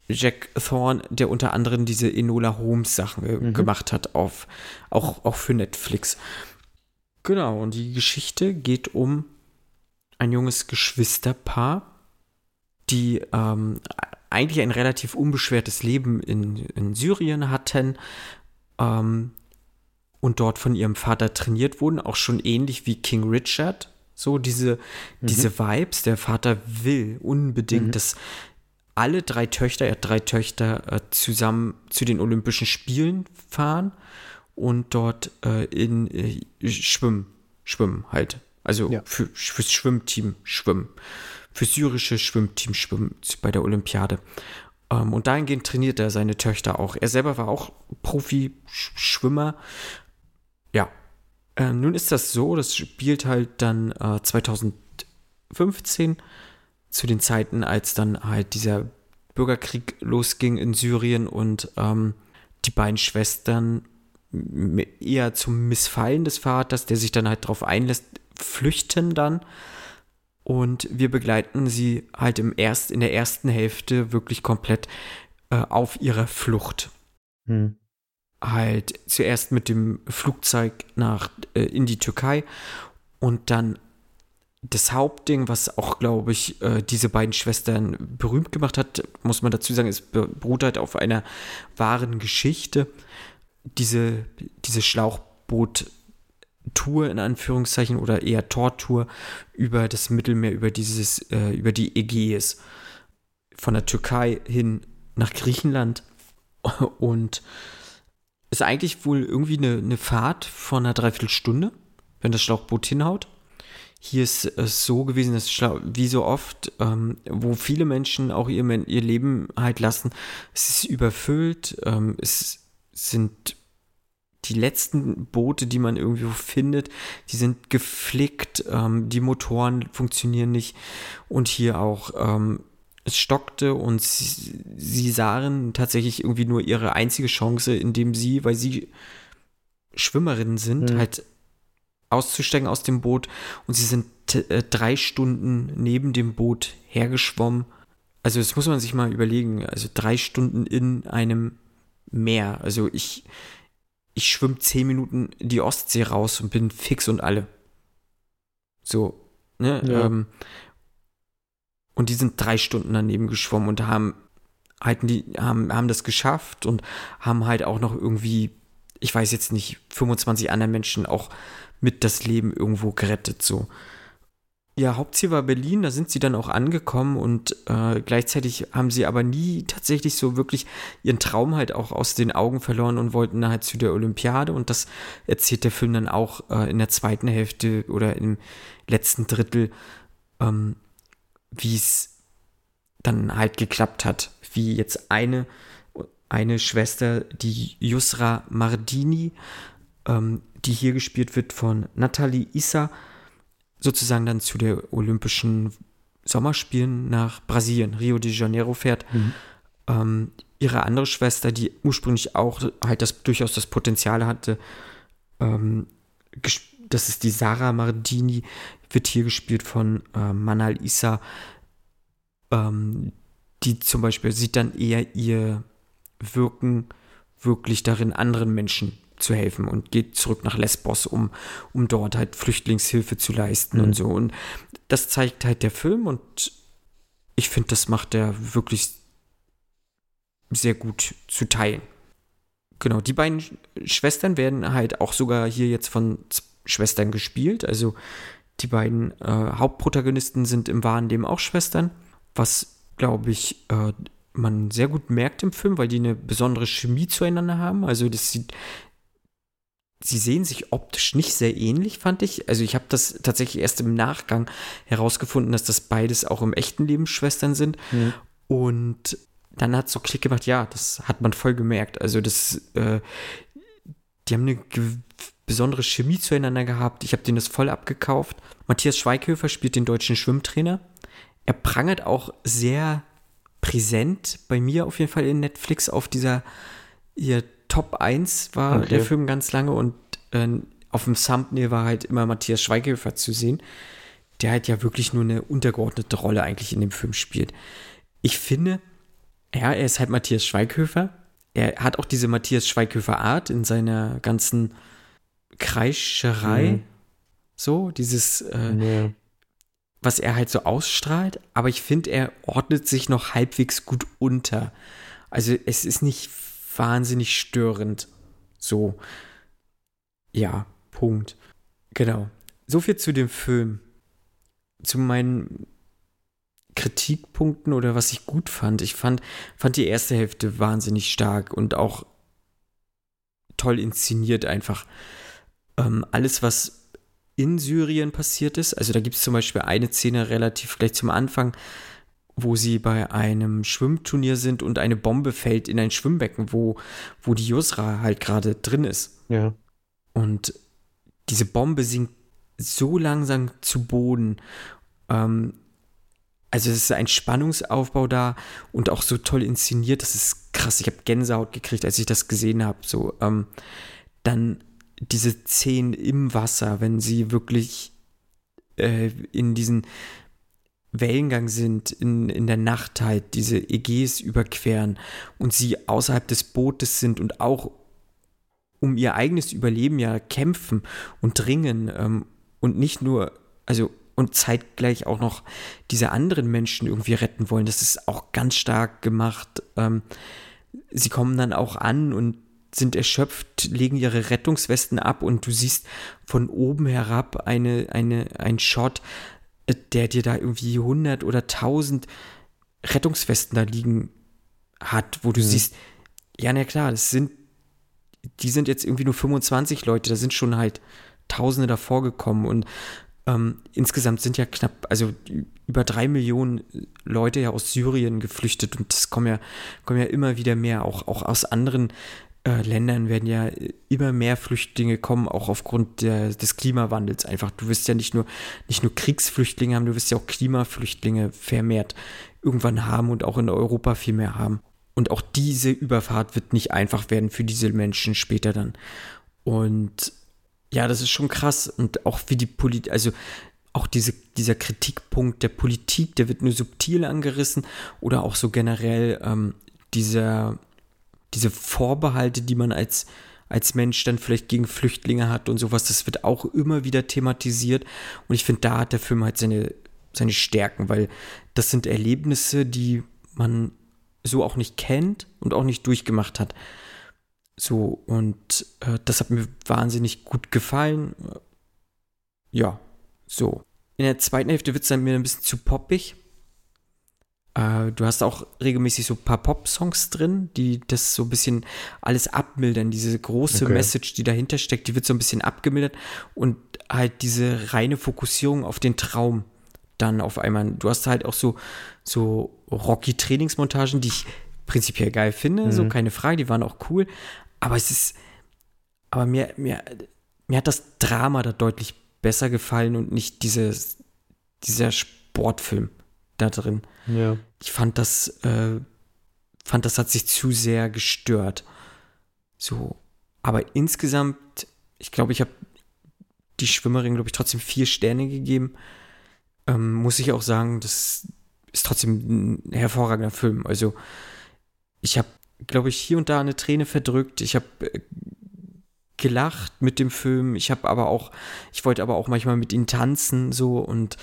Jack Thorne, der unter anderem diese Enola Holmes Sachen äh, Mhm. gemacht hat, auf, auch, auch für Netflix. Genau, und die Geschichte geht um ein junges Geschwisterpaar, die ähm, eigentlich ein relativ unbeschwertes Leben in, in Syrien hatten ähm, und dort von ihrem Vater trainiert wurden, auch schon ähnlich wie King Richard. So diese, diese Vibes. Der Vater will unbedingt, Mhm. dass alle drei Töchter, er hat drei Töchter, äh, zusammen zu den Olympischen Spielen fahren und dort äh, in äh, Schwimmen, Schwimmen halt. Also Ja. für, fürs Schwimmteam schwimmen. Fürs syrische Schwimmteam schwimmen bei der Olympiade. Ähm, und dahingehend trainiert er seine Töchter auch. Er selber war auch Profi-Schwimmer. Ja. Äh, nun ist das so, das spielt halt dann äh, 2015 zu den Zeiten, als dann halt dieser Bürgerkrieg losging in Syrien und ähm, die beiden Schwestern eher zum Missfallen des Vaters, der sich dann halt darauf einlässt, flüchten dann. Und wir begleiten sie halt im erst, in der ersten Hälfte wirklich komplett äh, auf ihrer Flucht. Hm. Halt zuerst mit dem Flugzeug nach äh, in die Türkei und dann das Hauptding, was auch, glaube ich, äh, diese beiden Schwestern berühmt gemacht hat, muss man dazu sagen, es beruht halt auf einer wahren Geschichte. Diese, diese Schlauchboot-Tour in Anführungszeichen oder eher Tortour über das Mittelmeer, über dieses, äh, über die Ägäis. Von der Türkei hin nach Griechenland und ist eigentlich wohl irgendwie eine, eine Fahrt von einer Dreiviertelstunde, wenn das Schlauchboot hinhaut. Hier ist es so gewesen, dass wie so oft, ähm, wo viele Menschen auch ihr, ihr Leben halt lassen, es ist überfüllt, ähm, es sind die letzten Boote, die man irgendwo findet, die sind geflickt, ähm, die Motoren funktionieren nicht und hier auch ähm, es stockte und sie, sie sahen tatsächlich irgendwie nur ihre einzige Chance, indem sie, weil sie Schwimmerinnen sind, Mhm. halt auszusteigen aus dem Boot und sie sind äh, drei Stunden neben dem Boot hergeschwommen. Also das muss man sich mal überlegen. Also drei Stunden in einem Meer. Also ich, ich schwimme zehn Minuten in die Ostsee raus und bin fix und alle. So, ne? Ja. Ähm, und die sind drei Stunden daneben geschwommen und haben halt die, haben, haben das geschafft und haben halt auch noch irgendwie, ich weiß jetzt nicht, 25 anderen Menschen auch mit das Leben irgendwo gerettet, so. Ja, Hauptziel war Berlin, da sind sie dann auch angekommen und äh, gleichzeitig haben sie aber nie tatsächlich so wirklich ihren Traum halt auch aus den Augen verloren und wollten dann halt zu der Olympiade und das erzählt der Film dann auch äh, in der zweiten Hälfte oder im letzten Drittel, ähm, wie es dann halt geklappt hat, wie jetzt eine, eine Schwester, die Yusra Mardini, ähm, die hier gespielt wird von Nathalie Issa, sozusagen dann zu der Olympischen Sommerspielen nach Brasilien, Rio de Janeiro fährt. Mhm. Ähm, ihre andere Schwester, die ursprünglich auch halt das durchaus das Potenzial hatte, ähm, das ist die Sarah Mardini, wird hier gespielt von äh, Manal Issa, ähm, die zum Beispiel sieht dann eher ihr Wirken wirklich darin, anderen Menschen zu helfen und geht zurück nach Lesbos, um, um dort halt Flüchtlingshilfe zu leisten Mhm. und so. Und das zeigt halt der Film und ich finde, das macht er wirklich sehr gut zu teilen. genau, die beiden Schwestern werden halt auch sogar hier jetzt von Schwestern gespielt. Also die beiden äh, Hauptprotagonisten sind im wahren Leben auch Schwestern, was, glaube ich, äh, man sehr gut merkt im Film, weil die eine besondere Chemie zueinander haben. Also das sieht, sie sehen sich optisch nicht sehr ähnlich, fand ich. Also ich habe das tatsächlich erst im Nachgang herausgefunden, dass das beides auch im echten Leben Schwestern sind. Mhm. Und dann hat es so Klick gemacht, ja, das hat man voll gemerkt. Also das, äh, die haben eine besondere Chemie zueinander gehabt. Ich habe denen das voll abgekauft. Matthias Schweighöfer spielt den deutschen Schwimmtrainer. Er prangert auch sehr präsent bei mir auf jeden Fall in Netflix auf dieser ihr Top 1 war okay. der Film ganz lange und äh, auf dem Thumbnail war halt immer Matthias Schweighöfer zu sehen, der halt ja wirklich nur eine untergeordnete Rolle eigentlich in dem Film spielt. Ich finde, ja, er ist halt Matthias Schweighöfer. Er hat auch diese Matthias Schweighöfer Art in seiner ganzen Kreischerei. Mhm. So, dieses, äh, nee. Was er halt so ausstrahlt. Aber ich finde, er ordnet sich noch halbwegs gut unter. Also es ist nicht wahnsinnig störend. So. Ja, Punkt. Genau. So viel zu dem Film. Zu meinen Kritikpunkten oder was ich gut fand. Ich fand, fand die erste Hälfte wahnsinnig stark und auch toll inszeniert einfach. Ähm, alles, was in Syrien passiert ist, also da gibt es zum Beispiel eine Szene relativ gleich zum Anfang, wo sie bei einem Schwimmturnier sind und eine Bombe fällt in ein Schwimmbecken, wo, wo die Yusra halt gerade drin ist. Ja. Und diese Bombe sinkt so langsam zu Boden. Ähm, also es ist ein Spannungsaufbau da und auch so toll inszeniert. Das ist krass. Ich habe Gänsehaut gekriegt, als ich das gesehen habe. So ähm, dann diese Szenen im Wasser, wenn sie wirklich äh, in diesen Wellengang sind in, in der Nacht halt, diese Ägäis überqueren und sie außerhalb des Bootes sind und auch um ihr eigenes Überleben ja kämpfen und dringen ähm, und nicht nur, also und zeitgleich auch noch diese anderen Menschen irgendwie retten wollen. Das ist auch ganz stark gemacht. Ähm, sie kommen dann auch an und sind erschöpft, legen ihre Rettungswesten ab und du siehst von oben herab eine, eine, ein Shot, der dir da irgendwie 100 oder 1000 Rettungswesten da liegen hat, wo du mhm. siehst, ja, na klar, das sind, die sind jetzt irgendwie nur 25 Leute, da sind schon halt Tausende davor gekommen und ähm, insgesamt sind ja knapp, also über drei Millionen Leute ja aus Syrien geflüchtet und es kommen ja, kommen ja immer wieder mehr, auch, auch aus anderen äh, Ländern werden ja immer mehr Flüchtlinge kommen, auch aufgrund der, des Klimawandels einfach. Du wirst ja nicht nur, nicht nur Kriegsflüchtlinge haben, du wirst ja auch Klimaflüchtlinge vermehrt irgendwann haben und auch in Europa viel mehr haben. Und auch diese Überfahrt wird nicht einfach werden für diese Menschen später dann. Und ja, das ist schon krass. Und auch wie die Politik, also auch diese, dieser Kritikpunkt der Politik, der wird nur subtil angerissen oder auch so generell ähm, dieser diese Vorbehalte, die man als, als Mensch dann vielleicht gegen Flüchtlinge hat und sowas, das wird auch immer wieder thematisiert. Und ich finde, da hat der Film halt seine, seine Stärken, weil das sind Erlebnisse, die man so auch nicht kennt und auch nicht durchgemacht hat. So, und äh, das hat mir wahnsinnig gut gefallen. Ja, so. In der zweiten Hälfte wird es dann mir ein bisschen zu poppig. Äh, du hast auch regelmäßig so ein paar Pop-Songs drin, die das so ein bisschen alles abmildern. Diese große okay. Message, die dahinter steckt, die wird so ein bisschen abgemildert und halt diese reine Fokussierung auf den Traum dann auf einmal. Du hast halt auch so, so Rocky-Trainingsmontagen, die ich prinzipiell geil finde, mhm. so keine Frage, die waren auch cool. Aber es ist, aber mir, mir, mir hat das Drama da deutlich besser gefallen und nicht dieses, dieser Sportfilm da drin. Ja. Ich fand das, äh, fand das hat sich zu sehr gestört. So. Aber insgesamt, ich glaube, ich habe die Schwimmerin, glaube ich, trotzdem vier Sterne gegeben. Ähm, muss ich auch sagen, das ist trotzdem ein hervorragender Film. Also, ich habe, glaube ich, hier und da eine Träne verdrückt. Ich habe äh, gelacht mit dem Film. Ich habe aber auch, ich wollte aber auch manchmal mit ihnen tanzen, so und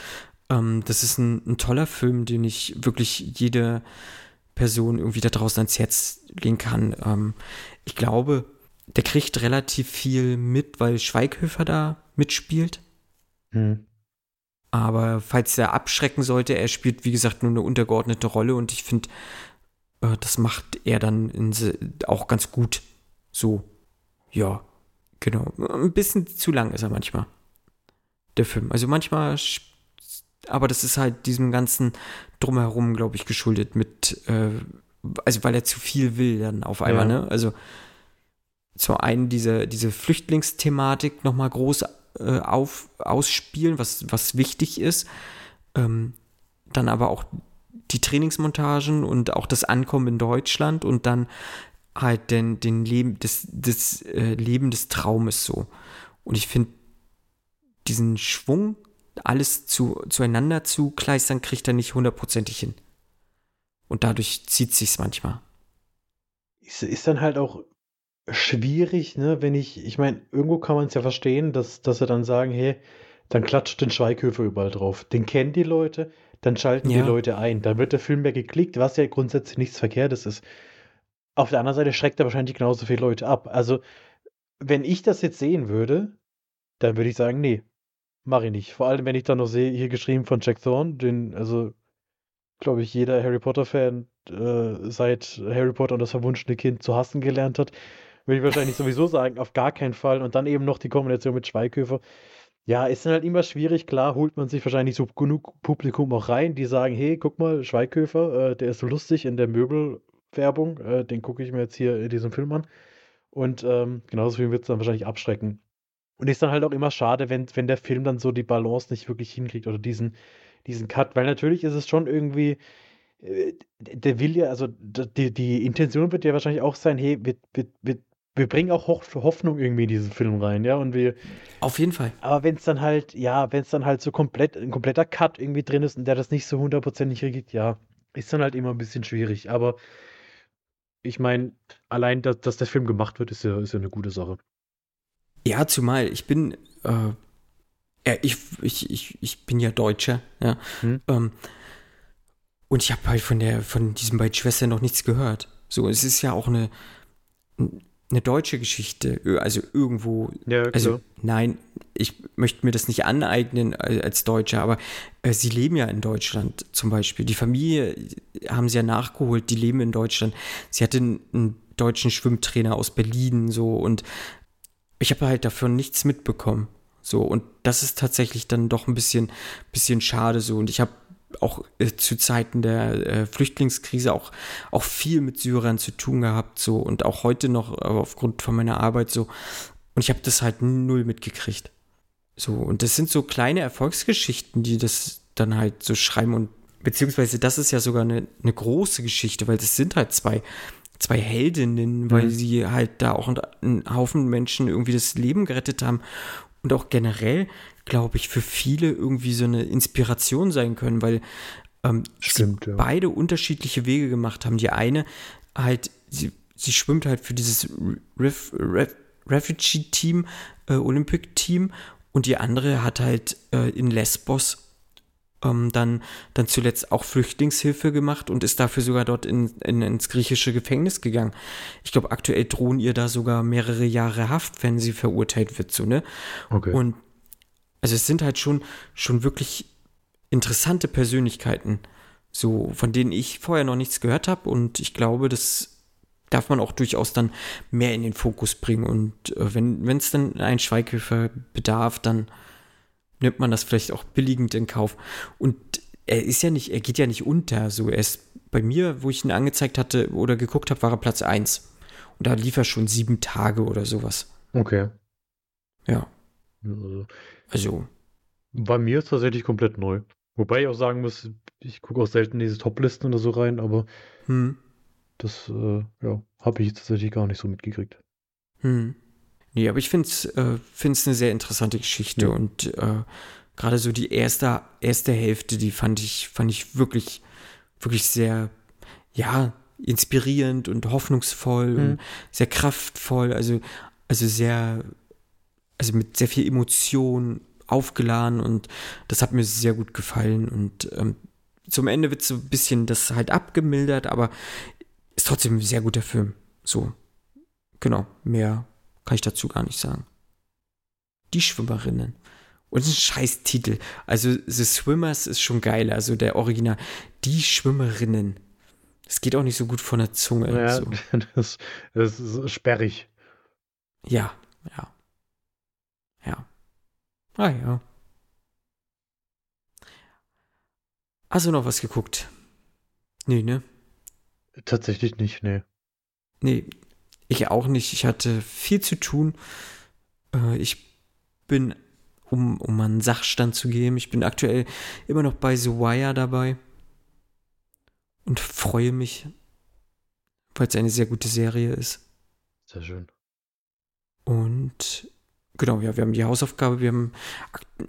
ähm, das ist ein, ein, toller Film, den ich wirklich jede, Person irgendwie da draußen ans Herz legen kann. Ähm, ich glaube, der kriegt relativ viel mit, weil Schweighöfer da mitspielt. Hm. Aber falls er abschrecken sollte, er spielt, wie gesagt, nur eine untergeordnete Rolle und ich finde, äh, das macht er dann in, auch ganz gut. So, ja, genau. Ein bisschen zu lang ist er manchmal, der Film. Also manchmal, aber das ist halt diesem ganzen Drumherum, glaube ich, geschuldet mit, äh, also weil er zu viel will dann auf einmal, ja. ne? Also zum einen diese, diese Flüchtlingsthematik nochmal groß äh, auf, ausspielen, was, was wichtig ist. Ähm, dann aber auch die Trainingsmontagen und auch das Ankommen in Deutschland und dann halt den, den Leben, das, das äh, Leben des Traumes so. Und ich finde, diesen Schwung, alles zu, zueinander zu kleistern, kriegt er nicht hundertprozentig hin. Und dadurch zieht sich's manchmal. Ist, ist dann halt auch schwierig, ne, wenn ich, ich meine, irgendwo kann man es ja verstehen, dass, dass sie dann sagen, hey, dann klatscht den Schweighöfer überall drauf. Den kennen die Leute, dann schalten ja. die Leute ein. Dann wird der Film mehr geklickt, was ja grundsätzlich nichts Verkehrtes ist. Auf der anderen Seite schreckt er wahrscheinlich genauso viele Leute ab. Also, wenn ich das jetzt sehen würde, dann würde ich sagen, nee, mache ich nicht. Vor allem, wenn ich dann noch sehe, hier geschrieben von Jack Thorne, den, also, glaube ich, jeder Harry Potter-Fan äh, seit Harry Potter und das verwunschene Kind zu hassen gelernt hat, würde ich wahrscheinlich sowieso sagen, auf gar keinen Fall. Und dann eben noch die Kombination mit Schweighöfer. Ja, ist dann halt immer schwierig. Klar holt man sich wahrscheinlich so genug Publikum auch rein, die sagen, hey, guck mal, Schweighöfer, äh, der ist so lustig in der Möbelwerbung, äh, den gucke ich mir jetzt hier in diesem Film an. Und ähm, genauso viel wird es dann wahrscheinlich abschrecken. Und ist dann halt auch immer schade, wenn, wenn der Film dann so die Balance nicht wirklich hinkriegt oder diesen, diesen Cut, weil natürlich ist es schon irgendwie, äh, der will ja, also die, die Intention wird ja wahrscheinlich auch sein, hey, wir, wir, wir wir bringen auch Hoffnung irgendwie in diesen Film rein, ja, und wir. Auf jeden Fall. Aber wenn es dann halt, ja, wenn es dann halt so komplett, ein kompletter Cut irgendwie drin ist und der das nicht so hundertprozentig regelt, ja, ist dann halt immer ein bisschen schwierig. Aber ich meine, allein, dass, dass der Film gemacht wird, ist ja, ist ja eine gute Sache. Ja, zumal ich bin, äh, ja, ich, ich, ich, ich bin ja Deutscher, ja. Hm. Ähm, und ich habe halt von der, von diesen beiden Schwestern noch nichts gehört. So, es ist ja auch eine, eine deutsche Geschichte, also irgendwo. Ja, also nein, ich möchte mir das nicht aneignen als Deutscher, aber äh, sie leben ja in Deutschland zum Beispiel. Die Familie haben sie ja nachgeholt, die leben in Deutschland. Sie hatte einen, einen deutschen Schwimmtrainer aus Berlin so und ich habe halt davon nichts mitbekommen. So, und das ist tatsächlich dann doch ein bisschen, bisschen schade so. Und ich habe auch äh, zu Zeiten der äh, Flüchtlingskrise auch, auch viel mit Syrern zu tun gehabt, so und auch heute noch aufgrund von meiner Arbeit so. Und ich habe das halt null mitgekriegt. So, und das sind so kleine Erfolgsgeschichten, die das dann halt so schreiben und beziehungsweise das ist ja sogar eine, eine große Geschichte, weil das sind halt zwei, zwei Heldinnen, weil mhm. sie halt da auch einen Haufen Menschen irgendwie das Leben gerettet haben und auch generell glaube ich, für viele irgendwie so eine Inspiration sein können, weil ähm, Stimmt, sie ja. beide unterschiedliche Wege gemacht haben. Die eine halt, sie, sie schwimmt halt für dieses Ref, Ref, Refugee-Team, äh, Olympic-Team und die andere hat halt äh, in Lesbos dann, dann zuletzt auch Flüchtlingshilfe gemacht und ist dafür sogar dort in, in, ins griechische Gefängnis gegangen. Ich glaube, aktuell drohen ihr da sogar mehrere Jahre Haft, wenn sie verurteilt wird, so, ne? Okay. Und also es sind halt schon, schon wirklich interessante Persönlichkeiten, so von denen ich vorher noch nichts gehört habe und ich glaube, das darf man auch durchaus dann mehr in den Fokus bringen und äh, wenn es dann ein Schweighöfer bedarf, dann nimmt man das vielleicht auch billigend in Kauf und er ist ja nicht, er geht ja nicht unter, so er ist bei mir, wo ich ihn angezeigt hatte oder geguckt habe, war er Platz 1 und da lief er schon sieben Tage oder sowas. Okay. Ja. Also, also. Bei mir ist tatsächlich komplett neu. Wobei ich auch sagen muss, ich gucke auch selten diese Top-Listen oder so rein, aber hm. das äh, ja, habe ich tatsächlich gar nicht so mitgekriegt. Hm. Nee, aber ich finde es äh, eine sehr interessante Geschichte ja. und äh, gerade so die erste, erste Hälfte, die fand ich, fand ich wirklich, wirklich sehr, ja, inspirierend und hoffnungsvoll hm. und sehr kraftvoll, also, also sehr also mit sehr viel Emotion aufgeladen und das hat mir sehr gut gefallen und ähm, zum Ende wird so ein bisschen das halt abgemildert, aber ist trotzdem ein sehr guter Film. So. Genau. Mehr kann ich dazu gar nicht sagen. Die Schwimmerinnen. Und ein scheiß Titel. Also The Swimmers ist schon geil. Also der Original. Die Schwimmerinnen. Das geht auch nicht so gut von der Zunge. Ja, so. das, das ist sperrig. ja, ja. Ja. Ah ja. Hast du noch was geguckt? Nee, ne? Tatsächlich nicht, nee. Nee, ich auch nicht. Ich hatte viel zu tun. Äh, ich bin, um, um einen Sachstand zu geben, ich bin aktuell immer noch bei The Wire dabei und freue mich, weil es eine sehr gute Serie ist. Sehr schön. Und genau, ja, wir haben die Hausaufgabe, wir haben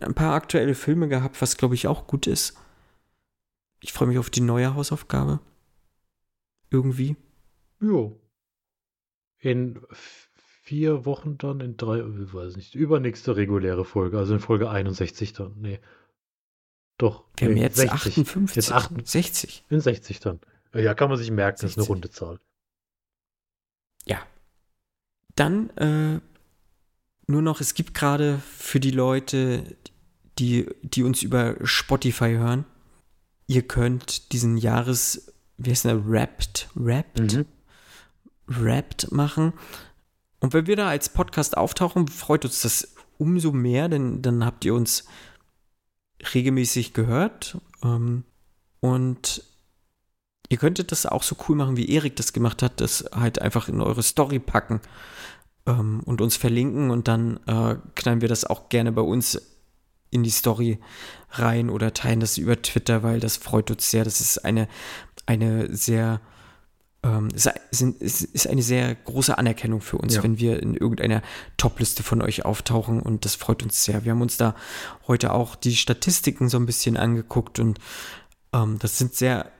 ein paar aktuelle Filme gehabt, was glaube ich auch gut ist. Ich freue mich auf die neue Hausaufgabe. Irgendwie. Jo. In vier Wochen dann, in drei, ich weiß nicht, übernächste reguläre Folge, also in Folge 61 dann. Nee. Doch. Wir haben jetzt 58, Jetzt 8, 60. in 60 dann. Ja, kann man sich merken, das ist eine 60. runde Zahl. Ja. Dann äh, nur noch, es gibt gerade für die Leute, die, die uns über Spotify hören, ihr könnt diesen Jahres, wie heißt der, Wrapped, Wrapped, Mhm. Wrapped machen. Und wenn wir da als Podcast auftauchen, freut uns das umso mehr, denn dann habt ihr uns regelmäßig gehört. Ähm, und ihr könntet das auch so cool machen, wie Erik das gemacht hat, das halt einfach in eure Story packen ähm, und uns verlinken und dann äh, knallen wir das auch gerne bei uns in die Story rein oder teilen das über Twitter, weil das freut uns sehr. Das ist eine, eine sehr ähm, ist, sind- ist, eine sehr große Anerkennung für uns, Ja. wenn wir in irgendeiner Topliste von euch auftauchen und das freut uns sehr. Wir haben uns da heute auch die Statistiken so ein bisschen angeguckt und ähm, das sind sehr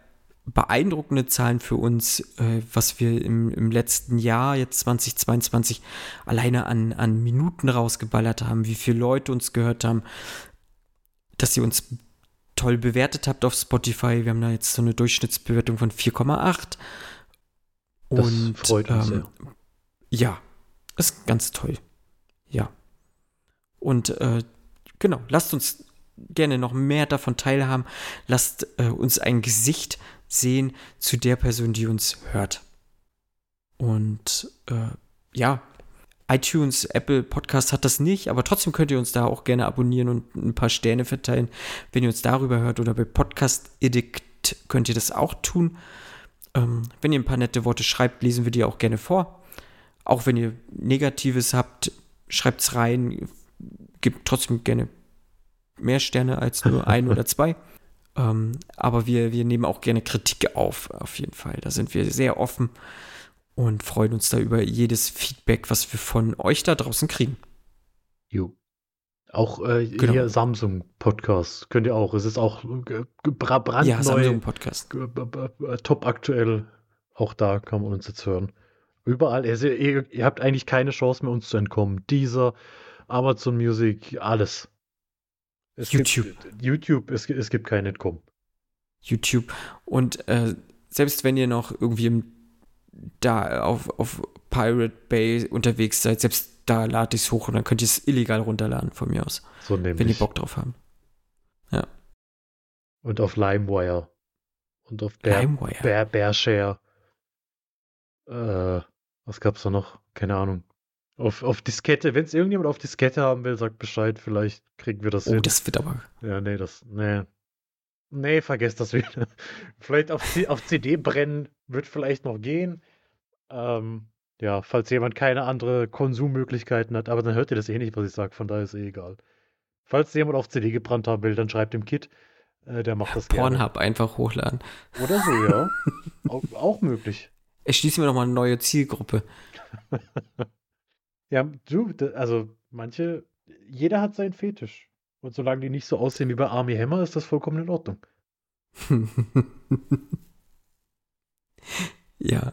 beeindruckende Zahlen für uns, äh, was wir im, im letzten Jahr, jetzt 2022, alleine an, an Minuten rausgeballert haben, wie viele Leute uns gehört haben, dass ihr uns toll bewertet habt auf Spotify. Wir haben da jetzt so eine Durchschnittsbewertung von 4,8. Das Und freut uns ähm, ja, ist ganz toll. Ja. Und äh, genau, lasst uns gerne noch mehr davon teilhaben. Lasst äh, uns ein Gesicht sehen zu der Person, die uns hört. Und äh, ja, iTunes, Apple Podcast hat das nicht, aber trotzdem könnt ihr uns da auch gerne abonnieren und ein paar Sterne verteilen, wenn ihr uns darüber hört oder bei Podcast Edict könnt ihr das auch tun. Ähm, wenn ihr ein paar nette Worte schreibt, lesen wir die auch gerne vor. Auch wenn ihr Negatives habt, schreibt es rein. Gebt trotzdem gerne mehr Sterne als nur ein oder zwei. Ähm, aber wir, wir nehmen auch gerne Kritik auf, auf jeden Fall. Da sind wir sehr offen und freuen uns da über jedes Feedback, was wir von euch da draußen kriegen. Jo. Auch äh, Genau. hier Samsung Podcast könnt ihr auch. Es ist auch äh, bra- brandneu, Ja, Samsung Podcast. top aktuell. Auch da kann man uns jetzt hören. Überall. Also, ihr, ihr habt eigentlich keine Chance mehr, uns zu entkommen. Dieser Amazon Music, alles. Es YouTube. Gibt, YouTube, es, es gibt kein Entkommen. YouTube. Und äh, selbst wenn ihr noch irgendwie im, da auf, auf Pirate Bay unterwegs seid, selbst da lade ich es hoch und dann könnt ihr es illegal runterladen von mir aus, So nämlich. wenn ihr Bock drauf habt. Und auf LimeWire. Und auf Bear, LimeWire. Bear, Bearshare. Äh, was gab's da noch? Keine Ahnung. Auf, auf Diskette. Wenn es irgendjemand auf Diskette haben will, sagt Bescheid. Vielleicht kriegen wir das Oh, hin. das wird aber. Ja, nee, das. Nee. Nee, vergesst das wieder. vielleicht auf, auf CD brennen wird vielleicht noch gehen. Ähm, ja, falls jemand keine andere Konsummöglichkeiten hat, aber dann hört ihr das eh nicht, was ich sage, von daher ist eh egal. Falls jemand auf CD gebrannt haben will, dann schreibt dem Kit. Äh, der macht das gerne. Pornhub einfach hochladen. Oder so, ja. auch, auch möglich. Erschließen wir nochmal eine neue Zielgruppe. Ja, du, also manche, jeder hat seinen Fetisch. Und solange die nicht so aussehen wie bei Army Hammer, ist das vollkommen in Ordnung. ja.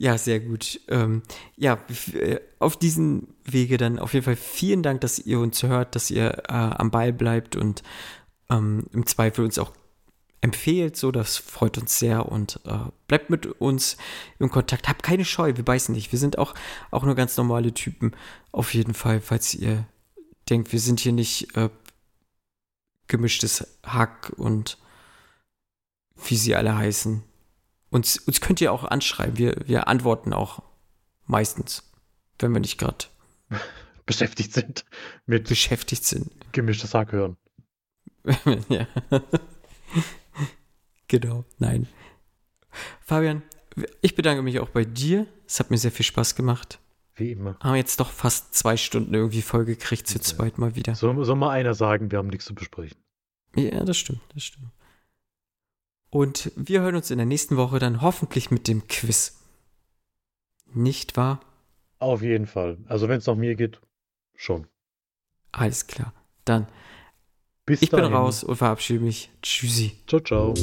Ja, sehr gut. Ähm, ja, äh, auf diesem Wege dann auf jeden Fall vielen Dank, dass ihr uns hört, dass ihr äh, am Ball bleibt und ähm, im Zweifel uns auch empfehlt, so, das freut uns sehr und äh, bleibt mit uns im Kontakt. Habt keine Scheu, wir beißen nicht. Wir sind auch, auch nur ganz normale Typen, auf jeden Fall, falls ihr denkt, wir sind hier nicht äh, gemischtes Hack und wie sie alle heißen. Uns, uns könnt ihr auch anschreiben. Wir, wir antworten auch meistens, wenn wir nicht gerade beschäftigt sind mit beschäftigt sind. Gemischtes Hack hören. ja. genau, nein. Fabian, ich bedanke mich auch bei dir. Es hat mir sehr viel Spaß gemacht. Wie immer. Haben jetzt doch fast zwei Stunden irgendwie vollgekriegt zu zweit mal wieder. Soll, soll mal einer sagen, wir haben nichts zu besprechen. Ja, das stimmt, das stimmt. Und wir hören uns in der nächsten Woche dann hoffentlich mit dem Quiz. Nicht wahr? Auf jeden Fall. Also wenn es nach mir geht, schon. Alles klar. Dann. Bis ich dahin. bin raus und verabschiede mich. Tschüssi. Ciao, ciao.